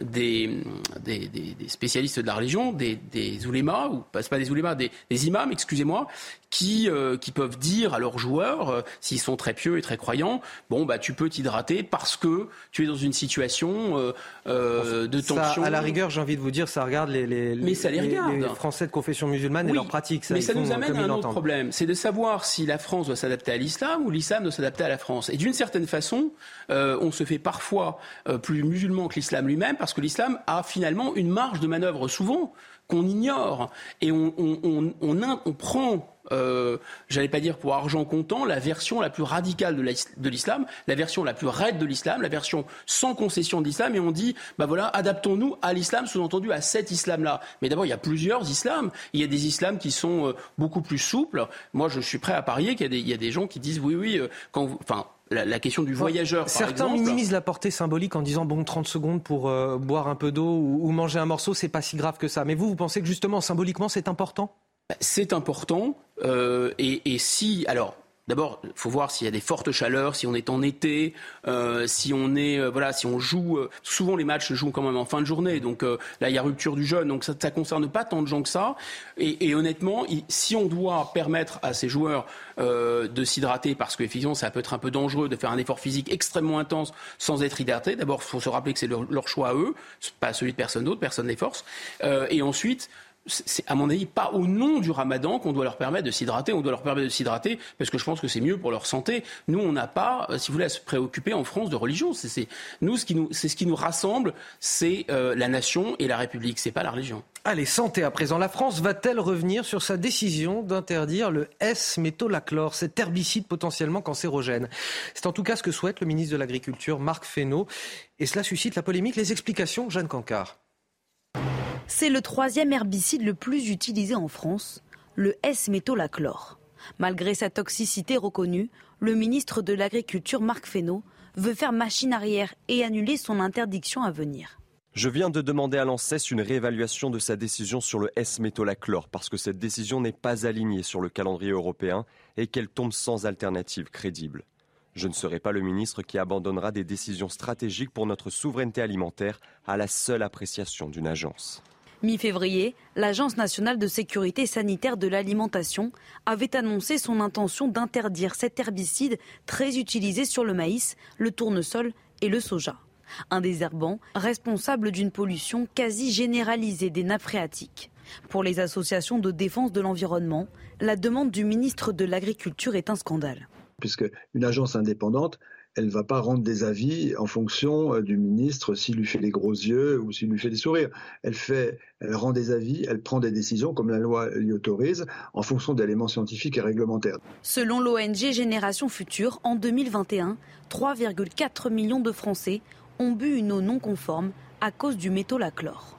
spécialistes de la religion, des, oulémas, ou pas, pas des oulémas, des imams, excusez-moi, qui, euh, qui peuvent dire à leurs joueurs, euh, s'ils sont très pieux et très croyants, bon, bah, tu peux t'hydrater parce que tu es dans une situation euh, de tension. Ça, à la rigueur, j'ai envie de vous dire, ça regarde les, les, ça les, regarde. les Français de confession musulmane et leurs pratiques. Ça, mais ça nous amène à un autre problème, c'est de savoir si la France doit s'adapter à l'islam ou l'islam doit s'adapter à la France. Et d'une certaine façon, on se fait parfois plus musulman que l'islam lui-même parce que l'islam a finalement une marge de manœuvre souvent qu'on ignore et on, on, on, prend euh, j'allais pas dire pour argent comptant, la version la plus radicale de l'islam, la version la plus raide de l'islam, la version sans concession de l'islam, et on dit, bah voilà, adaptons-nous à l'islam, sous-entendu à cet islam-là. Mais d'abord, il y a plusieurs islams. Il y a des islams qui sont euh, beaucoup plus souples. Moi, je suis prêt à parier qu'il y, y, a des gens qui disent, oui, oui, euh, quand vous, la, question du voyageur. Certains minimisent la portée symbolique en disant bon 30 secondes pour euh, boire un peu d'eau ou, ou, manger un morceau, c'est pas si grave que ça. Mais vous, vous pensez que justement symboliquement c'est important? C'est important. Euh, et, et, si alors D'abord, il faut voir s'il y a des fortes chaleurs, si on est en été, euh, si on est euh, voilà, si on joue. Euh, souvent les matchs se jouent quand même en fin de journée, donc euh, là il y a rupture du jeûne, donc ça, ça concerne pas tant de gens que ça. Et, et honnêtement, il, si on doit permettre à ces joueurs euh, de s'hydrater, parce qu'effectivement ça peut être un peu dangereux de faire un effort physique extrêmement intense sans être hydraté. D'abord, faut se rappeler que c'est leur, leur, choix à eux, pas celui de personne d'autre, personne les force. et ensuite c'est à mon avis pas au nom du ramadan qu'on doit leur permettre de s'hydrater, on doit leur permettre de s'hydrater parce que je pense que c'est mieux pour leur santé. Nous, on n'a pas, euh, si vous voulez, à se préoccuper en France de religion. C'est, nous, ce qui nous, c'est ce qui nous rassemble, c'est euh, la nation et la République, c'est pas la religion. Allez, santé à présent. La France va-t-elle revenir sur sa décision d'interdire le S-métolachlore, cet herbicide potentiellement cancérogène? C'est en tout cas ce que souhaite le ministre de l'Agriculture, Marc Fesneau. Et cela suscite la polémique. Les explications, Jeanne Cancard. C'est le troisième herbicide le plus utilisé en France, le S-métolachlore. Malgré sa toxicité reconnue, le ministre de l'Agriculture, Marc Fesneau, veut faire machine arrière et annuler son interdiction à venir. Je viens de demander à l'ANSES une réévaluation de sa décision sur le S-métolachlore parce que cette décision n'est pas alignée sur le calendrier européen et qu'elle tombe sans alternative crédible. Je ne serai pas le ministre qui abandonnera des décisions stratégiques pour notre souveraineté alimentaire à la seule appréciation d'une agence. Mi-février, l'Agence nationale de sécurité sanitaire de l'alimentation avait annoncé son intention d'interdire cet herbicide très utilisé sur le maïs, le tournesol et le soja. Un désherbant responsable d'une pollution quasi généralisée des nappes phréatiques. Pour les associations de défense de l'environnement, la demande du ministre de l'Agriculture est un scandale. Puisque une agence indépendante elle ne va pas rendre des avis en fonction du ministre s'il lui fait des gros yeux ou s'il lui fait des sourires. Elle fait, rend des avis, elle prend des décisions comme la loi l'y autorise en fonction d'éléments scientifiques et réglementaires. Selon l'ONG Génération Future, en 2021, 3,4 millions de Français ont bu une eau non conforme à cause du métolachlore.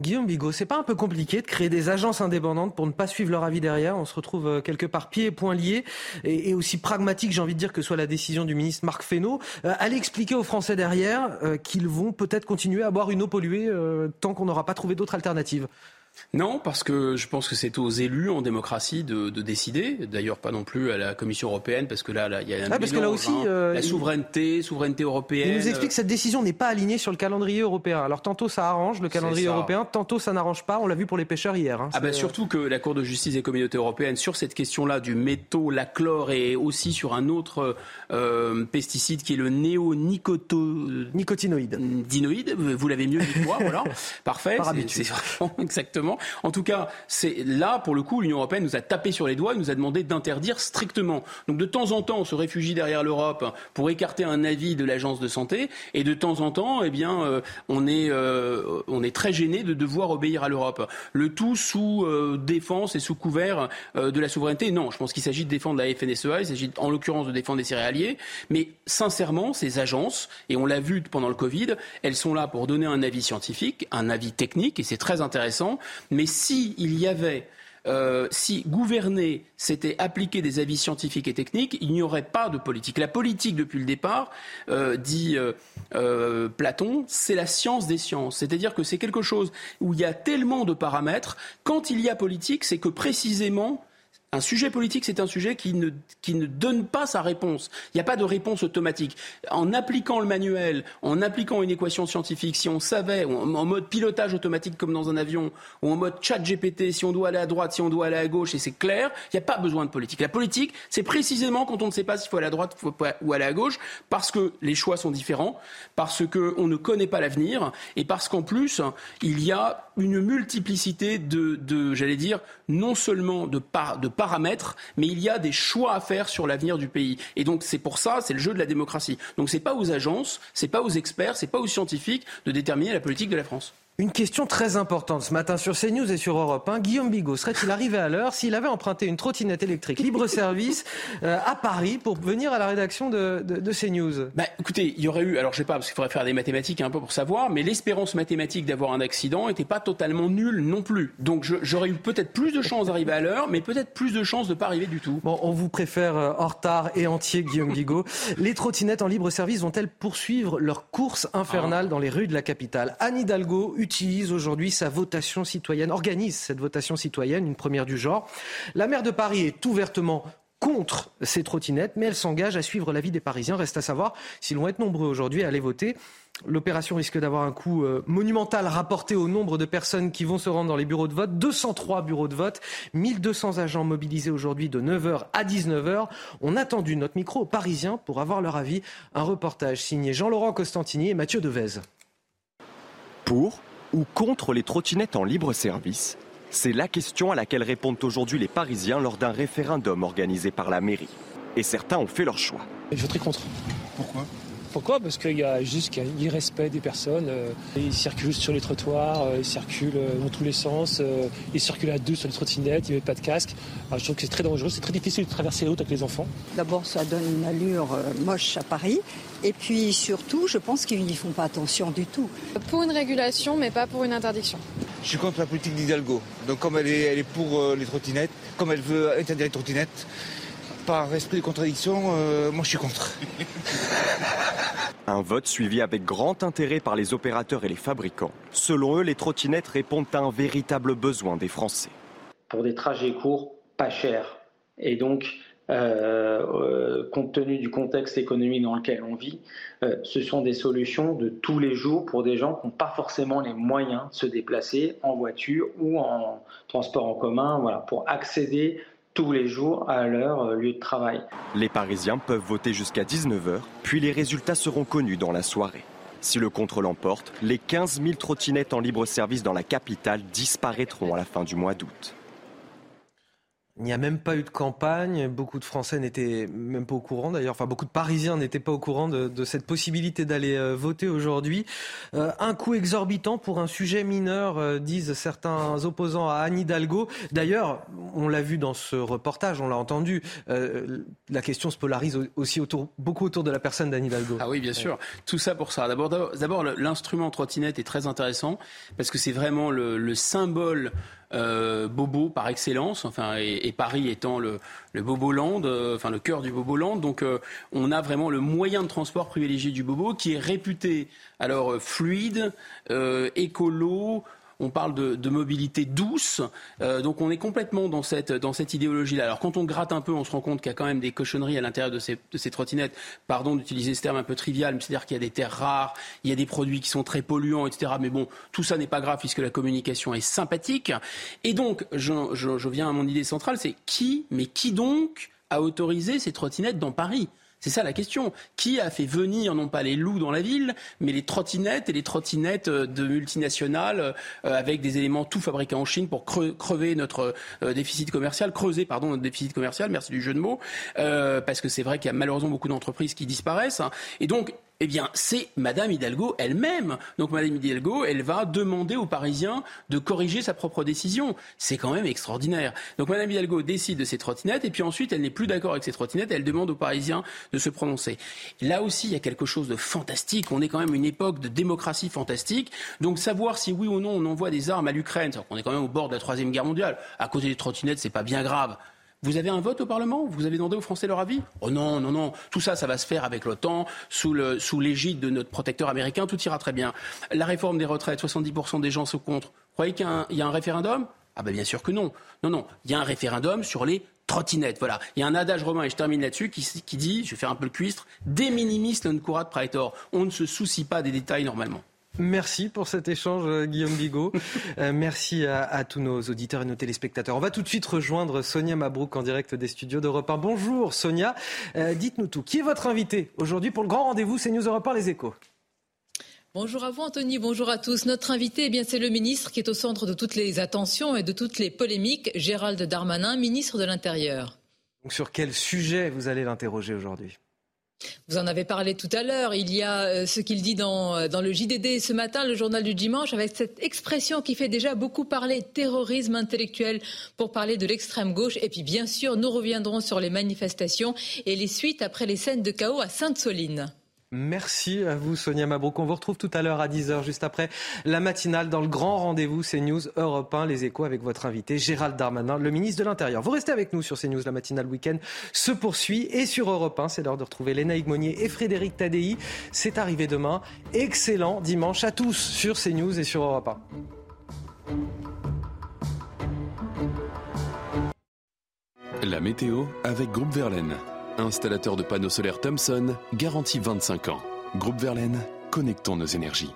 Guillaume Bigot, c'est pas un peu compliqué de créer des agences indépendantes pour ne pas suivre leur avis derrière? On se retrouve euh, quelque part pieds et poings liés et, aussi pragmatique, j'ai envie de dire, que soit la décision du ministre Marc Fesneau. Euh, allez expliquer aux Français derrière euh, qu'ils vont peut-être continuer à boire une eau polluée euh, tant qu'on n'aura pas trouvé d'autres alternatives. Non, parce que je pense que c'est aux élus en démocratie de, de décider. D'ailleurs, pas non plus à la Commission européenne, parce que là, là il y a un ah, parce que là aussi, hein. euh, la souveraineté, souveraineté européenne. Il nous explique que cette décision n'est pas alignée sur le calendrier européen. Alors tantôt ça arrange le calendrier européen, tantôt ça n'arrange pas. On l'a vu pour les pêcheurs hier. Hein. Ah bah surtout que la Cour de justice des communautés européennes sur cette question-là du métaux, la chlore et aussi sur un autre euh, pesticide qui est le néonicotinoïde. Dinoïde, vous l'avez mieux dit que moi, voilà. Parfait. C'est vraiment exactement. En tout cas, c'est là, pour le coup, l'Union européenne nous a tapé sur les doigts et nous a demandé d'interdire strictement. Donc de temps en temps, on se réfugie derrière l'Europe pour écarter un avis de l'agence de santé, et de temps en temps, eh bien, euh, on est euh, on est très gêné de devoir obéir à l'Europe. Le tout sous euh, défense et sous couvert de la souveraineté. Non, je pense qu'il s'agit de défendre la FNSEA, il s'agit en l'occurrence de défendre les céréaliers, mais sincèrement, ces agences, et on l'a vu pendant le Covid, elles sont là pour donner un avis scientifique, un avis technique, et c'est très intéressant. Mais si il y avait euh, si gouverner, c'était appliquer des avis scientifiques et techniques, il n'y aurait pas de politique. La politique, depuis le départ, euh, dit euh, Platon, c'est la science des sciences. C'est-à-dire que c'est quelque chose où il y a tellement de paramètres. Quand il y a politique, c'est que précisément Un sujet politique, c'est un sujet qui ne, qui ne donne pas sa réponse. Il n'y a pas de réponse automatique. En appliquant le manuel, en appliquant une équation scientifique, si on savait, en mode pilotage automatique comme dans un avion, ou en mode chat GPT, si on doit aller à droite, si on doit aller à gauche, et c'est clair, il n'y a pas besoin de politique. La politique, c'est précisément quand on ne sait pas s'il faut aller à droite ou aller à gauche, parce que les choix sont différents, parce qu'on ne connaît pas l'avenir, et parce qu'en plus, il y a une multiplicité de, de j'allais dire, non seulement de, par, de paramètres, mais il y a des choix à faire sur l'avenir du pays. Et donc c'est pour ça, c'est le jeu de la démocratie. Donc c'est pas aux agences, c'est pas aux experts, c'est pas aux scientifiques de déterminer la politique de la France. Une question très importante ce matin sur CNews et sur Europe 1. Guillaume Bigot serait-il arrivé à l'heure s'il avait emprunté une trottinette électrique libre-service euh, à Paris pour venir à la rédaction de, de, CNews? Bah, Écoutez, il y aurait eu, alors je sais pas, parce qu'il faudrait faire des mathématiques un peu pour savoir, mais l'espérance mathématique d'avoir un accident n'était pas totalement nulle non plus. Donc j'aurais eu peut-être plus de chances d'arriver à l'heure, mais peut-être plus de chances de ne pas arriver du tout. Bon, on vous préfère euh, en retard et entier, Guillaume Bigot. Les trottinettes en libre-service vont-elles poursuivre leur course infernale ah. dans les rues de la capitale? Anne Hidalgo utilise aujourd'hui sa votation citoyenne, organise cette votation citoyenne, une première du genre. La maire de Paris est ouvertement contre ces trottinettes, mais elle s'engage à suivre l'avis des Parisiens. Reste à savoir s'ils vont être nombreux aujourd'hui à aller voter. L'opération risque d'avoir un coût euh, monumental rapporté au nombre de personnes qui vont se rendre dans les bureaux de vote. 203 bureaux de vote, 1200 agents mobilisés aujourd'hui de 9h à 19h. On a tendu notre micro aux Parisiens pour avoir leur avis. Un reportage signé Jean-Laurent Costantini et Mathieu Devez. Pour ou contre les trottinettes en libre service? C'est la question à laquelle répondent aujourd'hui les Parisiens lors d'un référendum organisé par la mairie. Et certains ont fait leur choix. Je voterai contre. Pourquoi? Pourquoi? Parce qu'il y a juste un irrespect des personnes. Euh, ils circulent sur les trottoirs, euh, ils circulent euh, dans tous les sens, ils circulent à deux sur les trottinettes, ils mettent pas de casque. je trouve que c'est très dangereux, c'est très difficile de traverser la route avec les enfants. D'abord, ça donne une allure moche à Paris. Et puis surtout, je pense qu'ils n'y font pas attention du tout. Pour une régulation, mais pas pour une interdiction. Je suis contre la politique d'Hidalgo. Donc comme elle est, elle est pour les trottinettes, comme elle veut interdire les trottinettes, par esprit de contradiction, euh, moi je suis contre. Un vote suivi avec grand intérêt par les opérateurs et les fabricants. Selon eux, les trottinettes répondent à un véritable besoin des Français. Pour des trajets courts, pas chers. Et donc, euh, euh, compte tenu du contexte économique dans lequel on vit, ce sont des solutions de tous les jours pour des gens qui n'ont pas forcément les moyens de se déplacer en voiture ou en transport en commun, voilà, pour accéder tous les jours à leur euh, lieu de travail. Les Parisiens peuvent voter jusqu'à 19h, puis les résultats seront connus dans la soirée. Si le contre l'emporte, les 15 000 trottinettes en libre service dans la capitale disparaîtront à la fin du mois d'août. Il n'y a même pas eu de campagne. Beaucoup de Français n'étaient même pas au courant d'ailleurs. Enfin, beaucoup de Parisiens n'étaient pas au courant de, cette possibilité d'aller euh, voter aujourd'hui. Euh, un coût exorbitant pour un sujet mineur, euh, disent certains opposants à Anne Hidalgo. D'ailleurs, on l'a vu dans ce reportage, on l'a entendu. la question se polarise aussi autour, beaucoup autour de la personne d'Anne Hidalgo. Ah oui, bien sûr. Tout ça pour ça. D'abord, l'instrument trottinette est très intéressant parce que c'est vraiment le symbole euh, Bobo par excellence, enfin, et, Paris étant le, Boboland, euh, enfin le cœur du Boboland. Donc euh, on a vraiment le moyen de transport privilégié du Bobo qui est réputé alors fluide, écolo, on parle de, mobilité douce. Euh, donc on est complètement dans cette, dans cette idéologie-là. Alors quand on gratte un peu, on se rend compte qu'il y a quand même des cochonneries à l'intérieur de ces, de ces trottinettes. Pardon d'utiliser ce terme un peu trivial, mais c'est-à-dire qu'il y a des terres rares, il y a des produits qui sont très polluants, etc. Mais bon, tout ça n'est pas grave puisque la communication est sympathique. Et donc, je, je viens à mon idée centrale, c'est qui, mais qui donc a autorisé ces trottinettes dans Paris? C'est ça la question. Qui a fait venir non pas les loups dans la ville, mais les trottinettes et les trottinettes euh, de multinationales euh, avec des éléments tout fabriqués en Chine pour crever notre euh, déficit commercial, creuser pardon notre déficit commercial. Merci du jeu de mots, parce que c'est vrai qu'il y a malheureusement beaucoup d'entreprises qui disparaissent. Hein. Et donc eh bien, c'est Madame Hidalgo elle-même. Donc, Madame Hidalgo, elle va demander aux Parisiens de corriger sa propre décision. C'est quand même extraordinaire. Donc, Madame Hidalgo décide de ses trottinettes, et puis ensuite, elle n'est plus d'accord avec ses trottinettes, elle demande aux Parisiens de se prononcer. Là aussi, il y a quelque chose de fantastique. On est quand même une époque de démocratie fantastique. Donc, savoir si oui ou non on envoie des armes à l'Ukraine, on est quand même au bord de la troisième guerre mondiale. À côté des trottinettes, c'est pas bien grave. Vous avez un vote au Parlement? Vous avez demandé aux Français leur avis? Oh non, non, non. Tout ça, ça va se faire avec l'OTAN, sous l'égide de notre protecteur américain. Tout ira très bien. La réforme des retraites, 70% des gens se contre. Croyez qu'il y, a un référendum? Ah ben bien sûr que non. Non, non. Il y a un référendum sur les trottinette. Voilà. Il y a un adage romain, et je termine là-dessus, qui, dit, je vais faire un peu le cuistre, de minimis non curat praetor. On ne se soucie pas des détails normalement. Merci pour cet échange, euh, Guillaume Bigot. euh, merci à, à, tous nos auditeurs et nos téléspectateurs. On va tout de suite rejoindre Sonia Mabrouk en direct des studios d'Europe 1. Bonjour Sonia, euh, dites-nous tout. Qui est votre invité aujourd'hui pour le grand rendez-vous C'est News Europe 1 Les Échos? Bonjour à vous Anthony, bonjour à tous. Notre invité, eh bien, c'est le ministre qui est au centre de toutes les attentions et de toutes les polémiques, Gérald Darmanin, ministre de l'Intérieur. Donc sur quel sujet vous allez l'interroger aujourd'hui? Vous en avez parlé tout à l'heure. Il y a euh, ce qu'il dit dans, euh, dans, le JDD ce matin, le journal du dimanche, avec cette expression qui fait déjà beaucoup parler, terrorisme intellectuel, pour parler de l'extrême gauche. Et puis, bien sûr, nous reviendrons sur les manifestations et les suites après les scènes de chaos à Sainte-Soline. Merci à vous, Sonia Mabrouk. On vous retrouve tout à l'heure à 10h, juste après la matinale, dans le grand rendez-vous CNews Europe 1, les échos avec votre invité, Gérald Darmanin, le ministre de l'Intérieur. Vous restez avec nous sur CNews, la matinale week-end se poursuit. Et sur Europe 1, c'est l'heure de retrouver Léna Higmonier et Frédéric Tadei. C'est arrivé demain. Excellent dimanche à tous sur CNews et sur Europe 1. La météo avec Groupe Verlaine. Installateur de panneaux solaires Thomson, garantie 25 ans. Groupe Verlaine, connectons nos énergies.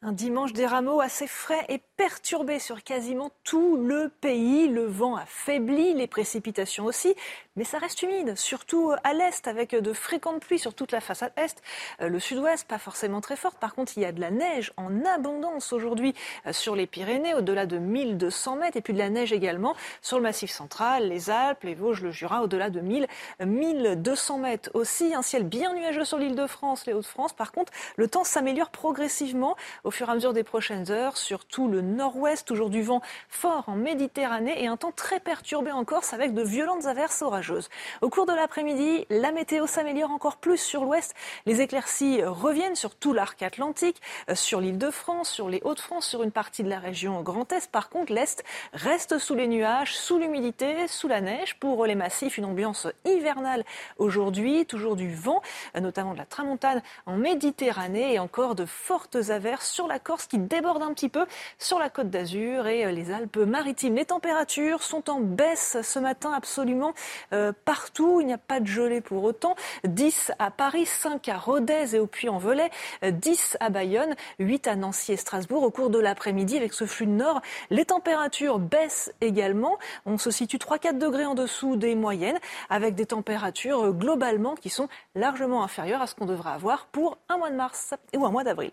Un dimanche des rameaux assez frais et perturbé sur quasiment tout le pays. Le vent affaiblit, les précipitations aussi, mais ça reste humide, surtout à l'est, avec de fréquentes pluies sur toute la façade est. Le sud-ouest, pas forcément très forte. Par contre, il y a de la neige en abondance aujourd'hui sur les Pyrénées, au-delà de 1200 mètres, et puis de la neige également sur le massif central, les Alpes, les Vosges, le Jura, au-delà de 1000, 1200 mètres aussi. Un ciel bien nuageux sur l'île de France, les Hauts-de-France. Par contre, le temps s'améliore progressivement au fur et à mesure des prochaines heures, surtout le nord-ouest, toujours du vent fort en Méditerranée et un temps très perturbé en Corse avec de violentes averses orageuses. Au cours de l'après-midi, la météo s'améliore encore plus sur l'ouest. Les éclaircies reviennent sur tout l'arc atlantique, sur l'île de France, sur les Hauts-de-France, sur une partie de la région Grand Est. Par contre, l'Est reste sous les nuages, sous l'humidité, sous la neige. Pour les massifs, une ambiance hivernale aujourd'hui, toujours du vent, notamment de la tramontane en Méditerranée et encore de fortes averses sur la Corse qui déborde un petit peu sur la côte d'Azur et les Alpes-Maritimes. Les températures sont en baisse ce matin absolument euh, partout. Il n'y a pas de gelée pour autant. 10 à Paris, 5 à Rodez et au Puy-en-Velay, 10 à Bayonne, 8 à Nancy et Strasbourg. Au cours de l'après-midi, avec ce flux de nord, les températures baissent également. On se situe 3-4 degrés en dessous des moyennes, avec des températures globalement qui sont largement inférieures à ce qu'on devrait avoir pour un mois de mars ou un mois d'avril.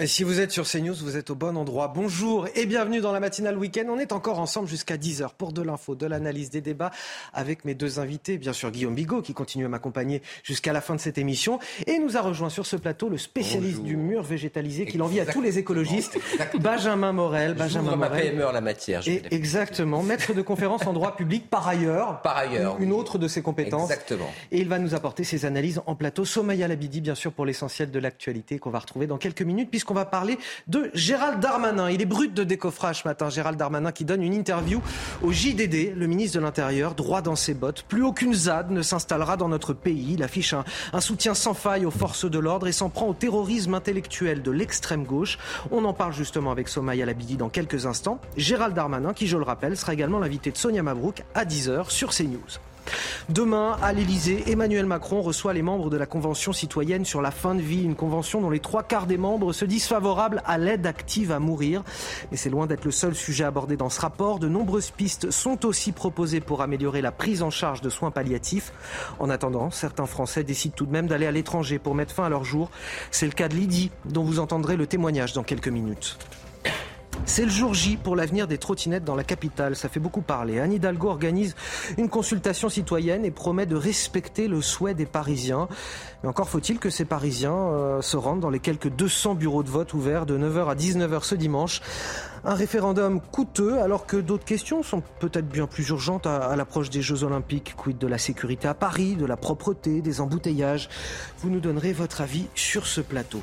Et si vous êtes sur CNews, vous êtes au bon endroit. Bonjour et bienvenue dans la matinale week-end. On est encore ensemble jusqu'à 10h pour de l'info, de l'analyse, des débats avec mes deux invités. Bien sûr, Guillaume Bigot qui continue à m'accompagner jusqu'à la fin de cette émission. Et nous a rejoint sur ce plateau le spécialiste Bonjour. du mur végétalisé qui l'envie à tous les écologistes, Benjamin Morel. Benjamin ma Morel. PME en la matière. Et exactement, maître de conférence en droit public par ailleurs. Par ailleurs. Une autre de ses compétences. Exactement. Et il va nous apporter ses analyses en plateau. Somaya Labidi, bien sûr, pour l'essentiel de l'actualité qu'on va retrouver dans quelques minutes puisqu'on va parler de Gérald Darmanin. Il est brut de décoffrage ce matin, Gérald Darmanin qui donne une interview au JDD, le ministre de l'Intérieur, droit dans ses bottes. Plus aucune ZAD ne s'installera dans notre pays. Il affiche un, soutien sans faille aux forces de l'ordre et s'en prend au terrorisme intellectuel de l'extrême gauche. On en parle justement avec Somaya Labidi dans quelques instants. Gérald Darmanin, qui je le rappelle, sera également l'invité de Sonia Mabrouk à 10h sur CNews. Demain, à l'Elysée, Emmanuel Macron reçoit les membres de la Convention citoyenne sur la fin de vie, une convention dont les trois quarts des membres se disent favorables à l'aide active à mourir. Mais c'est loin d'être le seul sujet abordé dans ce rapport. De nombreuses pistes sont aussi proposées pour améliorer la prise en charge de soins palliatifs. En attendant, certains Français décident tout de même d'aller à l'étranger pour mettre fin à leur jour. C'est le cas de Lydie, dont vous entendrez le témoignage dans quelques minutes. C'est le jour J pour l'avenir des trottinettes dans la capitale. Ça fait beaucoup parler. Anne Hidalgo organise une consultation citoyenne et promet de respecter le souhait des Parisiens. Mais encore faut-il que ces Parisiens euh, se rendent dans les quelques 200 bureaux de vote ouverts de 9h à 19h ce dimanche. Un référendum coûteux alors que d'autres questions sont peut-être bien plus urgentes à, à l'approche des Jeux Olympiques. Quid de la sécurité à Paris, de la propreté, des embouteillages? Vous nous donnerez votre avis sur ce plateau.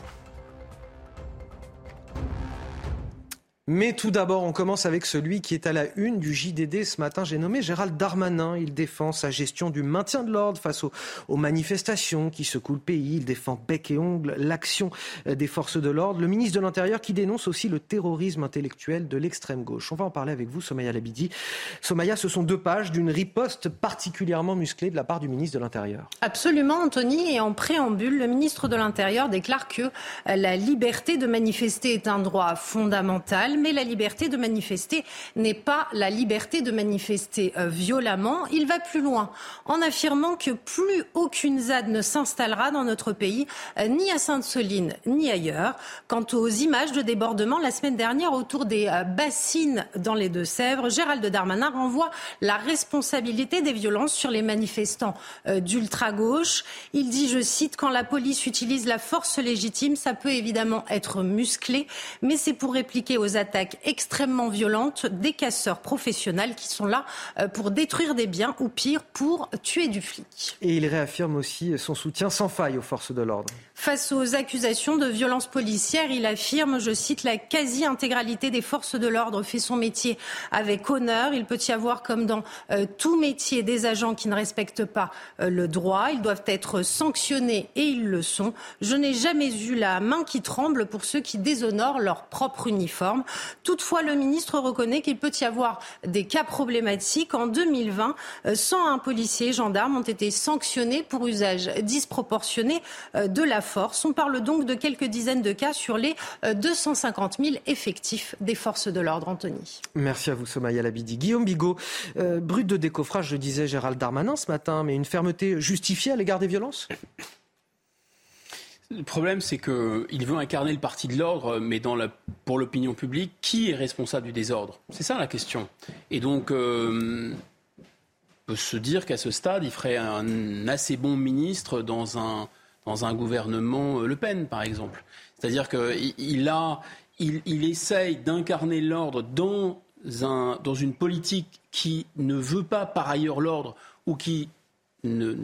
Mais tout d'abord, on commence avec celui qui est à la une du JDD ce matin. J'ai nommé Gérald Darmanin. Il défend sa gestion du maintien de l'ordre face aux, manifestations qui secouent le pays. Il défend bec et ongle l'action euh, des forces de l'ordre. Le ministre de l'Intérieur qui dénonce aussi le terrorisme intellectuel de l'extrême gauche. On va en parler avec vous, Somaya Labidi. Somaya, ce sont deux pages d'une riposte particulièrement musclée de la part du ministre de l'Intérieur. Absolument, Anthony. Et en préambule, le ministre de l'Intérieur déclare que euh, la liberté de manifester est un droit fondamental mais la liberté de manifester n'est pas la liberté de manifester euh, violemment. Il va plus loin en affirmant que plus aucune ZAD ne s'installera dans notre pays, euh, ni à Sainte-Soline, ni ailleurs. Quant aux images de débordement la semaine dernière autour des euh, bassines dans les Deux-Sèvres, Gérald Darmanin renvoie la responsabilité des violences sur les manifestants d'ultra-gauche. Il dit, je cite, quand la police utilise la force légitime, ça peut évidemment être musclé, mais c'est pour répliquer aux attaques attaques extrêmement violentes des casseurs professionnels qui sont là euh, pour détruire des biens ou pire pour tuer du flic. Et il réaffirme aussi son soutien sans faille aux forces de l'ordre. Face aux accusations de violences policières, il affirme, je cite, la quasi-intégralité des forces de l'ordre fait son métier avec honneur. Il peut y avoir, comme dans euh, tout métier, des agents qui ne respectent pas euh, le droit. Ils doivent être sanctionnés et ils le sont. Je n'ai jamais eu la main qui tremble pour ceux qui déshonorent leur propre uniforme. Toutefois, le ministre reconnaît qu'il peut y avoir des cas problématiques. En 2020, 101 euh, policiers et gendarmes ont été sanctionnés pour usage disproportionné de la force. On parle donc de quelques dizaines de cas sur les 250 euh, 000 effectifs des forces de l'ordre. Anthony. Merci à vous, Somaya Labidi. Guillaume Bigot, euh, brut de décoffrage, je disais Gérald Darmanin ce matin, mais une fermeté justifiée à l'égard des violences? Le problème, c'est qu'il veut incarner le parti de l'ordre, mais dans la, pour l'opinion publique, qui est responsable du désordre? C'est ça la question. Et donc, euh, on peut se dire qu'à ce stade, il ferait un assez bon ministre dans un, dans un gouvernement euh, Le Pen, par exemple. C'est-à-dire qu'il il a, il, essaye d'incarner l'ordre dans, un, dans une politique qui ne veut pas par ailleurs l'ordre ou qui ne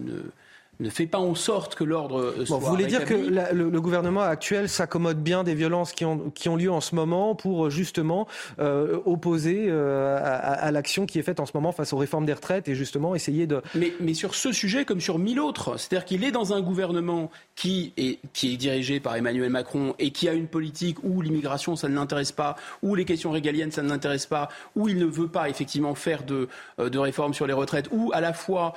ne fait pas en sorte que l'ordre soit. vous voulez dire que le, gouvernement actuel s'accommode bien des violences qui ont, qui ont lieu en ce moment pour justement euh, opposer euh, à, l'action qui est faite en ce moment face aux réformes des retraites et justement essayer de. Mais, mais sur ce sujet comme sur mille autres, c'est-à-dire qu'il est dans un gouvernement qui est, qui est dirigé par Emmanuel Macron et qui a une politique où l'immigration ça ne l'intéresse pas, où les questions régaliennes ça ne l'intéresse pas, où il ne veut pas effectivement faire de, euh, de réformes sur les retraites, où à la fois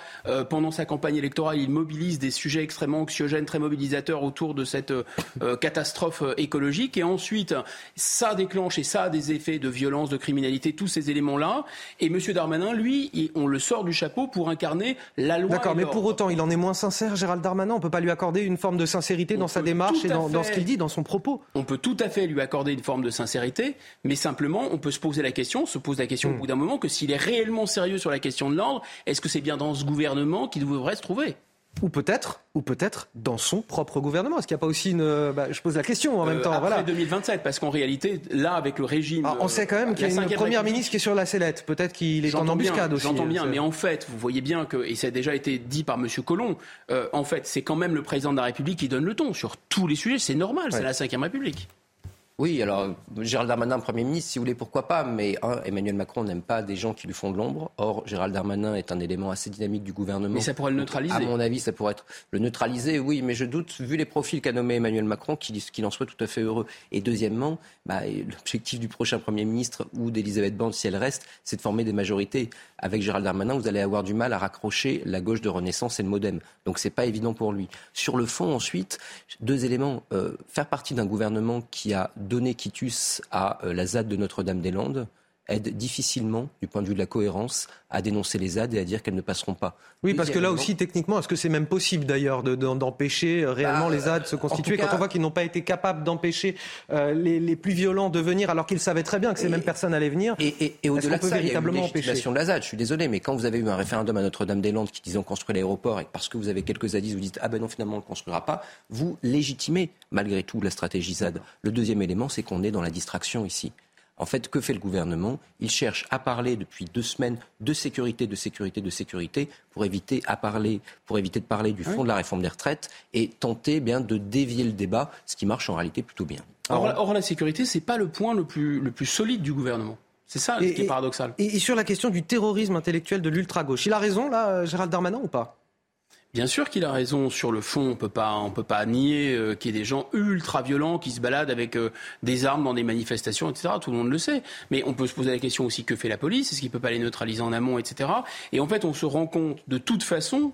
pendant sa campagne électorale il mobilise des sujets extrêmement anxiogènes, très mobilisateurs autour de cette euh, catastrophe euh, écologique. Et ensuite, ça déclenche et ça a des effets de violence, de criminalité, tous ces éléments-là. Et M. Darmanin, lui, on le sort du chapeau pour incarner la loi. D'accord, mais pour autant, il en est moins sincère, Gérald Darmanin. On ne peut pas lui accorder une forme de sincérité dans sa démarche et dans, dans ce qu'il dit, dans son propos. On peut tout à fait lui accorder une forme de sincérité, mais simplement, on peut se poser la question, se pose la question au hmm. bout d'un moment, que s'il est réellement sérieux sur la question de l'ordre, est-ce que c'est bien dans ce gouvernement qu'il devrait se trouver? Ou peut-être, ou peut-être dans son propre gouvernement. Est-ce qu'il n'y a pas aussi une. Bah, je pose la question en même euh, temps. Après 2027, parce qu'en réalité, là, avec le régime. on sait quand même qu'il y a une première ministre qui est sur la sellette. Peut-être qu'il est en embuscade aussi. J'entends bien, mais en fait, vous voyez bien que, et ça a déjà été dit par M. Collomb, euh, en fait, c'est quand même le président de la République qui donne le ton sur tous les sujets. C'est normal, c'est la Ve République. Oui, alors Gérald Darmanin, Premier ministre, si vous voulez, pourquoi pas Mais Emmanuel Macron n'aime pas des gens qui lui font de l'ombre. Or, Gérald Darmanin est un élément assez dynamique du gouvernement. Mais ça pourrait le neutraliser. À mon avis, ça pourrait être le neutraliser, oui, mais je doute, vu les profils qu'a nommé Emmanuel Macron, qu'il en soit tout à fait heureux. Et deuxièmement, bah, l'objectif du prochain Premier ministre ou d'Elisabeth Borne, si elle reste, c'est de former des majorités. Avec Gérald Darmanin, vous allez avoir du mal à raccrocher la gauche de Renaissance et le Modem. Donc, c'est pas évident pour lui. Sur le fond, ensuite, deux éléments. Euh, faire partie d'un gouvernement qui a donné quitus à euh, la ZAD de Notre-Dame-des-Landes aide difficilement, du point de vue de la cohérence, à dénoncer les ZAD et à dire qu'elles ne passeront pas. Oui, parce que là aussi, techniquement, est-ce que c'est même possible d'ailleurs d'empêcher euh, réellement bah, les ZAD de se constituer quand on voit qu'ils n'ont pas été capables d'empêcher euh, les, plus violents de venir alors qu'ils savaient très bien que ces mêmes personnes allaient venir Et, et, au-delà de ça, véritablement il y a une de la ZAD. Je suis désolé, mais quand vous avez eu un référendum à Notre-Dame-des-Landes qui disait on construit l'aéroport et parce que vous avez quelques zadistes, vous dites ah ben non, finalement on ne le construira pas, vous légitimez malgré tout la stratégie ZAD. Le deuxième élément, c'est qu'on est dans la distraction ici. En fait, que fait le gouvernement? Il cherche à parler depuis deux semaines de sécurité, de sécurité, de sécurité, pour éviter, à parler, pour éviter de parler du fond de la réforme des retraites et tenter bien de dévier le débat, ce qui marche en réalité plutôt bien. Or, la sécurité, c'est pas le point le plus, le plus solide du gouvernement. C'est ça qui est paradoxal. Et, sur la question du terrorisme intellectuel de l'ultra-gauche, il a raison là, Gérald Darmanin, ou pas? Bien sûr qu'il a raison sur le fond. On peut pas, on peut pas nier euh, qu'il y ait des gens ultra violents qui se baladent avec euh, des armes dans des manifestations, etc. Tout le monde le sait. Mais on peut se poser la question aussi que fait la police? Est-ce qu'il peut pas les neutraliser en amont, etc. Et en fait, on se rend compte de toute façon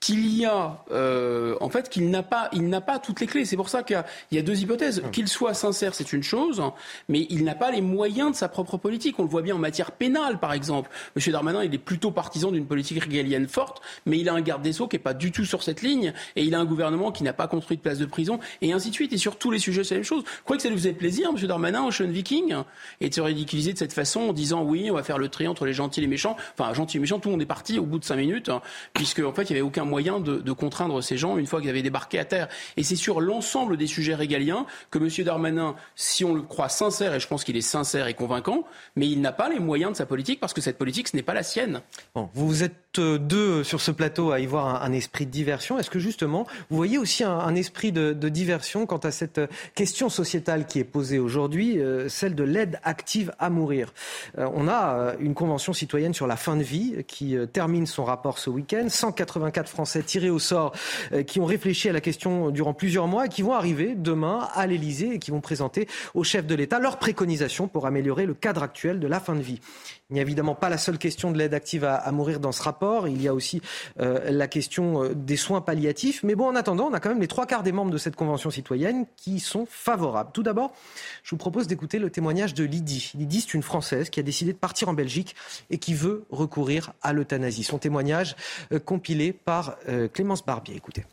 qu'il y a, euh, en fait, qu'il n'a pas, il n'a pas toutes les clés. C'est pour ça qu'il y, y, a deux hypothèses. Hum. Qu'il soit sincère, c'est une chose, mais il n'a pas les moyens de sa propre politique. On le voit bien en matière pénale, par exemple. Monsieur Darmanin, il est plutôt partisan d'une politique régalienne forte, mais il a un garde des sceaux qui est pas du tout sur cette ligne, et il a un gouvernement qui n'a pas construit de place de prison, et ainsi de suite. Et sur tous les sujets, c'est la même chose. Croyez que ça lui faisait plaisir, Monsieur Darmanin, Ocean Viking, et de se ridiculiser de cette façon en disant oui, on va faire le tri entre les gentils et les méchants. Enfin, gentils et méchants, tout le monde est parti au bout de cinq minutes, hein, puisque en fait, il y avait aucun moyen de, de contraindre ces gens une fois qu'ils avaient débarqué à terre. Et c'est sur l'ensemble des sujets régaliens que M. Darmanin, si on le croit sincère, et je pense qu'il est sincère et convaincant, mais il n'a pas les moyens de sa politique parce que cette politique, ce n'est pas la sienne. vous êtes euh, deux sur ce plateau à y voir un, esprit de diversion. Est-ce que justement, vous voyez aussi un, esprit de, diversion quant à cette question sociétale qui est posée aujourd'hui, euh, celle de l'aide active à mourir? Euh, On a une convention citoyenne sur la fin de vie qui termine son rapport ce week-end. 184 Français tirés au sort qui ont réfléchi à la question durant plusieurs mois et qui vont arriver demain à l'Elysée et qui vont présenter au chef de l'État leurs préconisations pour améliorer le cadre actuel de la fin de vie. Il n'y a évidemment pas la seule question de l'aide active à, mourir dans ce rapport. Il y a aussi euh, la question euh, des soins palliatifs. Mais bon, en attendant, on a quand même les trois quarts des membres de cette convention citoyenne qui sont favorables. Tout d'abord, je vous propose d'écouter le témoignage de Lydie. Lydie, c'est une Française qui a décidé de partir en Belgique et qui veut recourir à l'euthanasie. Son témoignage euh, compilé par Clémence Barbier. Écoutez.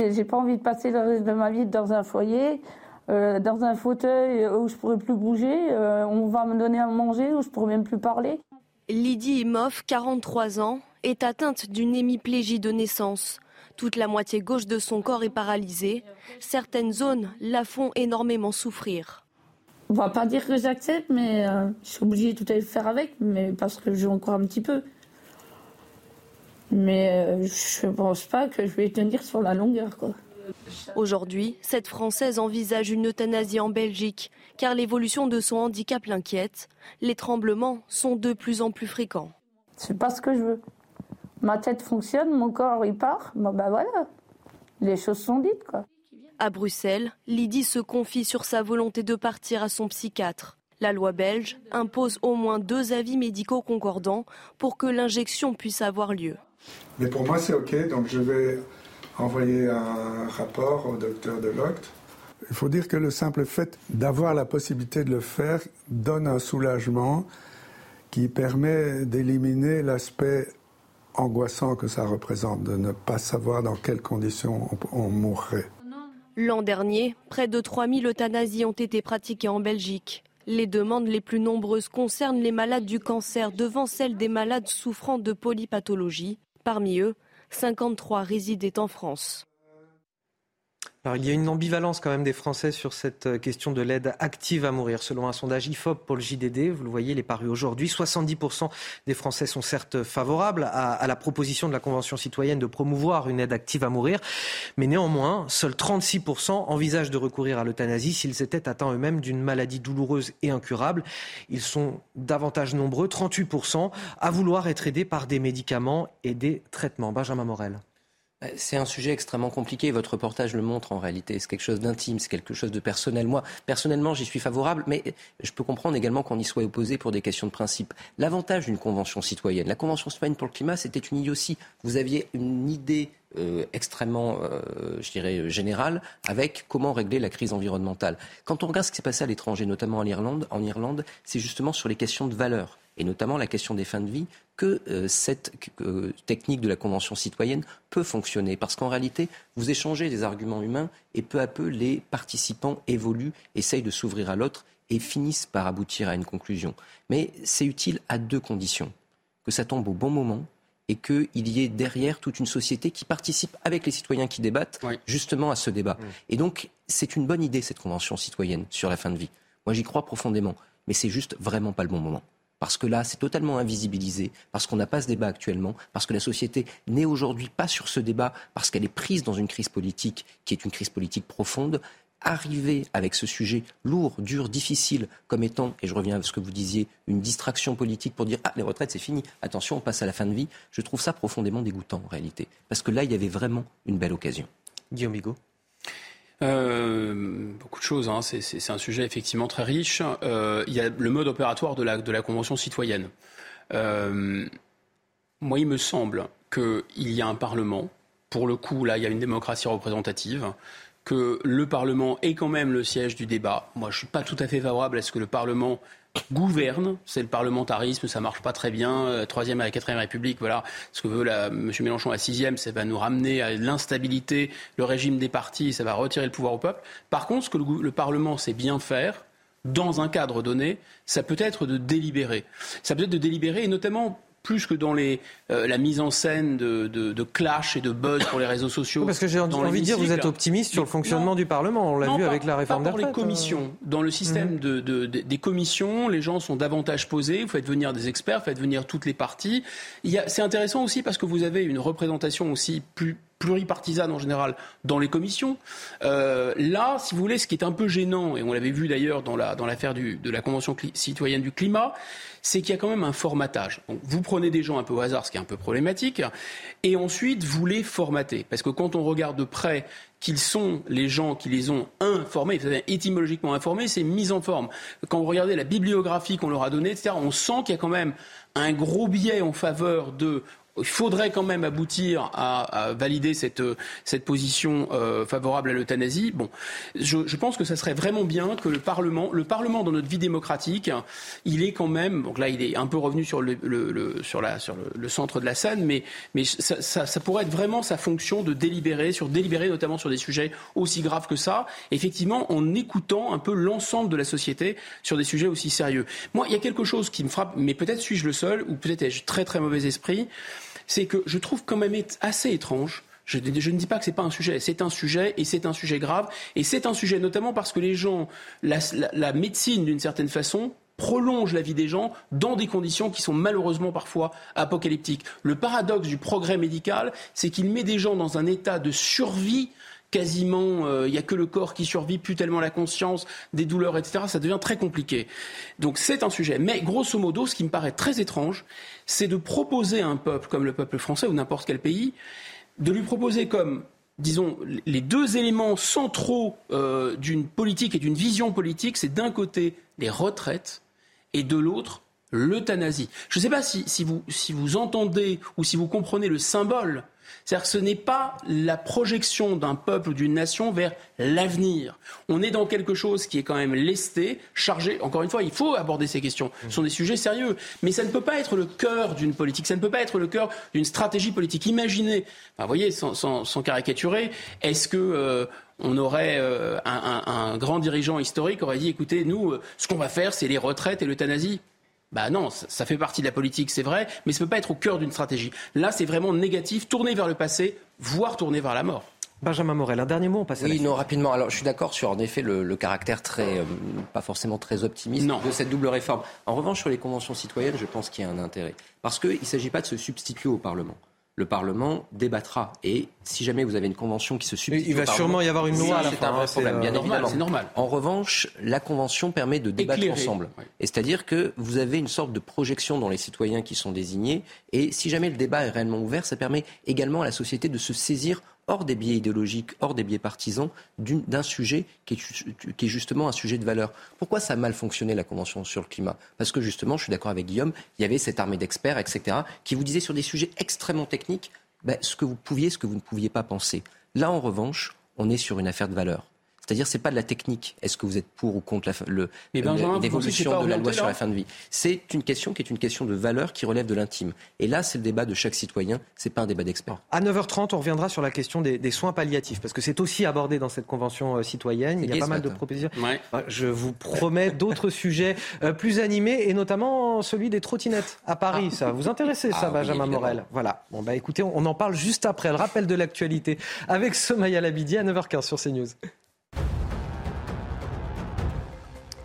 J'ai pas envie de passer le reste de ma vie dans un foyer dans un fauteuil où je pourrais plus bouger. On va me donner à manger où je pourrais même plus parler. Lydie Imoff, 43 ans, est atteinte d'une hémiplégie de naissance. Toute la moitié gauche de son corps est paralysée. Certaines zones la font énormément souffrir. On va pas dire que j'accepte, mais euh, je suis obligée de tout à faire avec, mais parce que joue encore un petit peu. Mais je pense pas que je vais tenir sur la longueur, quoi. Aujourd'hui, cette Française envisage une euthanasie en Belgique, car l'évolution de son handicap l'inquiète. Les tremblements sont de plus en plus fréquents. C'est pas ce que je veux. Ma tête fonctionne, mon corps il part. Bon bah voilà, les choses sont dites quoi. À Bruxelles, Lydie se confie sur sa volonté de partir à son psychiatre. La loi belge impose au moins deux avis médicaux concordants pour que l'injection puisse avoir lieu. Mais pour moi c'est ok, donc je vais envoyer un rapport au docteur Deloct. Il faut dire que le simple fait d'avoir la possibilité de le faire donne un soulagement qui permet d'éliminer l'aspect angoissant que ça représente, de ne pas savoir dans quelles conditions on, mourrait. L'an dernier, près de 3000 euthanasies ont été pratiquées en Belgique. Les demandes les plus nombreuses concernent les malades du cancer devant celles des malades souffrant de polypathologie. Parmi eux, 53 résidaient en France. Il y a une ambivalence quand même des Français sur cette euh, question de l'aide active à mourir. Selon un sondage IFOP pour le JDD, vous le voyez, il est paru aujourd'hui, 70% des Français sont certes favorables à, à, la proposition de la Convention citoyenne de promouvoir une aide active à mourir, mais néanmoins, seuls 36% envisagent de recourir à l'euthanasie s'ils étaient atteints eux-mêmes d'une maladie douloureuse et incurable. Ils sont davantage nombreux, 38%, à vouloir être aidés par des médicaments et des traitements. Benjamin Morel. Euh, c'est un sujet extrêmement compliqué. Votre reportage le montre en réalité. C'est quelque chose d'intime, c'est quelque chose de personnel. Moi, personnellement, j'y suis favorable, mais je peux comprendre également qu'on y soit opposé pour des questions de principe. L'avantage d'une convention citoyenne, la convention citoyenne pour le climat, c'était une idée aussi. Vous aviez une idée euh, extrêmement, euh, je dirais, générale avec comment régler la crise environnementale. Quand on regarde ce qui s'est passé à l'étranger, notamment en Irlande, en Irlande, c'est justement sur les questions de valeur et notamment la question des fins de vie, que euh, cette euh, technique de la Convention citoyenne peut fonctionner. Parce qu'en réalité, vous échangez des arguments humains et peu à peu, les participants évoluent, essayent de s'ouvrir à l'autre et finissent par aboutir à une conclusion. Mais c'est utile à deux conditions. Que ça tombe au bon moment et qu'il y ait derrière toute une société qui participe avec les citoyens qui débattent justement à ce débat. Et donc, c'est une bonne idée, cette Convention citoyenne sur la fin de vie. Moi, j'y crois profondément. Mais c'est juste vraiment pas le bon moment parce que là, c'est totalement invisibilisé, parce qu'on n'a pas ce débat actuellement, parce que la société n'est aujourd'hui pas sur ce débat, parce qu'elle est prise dans une crise politique qui est une crise politique profonde. arriver avec ce sujet lourd, dur, difficile, comme étant, et je reviens à ce que vous disiez, une distraction politique pour dire Ah, les retraites, c'est fini, attention, on passe à la fin de vie, je trouve ça profondément dégoûtant en réalité. Parce que là, il y avait vraiment une belle occasion. Guillaume Bigot euh, beaucoup de choses. Hein. C'est un sujet effectivement très riche. Euh, il y a le mode opératoire de la, Convention citoyenne. Euh, moi, il me semble qu'il y a un Parlement. Pour le coup, là, il y a une démocratie représentative que le Parlement est quand même le siège du débat. Moi, je ne suis pas tout à fait favorable à ce que le Parlement gouverne. C'est le parlementarisme, ça marche pas très bien. Euh, troisième à la quatrième République, voilà. Ce que veut la, M. Mélenchon à sixième, ça va nous ramener à l'instabilité, le régime des partis, ça va retirer le pouvoir au peuple. Par contre, ce que le Parlement sait bien faire, dans un cadre donné, ça peut être de délibérer. Ça peut être de délibérer, et notamment plus que dans les, euh, la mise en scène de, de, clash et de buzz pour les réseaux sociaux. parce que j'ai envie de dire, vous êtes optimiste sur le fonctionnement du Parlement. On l'a vu avec la réforme des. Dans les commissions, euh. dans le système mhm. de, des commissions, les gens sont davantage posés. Vous faites venir des experts, vous faites venir toutes les parties. C'est intéressant aussi parce que vous avez une représentation aussi plus pluripartisane en général dans les commissions. Euh, là, si vous voulez, ce qui est un peu gênant, et on l'avait vu d'ailleurs dans l'affaire la, dans de la Convention citoyenne du climat, c'est qu'il y a quand même un formatage. vous prenez des gens un peu au hasard, ce qui est un peu problématique, et ensuite vous les formatez. Parce que quand on regarde de près qu'ils sont les gens qui les ont informés, étymologiquement informés, c'est mise en forme. Quand vous regardez la bibliographie qu'on leur a donnée, etc., on sent qu'il y a quand même un gros biais en faveur de il faudrait quand même aboutir à, valider cette, cette position euh, favorable à l'euthanasie. Bon, je, pense que ça serait vraiment bien que le Parlement, le Parlement dans notre vie démocratique, il est quand même, donc là il est un peu revenu sur le, sur la, sur le, centre de la scène, mais, mais ça, ça, pourrait être vraiment sa fonction de délibérer, sur délibérer notamment sur des sujets aussi graves que ça, effectivement en écoutant un peu l'ensemble de la société sur des sujets aussi sérieux. Moi, il y a quelque chose qui me frappe, mais peut-être suis-je le seul, ou peut-être ai-je très très mauvais esprit c'est que je trouve quand même assez étrange. Je, ne dis pas que ce n'est pas un sujet, c'est un sujet et c'est un sujet grave. Et c'est un sujet notamment parce que les gens, la, médecine d'une certaine façon prolonge la vie des gens dans des conditions qui sont malheureusement parfois apocalyptiques. Le paradoxe du progrès médical, c'est qu'il met des gens dans un état de survie quasiment, euh, il n'y a que le corps qui survit, plus tellement la conscience, des douleurs, etc. Ça devient très compliqué. Donc c'est un sujet. Mais grosso modo, ce qui me paraît très étrange, c'est de proposer à un peuple comme le peuple français ou n'importe quel pays, de lui proposer comme disons, les deux éléments centraux euh, d'une politique et d'une vision politique, c'est d'un côté les retraites et de l'autre l'euthanasie. Je ne sais pas si, vous entendez ou si vous comprenez le symbole c'est-à-dire que ce n'est pas la projection d'un peuple ou d'une nation vers l'avenir. On est dans quelque chose qui est quand même lesté, chargé. Encore une fois, il faut aborder ces questions. Ce sont des sujets sérieux. Mais ça ne peut pas être le cœur d'une politique. Ça ne peut pas être le cœur d'une stratégie politique. Imaginez, vous voyez, sans, caricaturer, est-ce que... Euh, on aurait euh, un, grand dirigeant historique aurait dit écoutez, nous, euh, ce qu'on va faire, c'est les retraites et l'euthanasie? Bah non, ça fait partie de la politique, c'est vrai, mais ça ne peut pas être au cœur d'une stratégie. Là, c'est vraiment négatif, tourner vers le passé, voire tourner vers la mort. Benjamin Morel, un dernier mot, on passe Oui, non, rapidement. Alors, je suis d'accord sur, en effet, le, caractère très, euh, pas forcément très optimiste de cette double réforme. En revanche, sur les conventions citoyennes, je pense qu'il y a un intérêt. Parce qu'il ne s'agit pas de se substituer au Parlement le Parlement débattra. Et si jamais vous avez une convention qui se substitue. Il va sûrement y avoir une loi à la fin. C'est un vrai problème, bien évidemment. C'est normal. En revanche, la convention permet de débattre ensemble. Et c'est-à-dire que vous avez une sorte de projection dans les citoyens qui sont désignés. Et si jamais le débat est réellement ouvert, ça permet également à la société de se saisir hors des biais idéologiques, hors des biais partisans, d'un sujet qui est, justement un sujet de valeur. Pourquoi ça a mal fonctionné la Convention sur le climat? Parce que justement, je suis d'accord avec Guillaume, il y avait cette armée d'experts, etc., qui vous disaient sur des sujets extrêmement techniques ben, ce que vous pouviez, ce que vous ne pouviez pas penser. Là, en revanche, on est sur une affaire de valeur. C'est-à-dire, c'est pas de la technique. Est-ce que vous êtes pour ou contre l'évolution de la loi sur la fin de vie? C'est une question qui est une question de valeur qui relève de l'intime. Et là, c'est le débat de chaque citoyen. C'est pas un débat d'experts. À 9h30, on reviendra sur la question des, soins palliatifs parce que c'est aussi abordé dans cette convention euh, citoyenne. Il y a pas mal de propositions. Je vous promets d'autres sujets euh, plus animés et notamment celui des trottinettes à Paris. Ah. Ça va vous intéresser, ça, ah, Benjamin Morel? Voilà. Bon bah écoutez, on, en parle juste après. Le rappel de l'actualité avec Somaya Labidi à 9h15 sur CNews.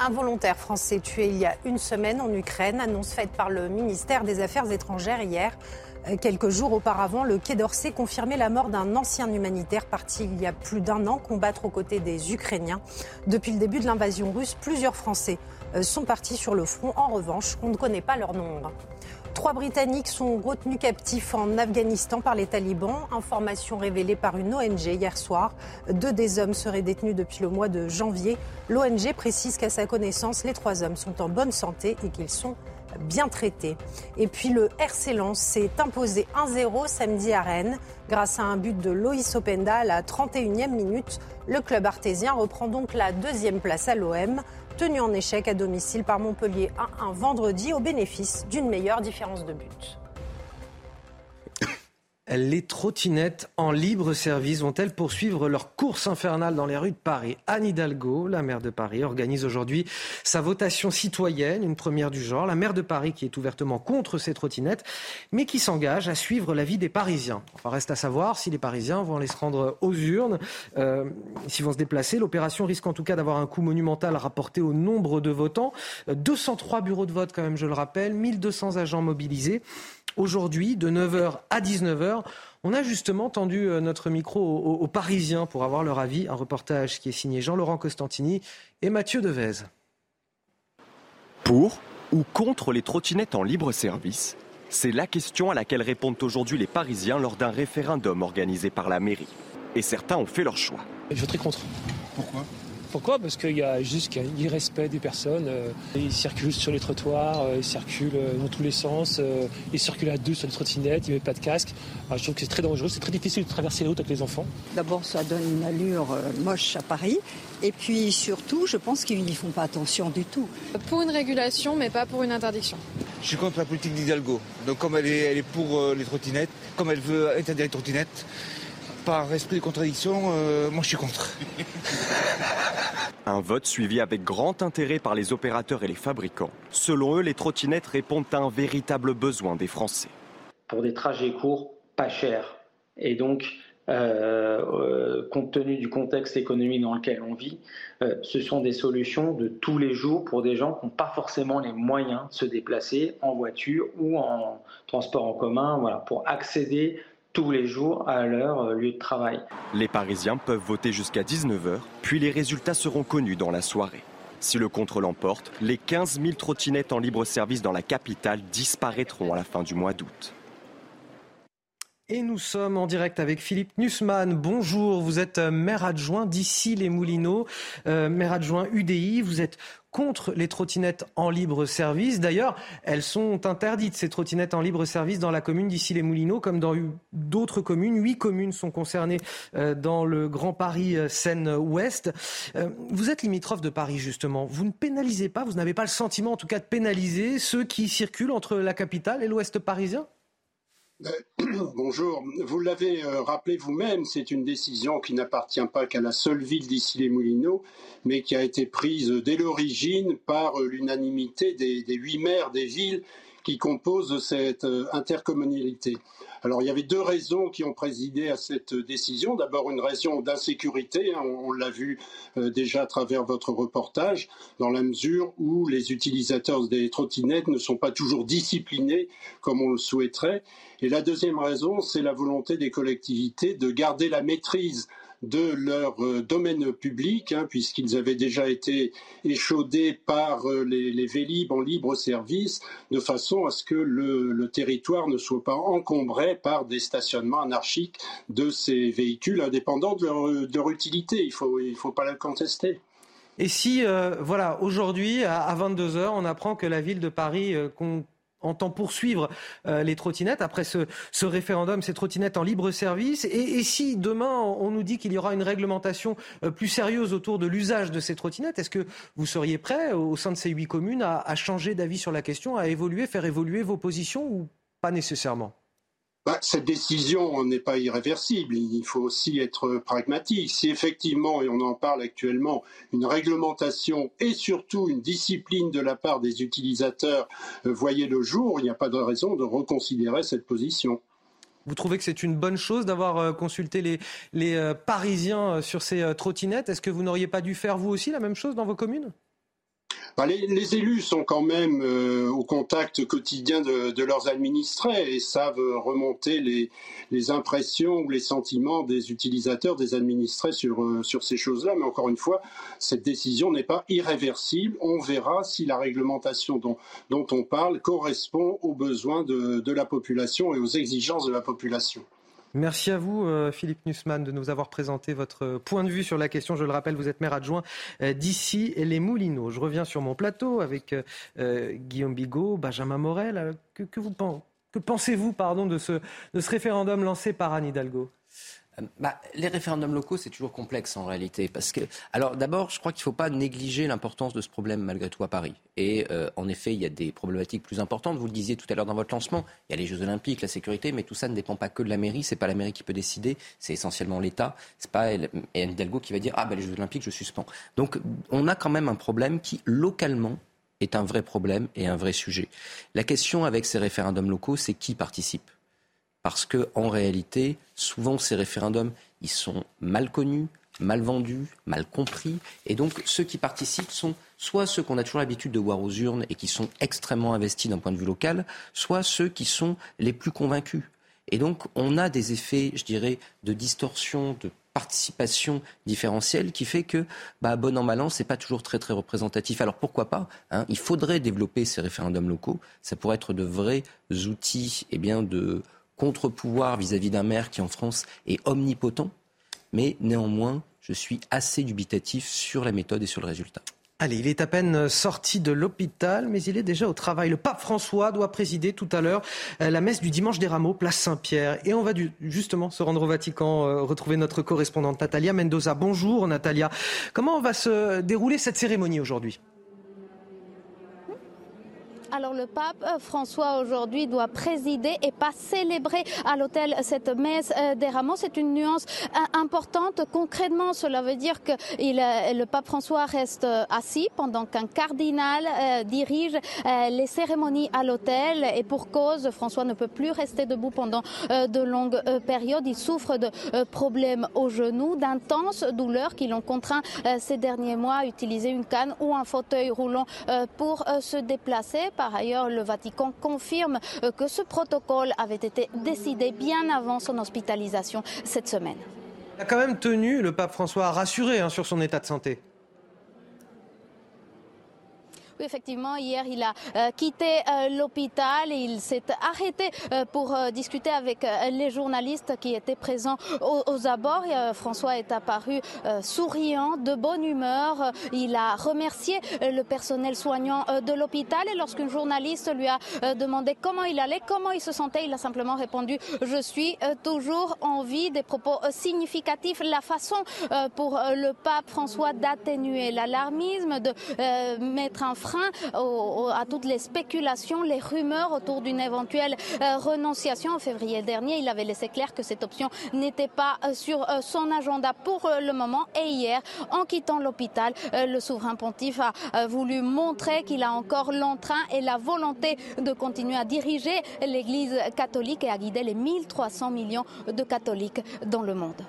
Un volontaire français tué il y a une semaine en Ukraine, annonce faite par le ministère des Affaires étrangères hier. Quelques jours auparavant, le Quai d'Orsay confirmait la mort d'un ancien humanitaire parti il y a plus d'un an combattre aux côtés des Ukrainiens. Depuis le début de l'invasion russe, plusieurs Français euh, sont partis sur le front. En revanche, on ne connaît pas leur nombre. Trois Britanniques sont retenus captifs en Afghanistan par les talibans. Information révélée par une ONG hier soir. Deux des hommes seraient détenus depuis le mois de janvier. L'ONG précise qu'à sa connaissance, les trois hommes sont en bonne santé et qu'ils sont bien traités. Et puis le RC Lens s'est imposé 1-0 samedi à Rennes grâce à un but de Loïs Openda à la 31e minute. Le club artésien reprend donc la deuxième place à l'OM, tenu en échec à domicile par Montpellier 1-1 vendredi au bénéfice d'une meilleure différence de but. Les trottinettes en libre service vont-elles poursuivre leur course infernale dans les rues de Paris? Anne Hidalgo, la maire de Paris, organise aujourd'hui sa votation citoyenne, une première du genre. La maire de Paris qui est ouvertement contre ces trottinettes, mais qui s'engage à suivre l'avis des Parisiens. Enfin, reste à savoir si les Parisiens vont aller se rendre aux urnes, euh, s'ils vont se déplacer. L'opération risque en tout cas d'avoir un coût monumental rapporté au nombre de votants. 203 bureaux de vote quand même, je le rappelle, 1200 agents mobilisés aujourd'hui, de 9h à 19h. On a justement tendu euh, notre micro aux, Parisiens pour avoir leur avis. Un reportage qui est signé Jean-Laurent Costantini et Mathieu Devez. Pour ou contre les trottinettes en libre service? C'est la question à laquelle répondent aujourd'hui les Parisiens lors d'un référendum organisé par la mairie. Et certains ont fait leur choix. Je voterai contre. Pourquoi? Pourquoi? Parce qu'il y a juste un irrespect des personnes. Euh, ils circulent sur les trottoirs, euh, ils circulent euh, dans tous les sens, ils circulent à deux sur les trottinettes, ils ne mettent pas de casque. je trouve que c'est très dangereux, c'est très difficile de traverser les routes avec les enfants. D'abord, ça donne une allure moche à Paris. Et puis surtout, je pense qu'ils n'y font pas attention du tout. Pour une régulation, mais pas pour une interdiction. Je suis contre la politique d'Hidalgo. Donc comme elle est, elle est pour les trottinettes, comme elle veut interdire les trottinettes, par esprit de contradiction, euh, moi je suis contre. Un vote suivi avec grand intérêt par les opérateurs et les fabricants. Selon eux, les trottinettes répondent à un véritable besoin des Français. Pour des trajets courts, pas chers. Et donc, euh, euh, compte tenu du contexte économique dans lequel on vit, ce sont des solutions de tous les jours pour des gens qui n'ont pas forcément les moyens de se déplacer en voiture ou en transport en commun, voilà, pour accéder tous les jours à leur euh, lieu de travail. Les Parisiens peuvent voter jusqu'à 19h, puis les résultats seront connus dans la soirée. Si le contre l'emporte, les 15 000 trottinettes en libre service dans la capitale disparaîtront à la fin du mois d'août. Et nous sommes en direct avec Philippe Nussmann. Bonjour, vous êtes euh, maire adjoint d'ici les Moulineaux, euh, maire adjoint UDI. Vous êtes contre les trottinettes en libre service. D'ailleurs, elles sont interdites, ces trottinettes en libre service, dans la commune d'ici les Moulineaux, comme dans d'autres communes. Huit communes sont concernées euh, dans le Grand Paris Seine-Ouest. Vous êtes limitrophe de Paris, justement. Vous ne pénalisez pas, vous n'avez pas le sentiment, en tout cas, de pénaliser ceux qui circulent entre la capitale et l'Ouest parisien? Bonjour. Vous l'avez euh, rappelé vous-même, c'est une décision qui n'appartient pas qu'à la seule ville d'Issy-les-Moulineaux, mais qui a été prise dès l'origine par euh, l'unanimité des, huit maires des villes qui composent cette euh, intercommunalité. Alors il y avait deux raisons qui ont présidé à cette décision. D'abord une raison d'insécurité, hein, on, l'a vu déjà à travers votre reportage, dans la mesure où les utilisateurs des trottinettes ne sont pas toujours disciplinés comme on le souhaiterait. Et la deuxième raison, c'est la volonté des collectivités de garder la maîtrise de leur euh, domaine public, hein, puisqu'ils avaient déjà été échaudés par euh, les, les, Vélib en libre service, de façon à ce que le, territoire ne soit pas encombré par des stationnements anarchiques de ces véhicules indépendants de leur, utilité. Il ne faut, il faut pas le contester. Et si, euh, voilà, aujourd'hui, à, 22h, on apprend que la ville de Paris entend poursuivre euh, les trottinettes après ce, référendum, ces trottinettes en libre service. Et, si demain on nous dit qu'il y aura une réglementation euh, plus sérieuse autour de l'usage de ces trottinettes, est-ce que vous seriez prêt au sein de ces huit communes à changer d'avis sur la question, à évoluer, faire évoluer vos positions ou pas nécessairement? Bah, cette décision n'est pas irréversible. Il faut aussi être pragmatique. Si effectivement, et on en parle actuellement, une réglementation et surtout une discipline de la part des utilisateurs euh, voyait le jour, il n'y a pas de raison de reconsidérer cette position. Vous trouvez que c'est une bonne chose d'avoir euh, consulté les, euh, Parisiens sur ces trottinettes? Est-ce que vous n'auriez pas dû faire vous aussi la même chose dans vos communes? Bah, les, élus sont quand même euh, au contact quotidien de, leurs administrés et savent remonter les, impressions ou les sentiments des utilisateurs, des administrés sur, euh, sur ces choses-là. Mais encore une fois, cette décision n'est pas irréversible. On verra si la réglementation dont, on parle correspond aux besoins de la population et aux exigences de la population. Merci à vous, euh, Philippe Nussmann, de nous avoir présenté votre point de vue sur la question. Je le rappelle, vous êtes maire adjoint euh, d'ici les Moulineaux. Je reviens sur mon plateau avec euh, Guillaume Bigot, Benjamin Morel. Que, pensez-vous pardon, de, ce, référendum lancé par Anne Hidalgo? Bah, les référendums locaux, c'est toujours complexe en réalité. Parce que, alors d'abord, je crois qu'il ne faut pas négliger l'importance de ce problème malgré tout à Paris. Et euh, en effet, il y a des problématiques plus importantes. Vous le disiez tout à l'heure dans votre lancement, il y a les Jeux Olympiques, la sécurité, mais tout ça ne dépend pas que de la mairie. C'est pas la mairie qui peut décider, c'est essentiellement l'État. C'est pas Hidalgo qui va dire ah ben les Jeux Olympiques, je suspends. Donc on a quand même un problème qui localement est un vrai problème et un vrai sujet. La question avec ces référendums locaux, c'est qui participe? Parce que en réalité, souvent ces référendums, ils sont mal connus, mal vendus, mal compris, et donc ceux qui participent sont soit ceux qu'on a toujours l'habitude de voir aux urnes et qui sont extrêmement investis d'un point de vue local, soit ceux qui sont les plus convaincus. Et donc on a des effets, je dirais, de distorsion, de participation différentielle qui fait que, bah, bon an, mal c'est pas toujours très, très représentatif. Alors pourquoi pas hein? Il faudrait développer ces référendums locaux. Ça pourrait être de vrais outils eh bien, de contre-pouvoir vis-à-vis d'un maire qui en France est omnipotent, mais néanmoins, je suis assez dubitatif sur la méthode et sur le résultat. Allez, il est à peine sorti de l'hôpital, mais il est déjà au travail. Le pape François doit présider tout à l'heure euh, la messe du dimanche des rameaux, place Saint-Pierre. Et on va justement se rendre au Vatican, euh, retrouver notre correspondante Natalia Mendoza. Bonjour Natalia. Comment va se dérouler cette cérémonie aujourd'hui? Alors le pape euh, François aujourd'hui doit présider et pas célébrer à l'hôtel cette messe euh, des rameaux. C'est une nuance euh, importante. Concrètement, cela veut dire que le pape François reste assis pendant qu'un cardinal dirige les cérémonies à l'hôtel et pour cause, François ne peut plus rester debout pendant de longues périodes. Il souffre de problèmes au genou, d'intenses douleurs qui l'ont contraint ces derniers mois à utiliser une canne ou un fauteuil roulant pour se déplacer. Par ailleurs, le Vatican confirme euh, que ce protocole avait été décidé bien avant son hospitalisation cette semaine. Il a quand même tenu le pape François à rassurer hein, sur son état de santé effectivement, hier, il a euh, quitté euh, l'hôpital il s'est arrêté euh, pour discuter avec les journalistes qui étaient présents aux, abords. François est apparu souriant, de bonne humeur. Il a remercié le personnel soignant de l'hôpital et lorsqu'une journaliste lui a demandé comment il allait, comment il se sentait, il a simplement répondu Je suis toujours en vie. Des propos significatifs. La façon pour le pape François d'atténuer l'alarmisme, de mettre un frein à toutes les spéculations, les rumeurs autour d'une éventuelle euh, renonciation. En février dernier, il avait laissé clair que cette option n'était pas euh, sur euh, son agenda pour le moment. Et hier, en quittant l'hôpital, le souverain pontife a voulu montrer qu'il a encore l'entrain et la volonté de continuer à diriger l'Église catholique et à guider les 1300 millions de catholiques dans le monde.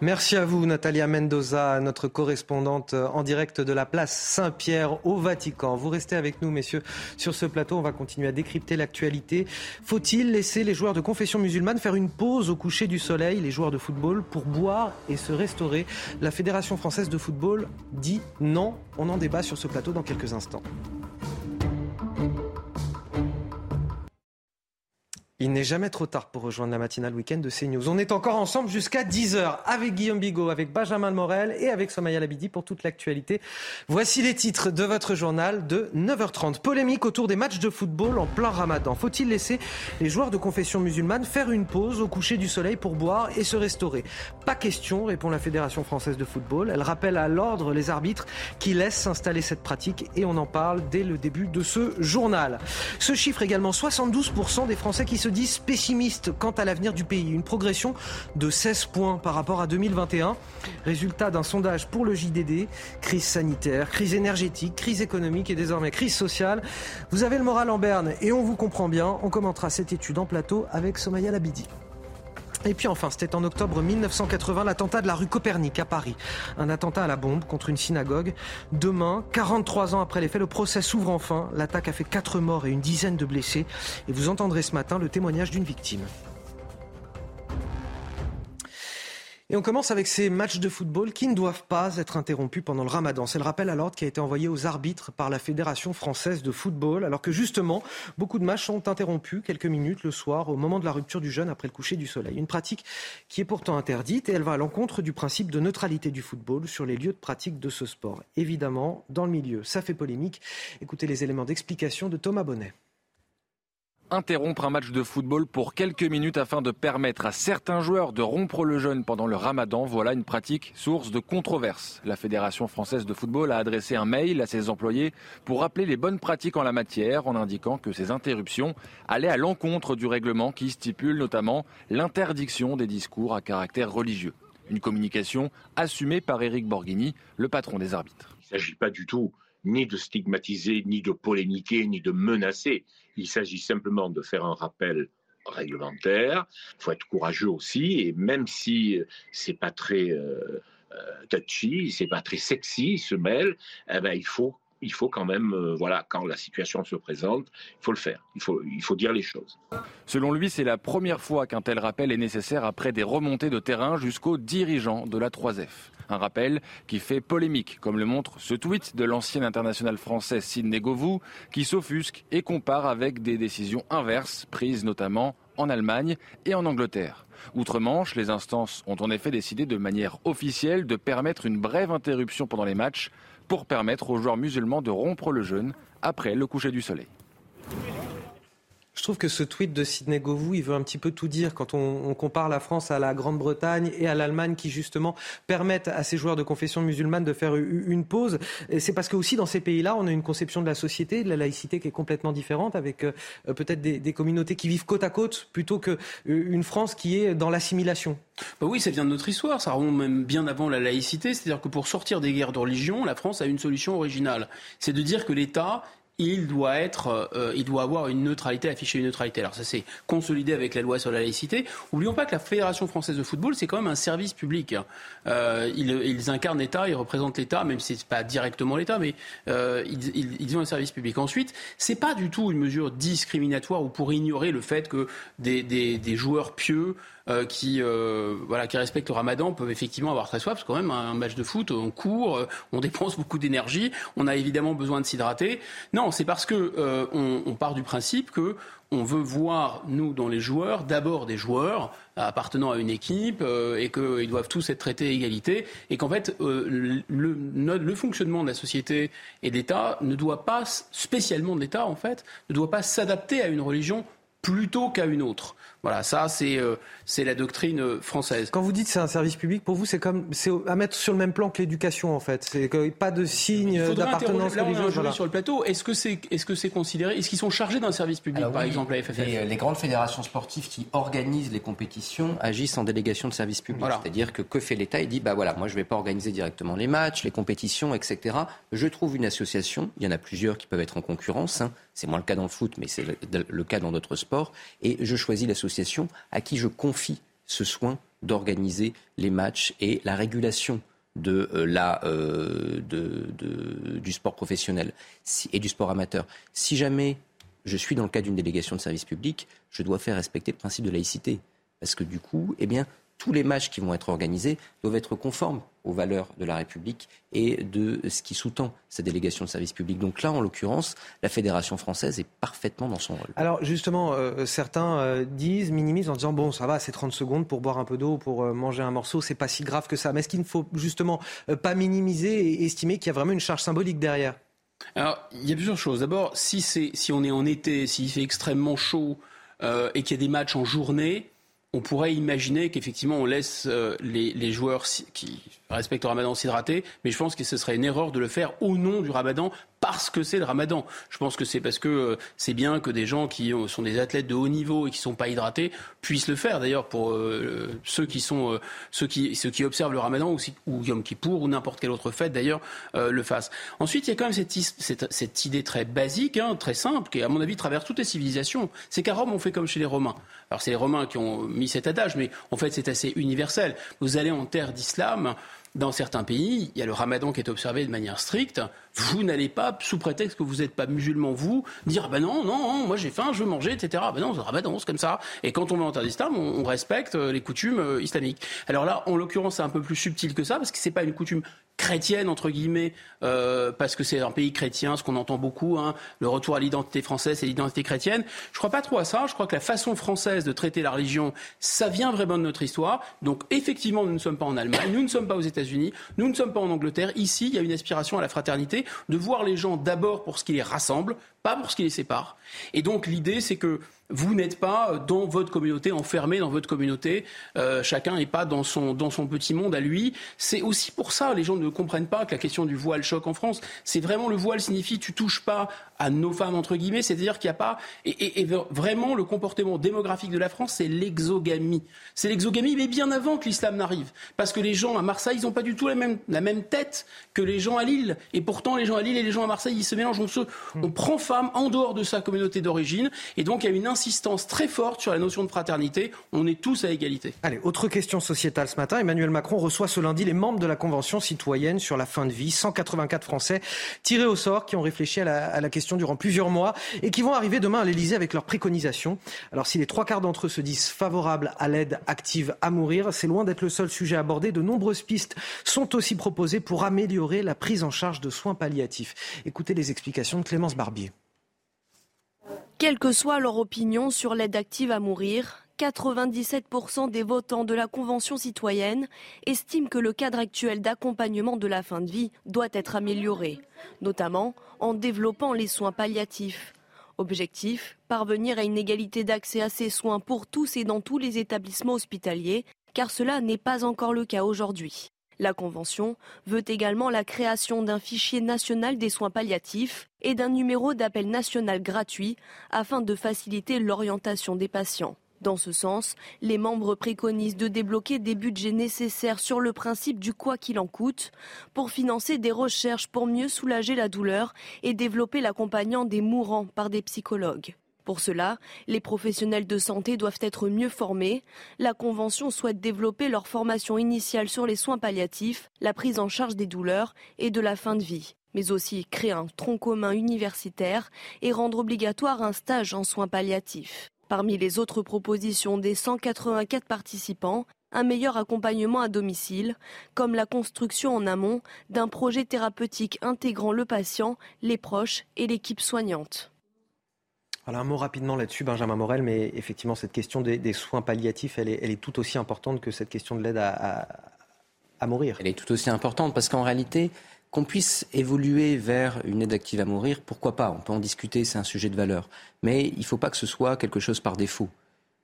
Merci à vous, Natalia Mendoza, notre correspondante en direct de la place Saint-Pierre au Vatican. Vous restez avec nous, messieurs, sur ce plateau. On va continuer à décrypter l'actualité. Faut-il laisser les joueurs de confession musulmane faire une pause au coucher du soleil, les joueurs de football, pour boire et se restaurer La Fédération française de football dit non. On en débat sur ce plateau dans quelques instants. Il n'est jamais trop tard pour rejoindre la matinale week-end de CNews. On est encore ensemble jusqu'à 10h avec Guillaume Bigot, avec Benjamin Morel et avec Somaya Labidi pour toute l'actualité. Voici les titres de votre journal de 9h30. Polémique autour des matchs de football en plein ramadan. Faut-il laisser les joueurs de confession musulmane faire une pause au coucher du soleil pour boire et se restaurer? Pas question, répond la Fédération française de football. Elle rappelle à l'ordre les arbitres qui laissent s'installer cette pratique et on en parle dès le début de ce journal. Ce chiffre également, 72% des Français qui se disent pessimistes quant à l'avenir du pays. Une progression de 16 points par rapport à 2021. Résultat d'un sondage pour le JDD. Crise sanitaire, crise énergétique, crise économique et désormais crise sociale. Vous avez le moral en berne et on vous comprend bien. On commentera cette étude en plateau avec Somaya Labidi. Et puis enfin, c'était en octobre 1980 l'attentat de la rue Copernic à Paris. Un attentat à la bombe contre une synagogue. Demain, 43 ans après les faits, le procès s'ouvre enfin. L'attaque a fait 4 morts et une dizaine de blessés. Et vous entendrez ce matin le témoignage d'une victime. Et on commence avec ces matchs de football qui ne doivent pas être interrompus pendant le ramadan. C'est le rappel à l'ordre qui a été envoyé aux arbitres par la Fédération française de football, alors que justement, beaucoup de matchs sont interrompus quelques minutes le soir au moment de la rupture du jeûne après le coucher du soleil. Une pratique qui est pourtant interdite et elle va à l'encontre du principe de neutralité du football sur les lieux de pratique de ce sport. Évidemment, dans le milieu, ça fait polémique. Écoutez les éléments d'explication de Thomas Bonnet interrompre un match de football pour quelques minutes afin de permettre à certains joueurs de rompre le jeûne pendant le ramadan, voilà une pratique source de controverse. La Fédération française de football a adressé un mail à ses employés pour rappeler les bonnes pratiques en la matière en indiquant que ces interruptions allaient à l'encontre du règlement qui stipule notamment l'interdiction des discours à caractère religieux. Une communication assumée par Éric Borghini, le patron des arbitres. Il ne s'agit pas du tout ni de stigmatiser, ni de polémiquer, ni de menacer. Il s'agit simplement de faire un rappel réglementaire. Il faut être courageux aussi, et même si c'est pas très euh, euh, touchy, c'est pas très sexy, se mêle, eh ben, il faut il faut quand même, euh, voilà, quand la situation se présente, il faut le faire. Il faut, dire les choses. Selon lui, c'est la première fois qu'un tel rappel est nécessaire après des remontées de terrain jusqu'aux dirigeants de la 3F. Un rappel qui fait polémique, comme le montre ce tweet de l'ancien international français Sidney Govou, qui s'offusque et compare avec des décisions inverses prises notamment en Allemagne et en Angleterre. Outre-Manche, les instances ont en effet décidé de manière officielle de permettre une brève interruption pendant les matchs pour permettre aux joueurs musulmans de rompre le jeûne après le coucher du soleil. Je trouve que ce tweet de Sidney Govou, il veut un petit peu tout dire quand on, compare la France à la Grande-Bretagne et à l'Allemagne qui justement permettent à ces joueurs de confession musulmane de faire une pause. C'est parce que aussi dans ces pays-là, on a une conception de la société, de la laïcité qui est complètement différente, avec euh, peut-être des, communautés qui vivent côte à côte plutôt qu'une euh, France qui est dans l'assimilation. Bah oui, ça vient de notre histoire, ça remonte même bien avant la laïcité. C'est-à-dire que pour sortir des guerres de religion, la France a une solution originale. C'est de dire que l'État il doit être, euh, il doit avoir une neutralité, afficher une neutralité. Alors ça s'est consolidé avec la loi sur la laïcité. Oublions pas que la Fédération française de football, c'est quand même un service public. Euh, ils, incarnent l'État, ils représentent l'État, même si c'est pas directement l'État, mais euh, ils, ont un service public. Ensuite, c'est pas du tout une mesure discriminatoire ou pour ignorer le fait que des, des joueurs pieux euh, qui, euh, voilà, qui respectent le ramadan peuvent effectivement avoir très soif, parce que quand même un match de foot, on court, euh, on dépense beaucoup d'énergie, on a évidemment besoin de s'hydrater. Non, c'est parce que on, part du principe que on veut voir, nous, dans les joueurs, d'abord des joueurs appartenant à une équipe et qu'ils doivent tous être traités à égalité et qu'en fait, le, le, fonctionnement de la société et de l'État ne doit pas, spécialement de l'État en fait, ne doit pas s'adapter à une religion plutôt qu'à une autre. Voilà, ça c'est euh, c'est la doctrine euh, française. Quand vous dites c'est un service public, pour vous c'est comme c'est à mettre sur le même plan que l'éducation en fait. C'est pas de signe d'appartenance religieuse. Là, sur le plateau. Est-ce que c'est est-ce que c'est considéré Est-ce qu'ils sont chargés d'un service public par exemple la FFF les, les, grandes fédérations sportives qui organisent les compétitions agissent en délégation de service public. C'est-à-dire que que fait l'État? Il dit bah voilà, moi je vais pas organiser directement les matchs, les compétitions, etc. Je trouve une association. Il y en a plusieurs qui peuvent être en concurrence. Hein. C'est moins le cas dans le foot, mais c'est le, cas dans d'autres sports. Et je choisis l'association à qui je confie ce soin d'organiser les matchs et la régulation euh, euh, du sport professionnel et du sport amateur. Si jamais je suis dans le cas d'une délégation de service public, je dois faire respecter le principe de laïcité. Parce que du coup, eh bien, tous les matchs qui vont être organisés doivent être conformes aux valeurs de la République et de ce qui sous-tend cette délégation de service public. Donc là, en l'occurrence, la Fédération française est parfaitement dans son rôle. Alors justement, euh, certains euh, disent, minimisent en disant, bon, ça va, c'est 30 secondes pour boire un peu d'eau, pour euh, manger un morceau, c'est pas si grave que ça. Mais est-ce qu'il ne faut justement pas minimiser et estimer qu'il y a vraiment une charge symbolique derrière? Alors, il y a plusieurs choses. D'abord, si, si on est en été, s'il fait extrêmement chaud et qu'il y a des matchs en journée, on pourrait imaginer qu'effectivement on laisse euh, les, joueurs qui respectent le ramadan s'hydrater, mais je pense que ce serait une erreur de le faire au nom du ramadan parce que c'est le ramadan. Je pense que c'est parce que euh, c'est bien que des gens qui sont des athlètes de haut niveau et qui ne sont pas hydratés puissent le faire. D'ailleurs, pour euh, ceux qui sont ceux qui ceux qui observent le ramadan ou, ou Yom Kippour ou n'importe quelle autre fête d'ailleurs le fassent. Ensuite, il y a quand même cette, cette, cette idée très basique, hein, très simple, qui à mon avis traverse toutes les civilisations. C'est qu'à Rome on fait comme chez les Romains. Alors c'est les Romains qui ont mis cet adage, mais en fait c'est assez universel. Vous allez en terre d'islam, dans certains pays, il y a le ramadan qui est observé de manière stricte. Vous n'allez pas, sous prétexte que vous n'êtes pas musulman, vous, dire ben non, non, moi j'ai faim, je veux manger, etc. Ben non, le ramadan, c'est comme ça. Et quand on va en terre d'islam, on, respecte euh, les coutumes euh, islamiques. Alors là, en l'occurrence, c'est un peu plus subtil que ça, parce que c'est pas une coutume chrétienne entre guillemets euh, parce que c'est un pays chrétien ce qu'on entend beaucoup hein, le retour à l'identité française et l'identité chrétienne je crois pas trop à ça je crois que la façon française de traiter la religion ça vient vraiment de notre histoire donc effectivement nous ne sommes pas en Allemagne nous ne sommes pas aux États-Unis. Nous ne sommes pas en Angleterre. Ici il y a une aspiration à la fraternité de voir les gens d'abord pour ce qui les rassemble pas pour ce qui les sépare. Et donc l'idée c'est que vous n'êtes pas dans votre communauté, enfermé dans votre communauté. Euh, chacun n'est pas dans son, dans son petit monde à lui. C'est aussi pour ça, les gens ne comprennent pas que la question du voile choque en France. C'est vraiment le voile signifie tu touches pas à nos femmes, entre guillemets. C'est-à-dire qu'il n'y a pas. Et, vraiment, le comportement démographique de la France, c'est l'exogamie. C'est l'exogamie, mais bien avant que l'islam n'arrive. Parce que les gens à Marseille, ils n'ont pas du tout la même, la même tête que les gens à Lille. Et pourtant, les gens à Lille et les gens à Marseille, ils se mélangent. On, se, on prend femme en dehors de sa communauté d'origine. Et donc, il y a une insistance très forte sur la notion de fraternité. On est tous à égalité. Allez, autre question sociétale ce matin. Emmanuel Macron reçoit ce lundi les membres de la Convention citoyenne sur la fin de vie. 184 Français tirés au sort qui ont réfléchi à la, à la question durant plusieurs mois et qui vont arriver demain à l'Elysée avec leurs préconisations. Alors si les trois quarts d'entre eux se disent favorables à l'aide active à mourir, c'est loin d'être le seul sujet abordé. De nombreuses pistes sont aussi proposées pour améliorer la prise en charge de soins palliatifs. Écoutez les explications de Clémence Barbier. Quelle que soit leur opinion sur l'aide active à mourir, 97% des votants de la Convention citoyenne estiment que le cadre actuel d'accompagnement de la fin de vie doit être amélioré, notamment en développant les soins palliatifs. Objectif, parvenir à une égalité d'accès à ces soins pour tous et dans tous les établissements hospitaliers, car cela n'est pas encore le cas aujourd'hui. La Convention veut également la création d'un fichier national des soins palliatifs et d'un numéro d'appel national gratuit afin de faciliter l'orientation des patients. Dans ce sens, les membres préconisent de débloquer des budgets nécessaires sur le principe du quoi qu'il en coûte pour financer des recherches pour mieux soulager la douleur et développer l'accompagnant des mourants par des psychologues. Pour cela, les professionnels de santé doivent être mieux formés. La Convention souhaite développer leur formation initiale sur les soins palliatifs, la prise en charge des douleurs et de la fin de vie mais aussi créer un tronc commun universitaire et rendre obligatoire un stage en soins palliatifs. Parmi les autres propositions des 184 participants, un meilleur accompagnement à domicile, comme la construction en amont d'un projet thérapeutique intégrant le patient, les proches et l'équipe soignante. Voilà un mot rapidement là-dessus, Benjamin Morel, mais effectivement, cette question des, soins palliatifs, elle est, tout aussi importante que cette question de l'aide à, mourir. Elle est tout aussi importante parce qu'en réalité, qu'on puisse évoluer vers une aide active à mourir, pourquoi pas? On peut en discuter, c'est un sujet de valeur. Mais il ne faut pas que ce soit quelque chose par défaut.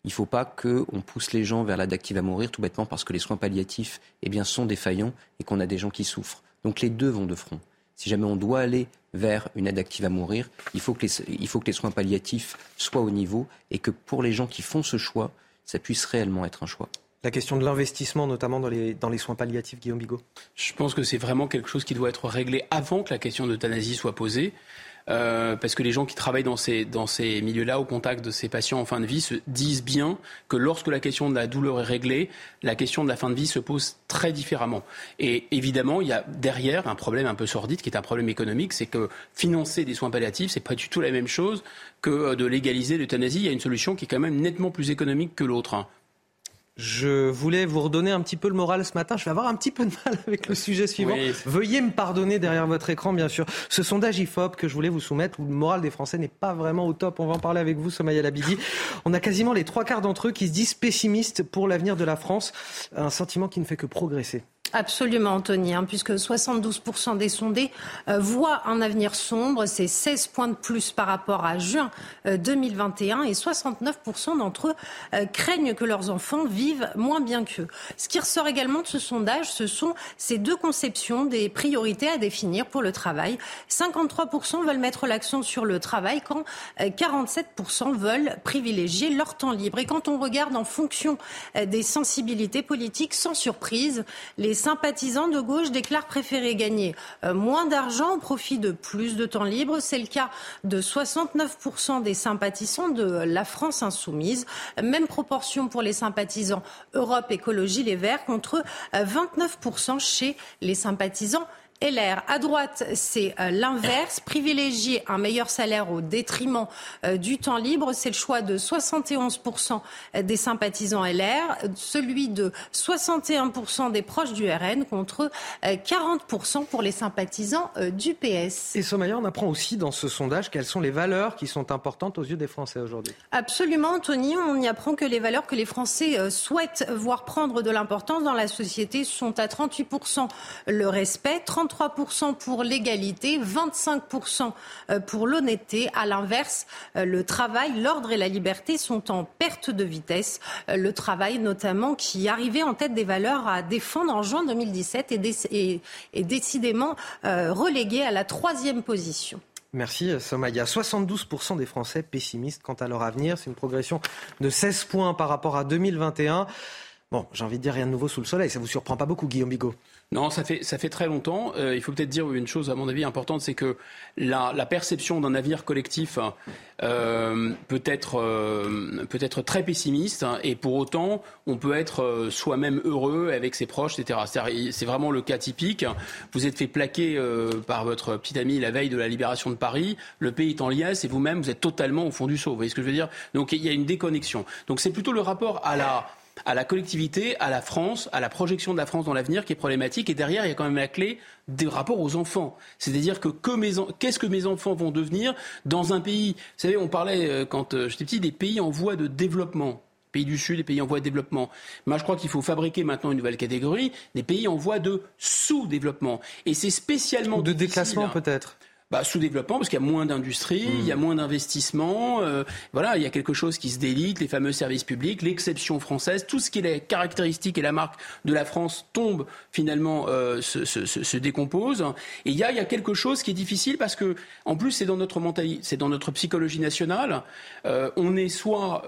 Il ne faut pas qu'on pousse les gens vers l'aide active à mourir tout bêtement parce que les soins palliatifs eh bien, sont défaillants et qu'on a des gens qui souffrent. Donc les deux vont de front. Si jamais on doit aller vers une aide active à mourir, il faut, que les, il faut que les soins palliatifs soient au niveau et que pour les gens qui font ce choix, ça puisse réellement être un choix. La question de l'investissement, notamment dans les, dans les soins palliatifs, Guillaume Bigot Je pense que c'est vraiment quelque chose qui doit être réglé avant que la question d'euthanasie soit posée. Euh, parce que les gens qui travaillent dans ces, dans ces milieux-là, au contact de ces patients en fin de vie, se disent bien que lorsque la question de la douleur est réglée, la question de la fin de vie se pose très différemment. Et évidemment, il y a derrière un problème un peu sordide, qui est un problème économique, c'est que financer des soins palliatifs, c'est pas du tout la même chose que de légaliser l'euthanasie. Il y a une solution qui est quand même nettement plus économique que l'autre. Je voulais vous redonner un petit peu le moral ce matin. Je vais avoir un petit peu de mal avec le sujet suivant. Veuillez me pardonner derrière votre écran, bien sûr. Ce sondage IFOP que je voulais vous soumettre, où le moral des Français n'est pas vraiment au top. On va en parler avec vous, Somaya Labidi. On a quasiment les trois quarts d'entre eux qui se disent pessimistes pour l'avenir de la France. Un sentiment qui ne fait que progresser. Absolument, Anthony, hein, puisque 72% des sondés euh, voient un avenir sombre. C'est 16 points de plus par rapport à juin 2021 euh, et 69% d'entre eux euh, craignent que leurs enfants vivent moins bien qu'eux. Ce qui ressort également de ce sondage, ce sont ces deux conceptions des priorités à définir pour le travail. 53% veulent mettre l'accent sur le travail quand 47% veulent privilégier leur temps libre. Et quand on regarde en fonction des sensibilités politiques, sans surprise, les sympathisants de gauche déclarent préférer gagner euh, moins d'argent au profit de plus de temps libre. C'est le cas de 69% des sympathisants de la France insoumise. Même proportion pour les sympathisants Europe Écologie Les Verts contre 29% chez les sympathisants LR. À droite, c'est euh, l'inverse. Privilégier un meilleur salaire au détriment euh, du temps libre, c'est le choix de 71% des sympathisants LR, celui de 61% des proches du RN contre 40% euh, pour les sympathisants du PS. Et Somaya, on apprend aussi dans ce sondage quelles sont les valeurs qui sont importantes aux yeux des Français aujourd'hui. Absolument, Anthony. On y apprend que les valeurs que les Français souhaitent voir prendre de l'importance dans la société sont à 38% le respect, 33% pour l'égalité, 25% euh, pour l'honnêteté. À l'inverse, euh, le travail, l'ordre et la liberté sont en perte de vitesse. Euh, le travail, notamment, qui arrivait en tête des valeurs à défendre en juin 2017 est, décidément relégué à la troisième position. Merci Somaya. 72% des Français pessimistes quant à leur avenir. C'est une progression de 16 points par rapport à 2021. Bon, j'ai envie de dire rien de nouveau sous le soleil. Ça vous surprend pas beaucoup, Guillaume Bigot? Non, ça fait, ça fait très longtemps. Euh, il faut peut-être dire une chose, à mon avis, importante, c'est que la, perception d'un avenir collectif euh, peut, être, euh, peut être très pessimiste, hein, et pour autant, on peut être soi-même heureux avec ses proches, etc. C'est vraiment le cas typique. Vous êtes fait plaquer par votre petit ami la veille de la libération de Paris, le pays est en liesse, et vous-même, vous êtes totalement au fond du seau. Vous voyez ce que je veux dire? Donc il y a une déconnexion. Donc c'est plutôt le rapport à la à la collectivité, à la France, à la projection de la France dans l'avenir qui est problématique. Et derrière, il y a quand même la clé des rapports aux enfants. C'est-à-dire que, qu'est-ce que mes enfants vont devenir dans un pays? Vous savez, on parlait euh, quand euh, j'étais petit des pays en voie de développement pays du Sud, les pays en voie de développement. Moi, je crois qu'il faut fabriquer maintenant une nouvelle catégorie, des pays en voie de sous-développement. Et c'est spécialement... Ou de déclassement peut-être bah, sous-développement parce qu'il y a moins d'industrie, il y a hmm. moins d'investissement. Euh, voilà, il y a quelque chose qui se délite, les fameux services publics, l'exception française, tout ce qui est la caractéristique et la marque de la France tombe finalement, euh, se, se, se, décompose. Et il y a, il y a quelque chose qui est difficile parce que, en plus, c'est dans notre mentalité, c'est dans notre psychologie nationale. Euh, on est soit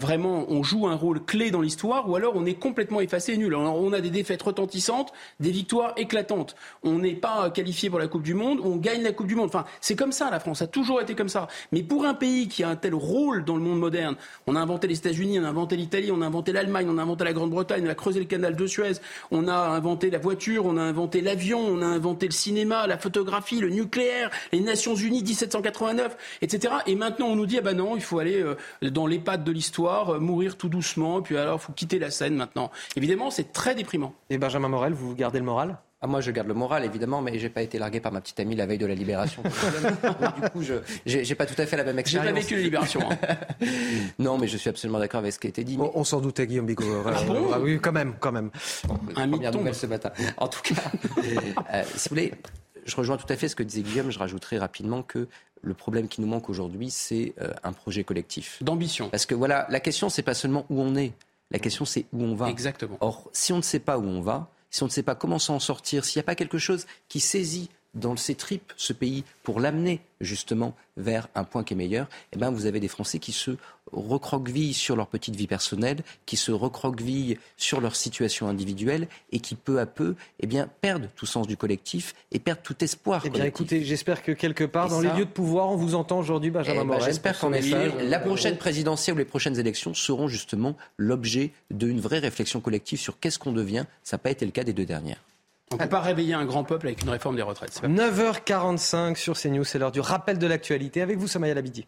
vraiment, on joue un rôle clé dans l'histoire, ou alors on est complètement effacé et nul. Alors, on a des défaites retentissantes, des victoires éclatantes. On n'est pas qualifié pour la Coupe du Monde, on gagne la Coupe du Monde. Enfin, c'est comme ça, la France. Ça a toujours été comme ça. Mais pour un pays qui a un tel rôle dans le monde moderne, on a inventé les États-Unis, on a inventé l'Italie, on a inventé l'Allemagne, on a inventé la Grande-Bretagne, on a creusé le canal de Suez, on a inventé la voiture, on a inventé l'avion, on a inventé le cinéma, la photographie, le nucléaire, les Nations Unies 1789, etc. Et maintenant, on nous dit, ah ben non, il faut aller euh, dans les pattes de l'histoire, euh, mourir tout doucement, puis alors, il faut quitter la scène maintenant. Évidemment, c'est très déprimant. Et Benjamin Morel, vous gardez le moral? Ah, moi, je garde le moral, évidemment, mais j'ai pas été largué par ma petite amie la veille de la libération. du coup, je j'ai pas tout à fait la même expérience. J'ai pas vécu la libération. Hein. non, mais je suis absolument d'accord avec ce qui a été dit. On, s'en doutait, Guillaume Bigot. Ah ah oui, quand même, quand même. Un première nouvelle ce matin. En tout cas, euh, si vous voulez, je rejoins tout à fait ce que disait Guillaume. Je rajouterai rapidement que le problème qui nous manque aujourd'hui, c'est euh, un projet collectif. D'ambition. Parce que voilà, la question, c'est pas seulement où on est. La question, c'est où on va. Exactement. Or, si on ne sait pas où on va, si on ne sait pas comment s'en sortir, s'il n'y a pas quelque chose qui saisit dans ses tripes ce pays pour l'amener justement vers un point qui est meilleur, eh ben vous avez des Français qui se recroquevillent sur leur petite vie personnelle, qui se recroquevillent sur leur situation individuelle et qui peu à peu eh bien, perdent tout sens du collectif et perdent tout espoir. Eh bien écoutez, j'espère que quelque part dans les lieux de pouvoir, on vous entend aujourd'hui, Benjamin eh ben, J'espère qu'en effet, la prochaine présidentielle ou les prochaines élections seront justement l'objet d'une vraie réflexion collective sur qu'est-ce qu'on devient. Ça n'a pas été le cas des deux dernières. On ne peut pas réveiller un grand peuple avec une réforme des retraites. 9h45 sur CNews, c'est l'heure du rappel de l'actualité. Avec vous, Samaya Labidi.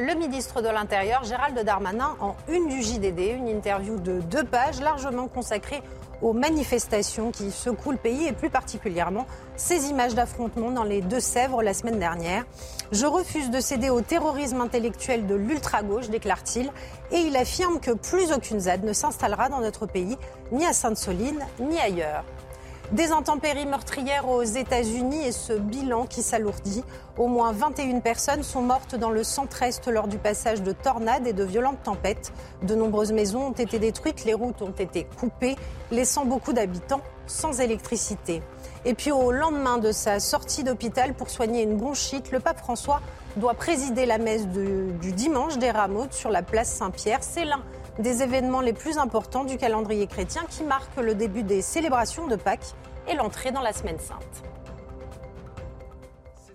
Le ministre de l'Intérieur, Gérald Darmanin, en une du JDD, une interview de deux pages largement consacrée aux manifestations qui secouent le pays et plus particulièrement ces images d'affrontements dans les Deux-Sèvres la semaine dernière. Je refuse de céder au terrorisme intellectuel de l'ultra-gauche, déclare-t-il, et il affirme que plus aucune ZAD ne s'installera dans notre pays, ni à Sainte-Soline, ni ailleurs. Des intempéries meurtrières aux États-Unis et ce bilan qui s'alourdit. Au moins 21 personnes sont mortes dans le centre-est lors du passage de tornades et de violentes tempêtes. De nombreuses maisons ont été détruites, les routes ont été coupées, laissant beaucoup d'habitants sans électricité. Et puis au lendemain de sa sortie d'hôpital pour soigner une bronchite, le pape François doit présider la messe du dimanche des Rameaux sur la place Saint-Pierre. C'est l'un des événements les plus importants du calendrier chrétien qui marquent le début des célébrations de Pâques et l'entrée dans la semaine sainte.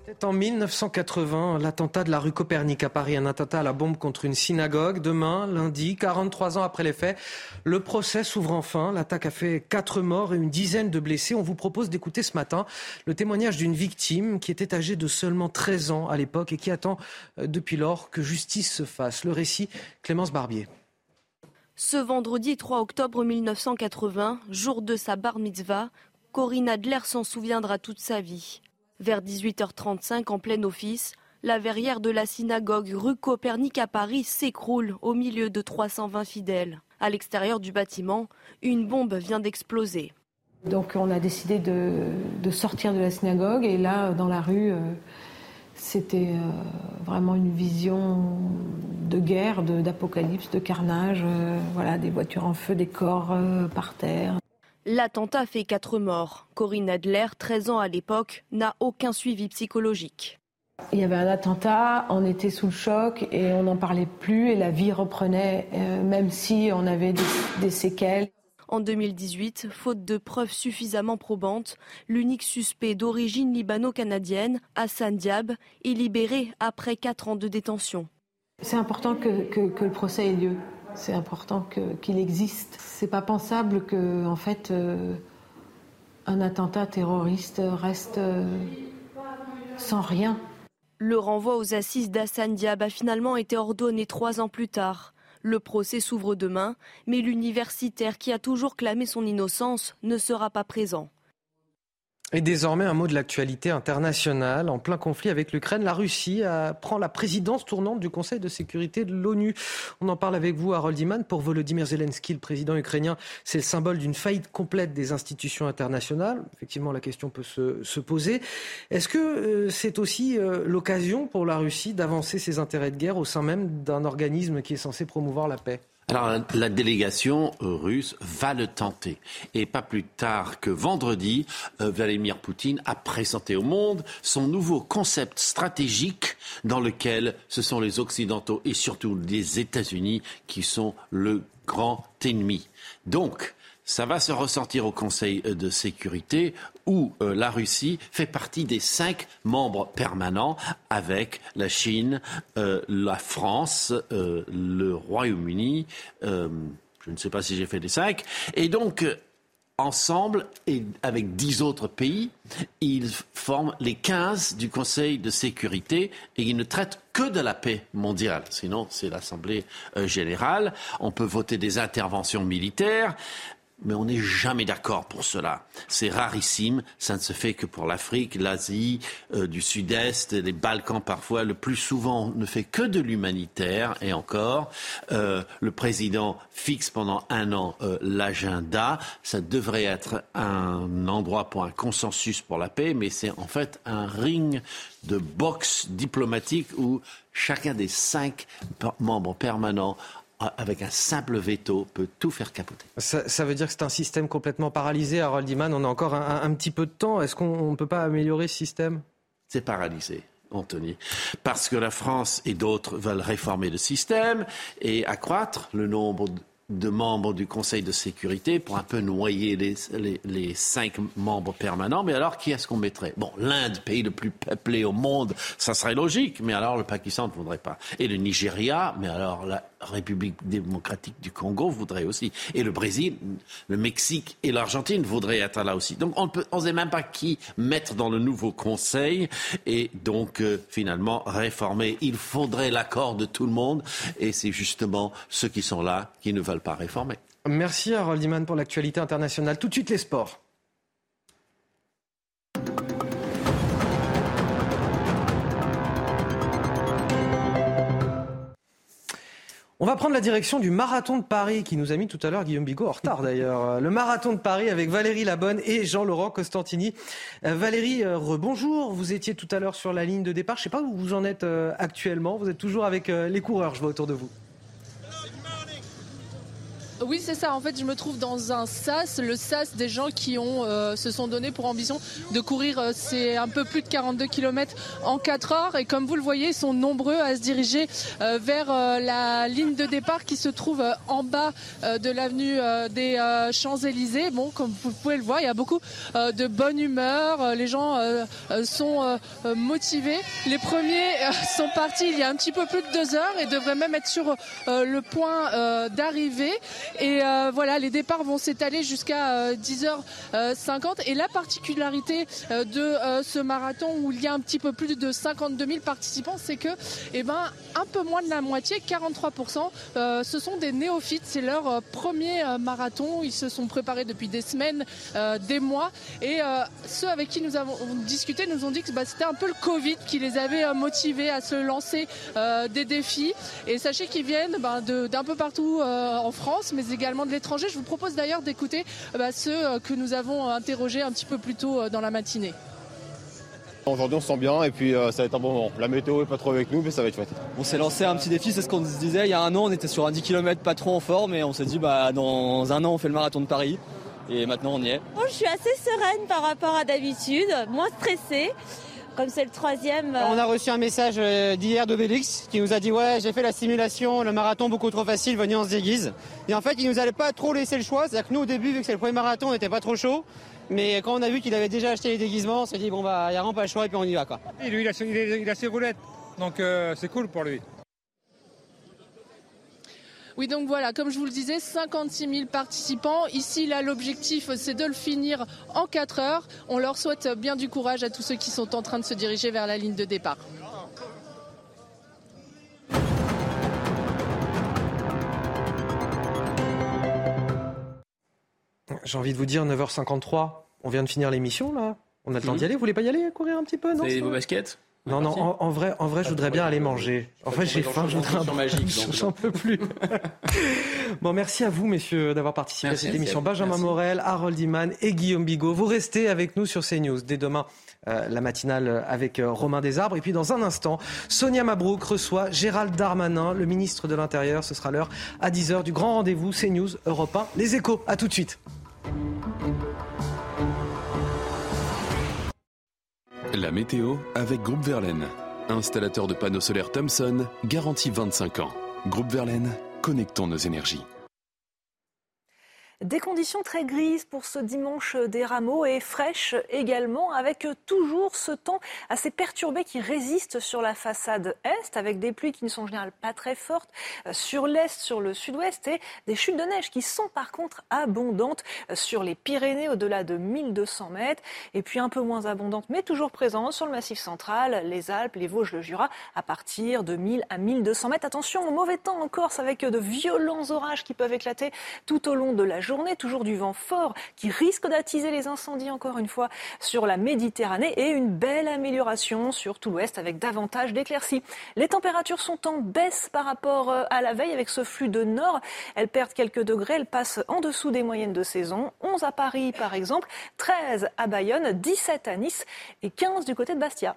C'est en 1980, l'attentat de la rue Copernic à Paris, un attentat à la bombe contre une synagogue. Demain, lundi, 43 ans après les faits, le procès s'ouvre enfin. L'attaque a fait quatre morts et une dizaine de blessés. On vous propose d'écouter ce matin le témoignage d'une victime qui était âgée de seulement 13 ans à l'époque et qui attend euh, depuis lors que justice se fasse. Le récit, Clémence Barbier. Ce vendredi 3 octobre 1980, jour de sa bar mitzvah, Corinne Adler s'en souviendra toute sa vie. Vers 18h35, en plein office, la verrière de la synagogue rue Copernic à Paris s'écroule au milieu de 320 fidèles. À l'extérieur du bâtiment, une bombe vient d'exploser. Donc on a décidé de, sortir de la synagogue et là, dans la rue, euh, c'était euh, vraiment une vision de guerre, d'apocalypse, de, carnage. Euh, voilà, des voitures en feu, des corps par terre. L'attentat fait quatre morts. Corinne Adler, 13 ans à l'époque, n'a aucun suivi psychologique. Il y avait un attentat, on était sous le choc et on n'en parlait plus et la vie reprenait, euh, même si on avait des, des séquelles. En 2018, faute de preuves suffisamment probantes, l'unique suspect d'origine libano-canadienne, Hassan Diab, est libéré après quatre ans de détention. C'est important que, que, le procès ait lieu. C'est important qu'il existe. C'est pas pensable que, en fait, euh, un attentat terroriste reste euh, sans rien. Le renvoi aux assises d'Hassan Diab a finalement été ordonné trois ans plus tard. Le procès s'ouvre demain, mais l'universitaire qui a toujours clamé son innocence ne sera pas présent. Et désormais, un mot de l'actualité internationale. En plein conflit avec l'Ukraine, la Russie prend la présidence tournante du Conseil de sécurité de l'ONU. On en parle avec vous, Harold Iman. Pour Volodymyr Zelensky, le président ukrainien, c'est le symbole d'une faillite complète des institutions internationales. Effectivement, la question peut se, poser. Est-ce que euh, c'est aussi euh, l'occasion pour la Russie d'avancer ses intérêts de guerre au sein même d'un organisme qui est censé promouvoir la paix? Alors la délégation russe va le tenter. Et pas plus tard que vendredi, euh, Vladimir Poutine a présenté au monde son nouveau concept stratégique dans lequel ce sont les Occidentaux et surtout les États-Unis qui sont le grand ennemi. Donc, ça va se ressentir au Conseil de sécurité où euh, la Russie fait partie des cinq membres permanents avec la Chine, euh, la France, euh, le Royaume-Uni. je ne sais pas si j'ai fait les cinq. Et donc, ensemble et avec dix autres pays, ils forment les quinze du Conseil de sécurité et ils ne traitent que de la paix mondiale. Sinon, c'est l'Assemblée générale. On peut voter des interventions militaires mais on n'est jamais d'accord pour cela. C'est rarissime, ça ne se fait que pour l'Afrique, l'Asie, euh, du Sud-Est, les Balkans parfois. Le plus souvent, on ne fait que de l'humanitaire, et encore, euh, le président fixe pendant un an euh, l'agenda. Ça devrait être un endroit pour un consensus pour la paix, mais c'est en fait un ring de boxe diplomatique où chacun des cinq membres permanents avec un simple veto, peut tout faire capoter. Ça, veut dire que c'est un système complètement paralysé, Harold Iman. On a encore un, petit peu de temps. Est-ce qu'on ne peut pas améliorer ce système? C'est paralysé. Anthony, parce que la France et d'autres veulent réformer le système et accroître le nombre de membres du Conseil de sécurité pour un peu noyer les, les, cinq membres permanents. Mais alors, qui est-ce qu'on mettrait? Bon, l'Inde, pays le plus peuplé au monde, ça serait logique. Mais alors, le Pakistan ne voudrait pas. Et le Nigeria, mais alors la République démocratique du Congo voudrait aussi. Et le Brésil, le Mexique et l'Argentine voudraient être là aussi. Donc, on ne sait même pas qui mettre dans le nouveau Conseil. Et donc, euh, finalement, réformer. Il faudrait l'accord de tout le monde. Et c'est justement ceux qui sont là qui ne veulent pas réformer. Merci Harold Iman pour l'actualité internationale. Tout de suite les sports. On va prendre la direction du marathon de Paris qui nous a mis tout à l'heure Guillaume Bigot en retard d'ailleurs. Le marathon de Paris avec Valérie Labonne et Jean-Laurent Costantini. Euh, Valérie, euh, rebonjour. Vous étiez tout à l'heure sur la ligne de départ. Je ne sais pas où vous en êtes euh, actuellement. Vous êtes toujours avec les coureurs, je vois autour de vous. Oui, c'est ça. En fait, je me trouve dans un SAS, le SAS des gens qui ont, euh, se sont donnés pour ambition de courir euh, c'est un peu plus de 42 km en 4 heures. Et comme vous le voyez, ils sont nombreux à se diriger euh, vers la ligne de départ qui se trouve en bas de l'avenue des Champs-Élysées. Bon, comme vous pouvez le voir, il y a beaucoup de bonne humeur. Les gens sont motivés. Les premiers sont partis il y a un petit peu plus de deux heures et devraient même être sur le point d'arrivée. Et euh, voilà, les départs vont s'étaler jusqu'à 10h50. Euh, et la particularité euh, de ce marathon où il y a un petit peu plus de 52 000 participants, c'est que, eh ben, un peu moins de la moitié, 43%, ce sont des néophytes. C'est leur premier marathon. Ils se sont préparés depuis des semaines, des mois. Et ceux avec qui nous avons discuté nous ont dit que bah, c'était un peu le Covid qui les avait motivés à se lancer des défis. Et sachez qu'ils viennent bah, d'un peu partout en France, mais également de l'étranger. Je vous propose d'ailleurs d'écouter euh, bah, ceux euh, que nous avons interrogés un petit peu plus tôt euh, dans la matinée. Aujourd'hui on se sent bien et puis ça va être un bon moment. La météo est pas trop avec nous mais ça va être chouette. On s'est lancé un petit défi, c'est ce qu'on se disait. Il y a un an on était sur un 10 km pas trop en forme et on s'est dit bah dans un an on fait le marathon de Paris et maintenant on y est. je suis assez sereine par rapport à d'habitude, moins stressée comme c'est le troisième. On a reçu un message euh, d'hier de Bélix qui nous a dit ouais j'ai fait la simulation, le marathon beaucoup trop facile, venez on se déguise. Et en fait il nous allait pas trop laisser le choix, c'est-à-dire que nous au début vu que c'est le premier marathon on n'était pas trop chaud. Mais quand on a vu qu'il avait déjà acheté les déguisements, on s'est dit bon bah il n'y a vraiment pas le choix et puis on y va quoi. Et lui il a, ses roulettes, donc euh, c'est cool pour lui. Oui, donc voilà, comme je vous le disais, 56 000 participants. Ici, là, l'objectif, c'est de le finir en 4 heures. On leur souhaite bien du courage à tous ceux qui sont en train de se diriger vers la ligne de départ. J'ai envie de vous dire 9h53. On vient de finir l'émission là. On a le temps d'y aller. Vous voulez pas y aller courir un petit peu non vos baskets? Non, non, en, vrai, en vrai, je voudrais bien aller manger. En fait, j'ai faim, je voudrais un magique. J'en peux plus. bon, merci à vous, messieurs, d'avoir participé à cette émission. Benjamin Morel, Harold Iman et Guillaume Bigot. Vous restez avec nous sur CNews dès demain. Euh, la matinale avec euh, Romain Desarbres. Et puis dans un instant, Sonia Mabrouk reçoit Gérald Darmanin, le ministre de l'Intérieur. Ce sera l'heure à 10h du grand rendez-vous CNews Europe 1. Les échos, à tout de suite. La météo avec Groupe Verlaine. Installateur de panneaux solaires Thomson, garantie 25 ans. Groupe Verlaine, connectons nos énergies. Des conditions très grises pour ce dimanche des rameaux et fraîches également, avec toujours ce temps assez perturbé qui résiste sur la façade est, avec des pluies qui ne sont en général pas très fortes euh, sur l'est, sur le sud-ouest, et des chutes de neige qui sont par contre abondantes euh, sur les Pyrénées au-delà de 1200 mètres, et puis un peu moins abondantes, mais toujours présentes sur le massif central, les Alpes, les Vosges, le Jura, à partir de 1000 à 1200 mètres. Attention au mauvais temps en Corse, avec de violents orages qui peuvent éclater tout au long de la journée, toujours du vent fort qui risque d'attiser les incendies encore une fois sur la Méditerranée et une belle amélioration sur tout l'ouest avec davantage d'éclaircies. Les températures sont en baisse par rapport euh, à la veille avec ce flux de nord. Elles perdent quelques degrés, elles passent en dessous des moyennes de saison. 11 à Paris par exemple, 13 à Bayonne, 17 à Nice et 15 du côté de Bastia.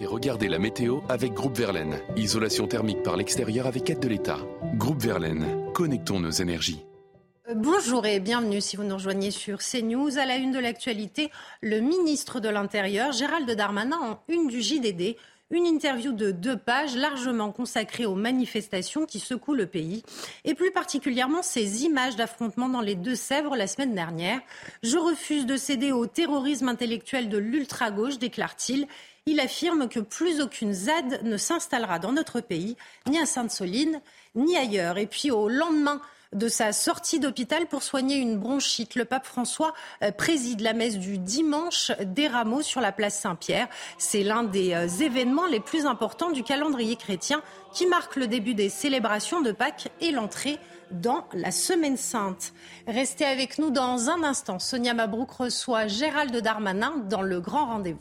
Et regardez la météo avec Groupe Verlaine. Isolation thermique par l'extérieur avec aide de l'État. Groupe Verlaine, connectons nos énergies. Euh, bonjour et bienvenue si vous nous rejoignez sur CNews. À la une de l'actualité, le ministre de l'Intérieur, Gérald Darmanin, en une du JDD, une interview de deux pages largement consacrée aux manifestations qui secouent le pays et plus particulièrement ces images d'affrontements dans les Deux-Sèvres la semaine dernière. Je refuse de céder au terrorisme intellectuel de l'ultra-gauche, déclare-t-il. Il affirme que plus aucune ZAD ne s'installera dans notre pays, ni à Sainte-Soline, ni ailleurs. Et puis au lendemain de sa sortie d'hôpital pour soigner une bronchite. Le pape François euh, préside la messe du dimanche des rameaux sur la place Saint-Pierre. C'est l'un des euh, événements les plus importants du calendrier chrétien qui marque le début des célébrations de Pâques et l'entrée dans la Semaine Sainte. Restez avec nous dans un instant. Sonia Mabrouk reçoit Gérald Darmanin dans le grand rendez-vous.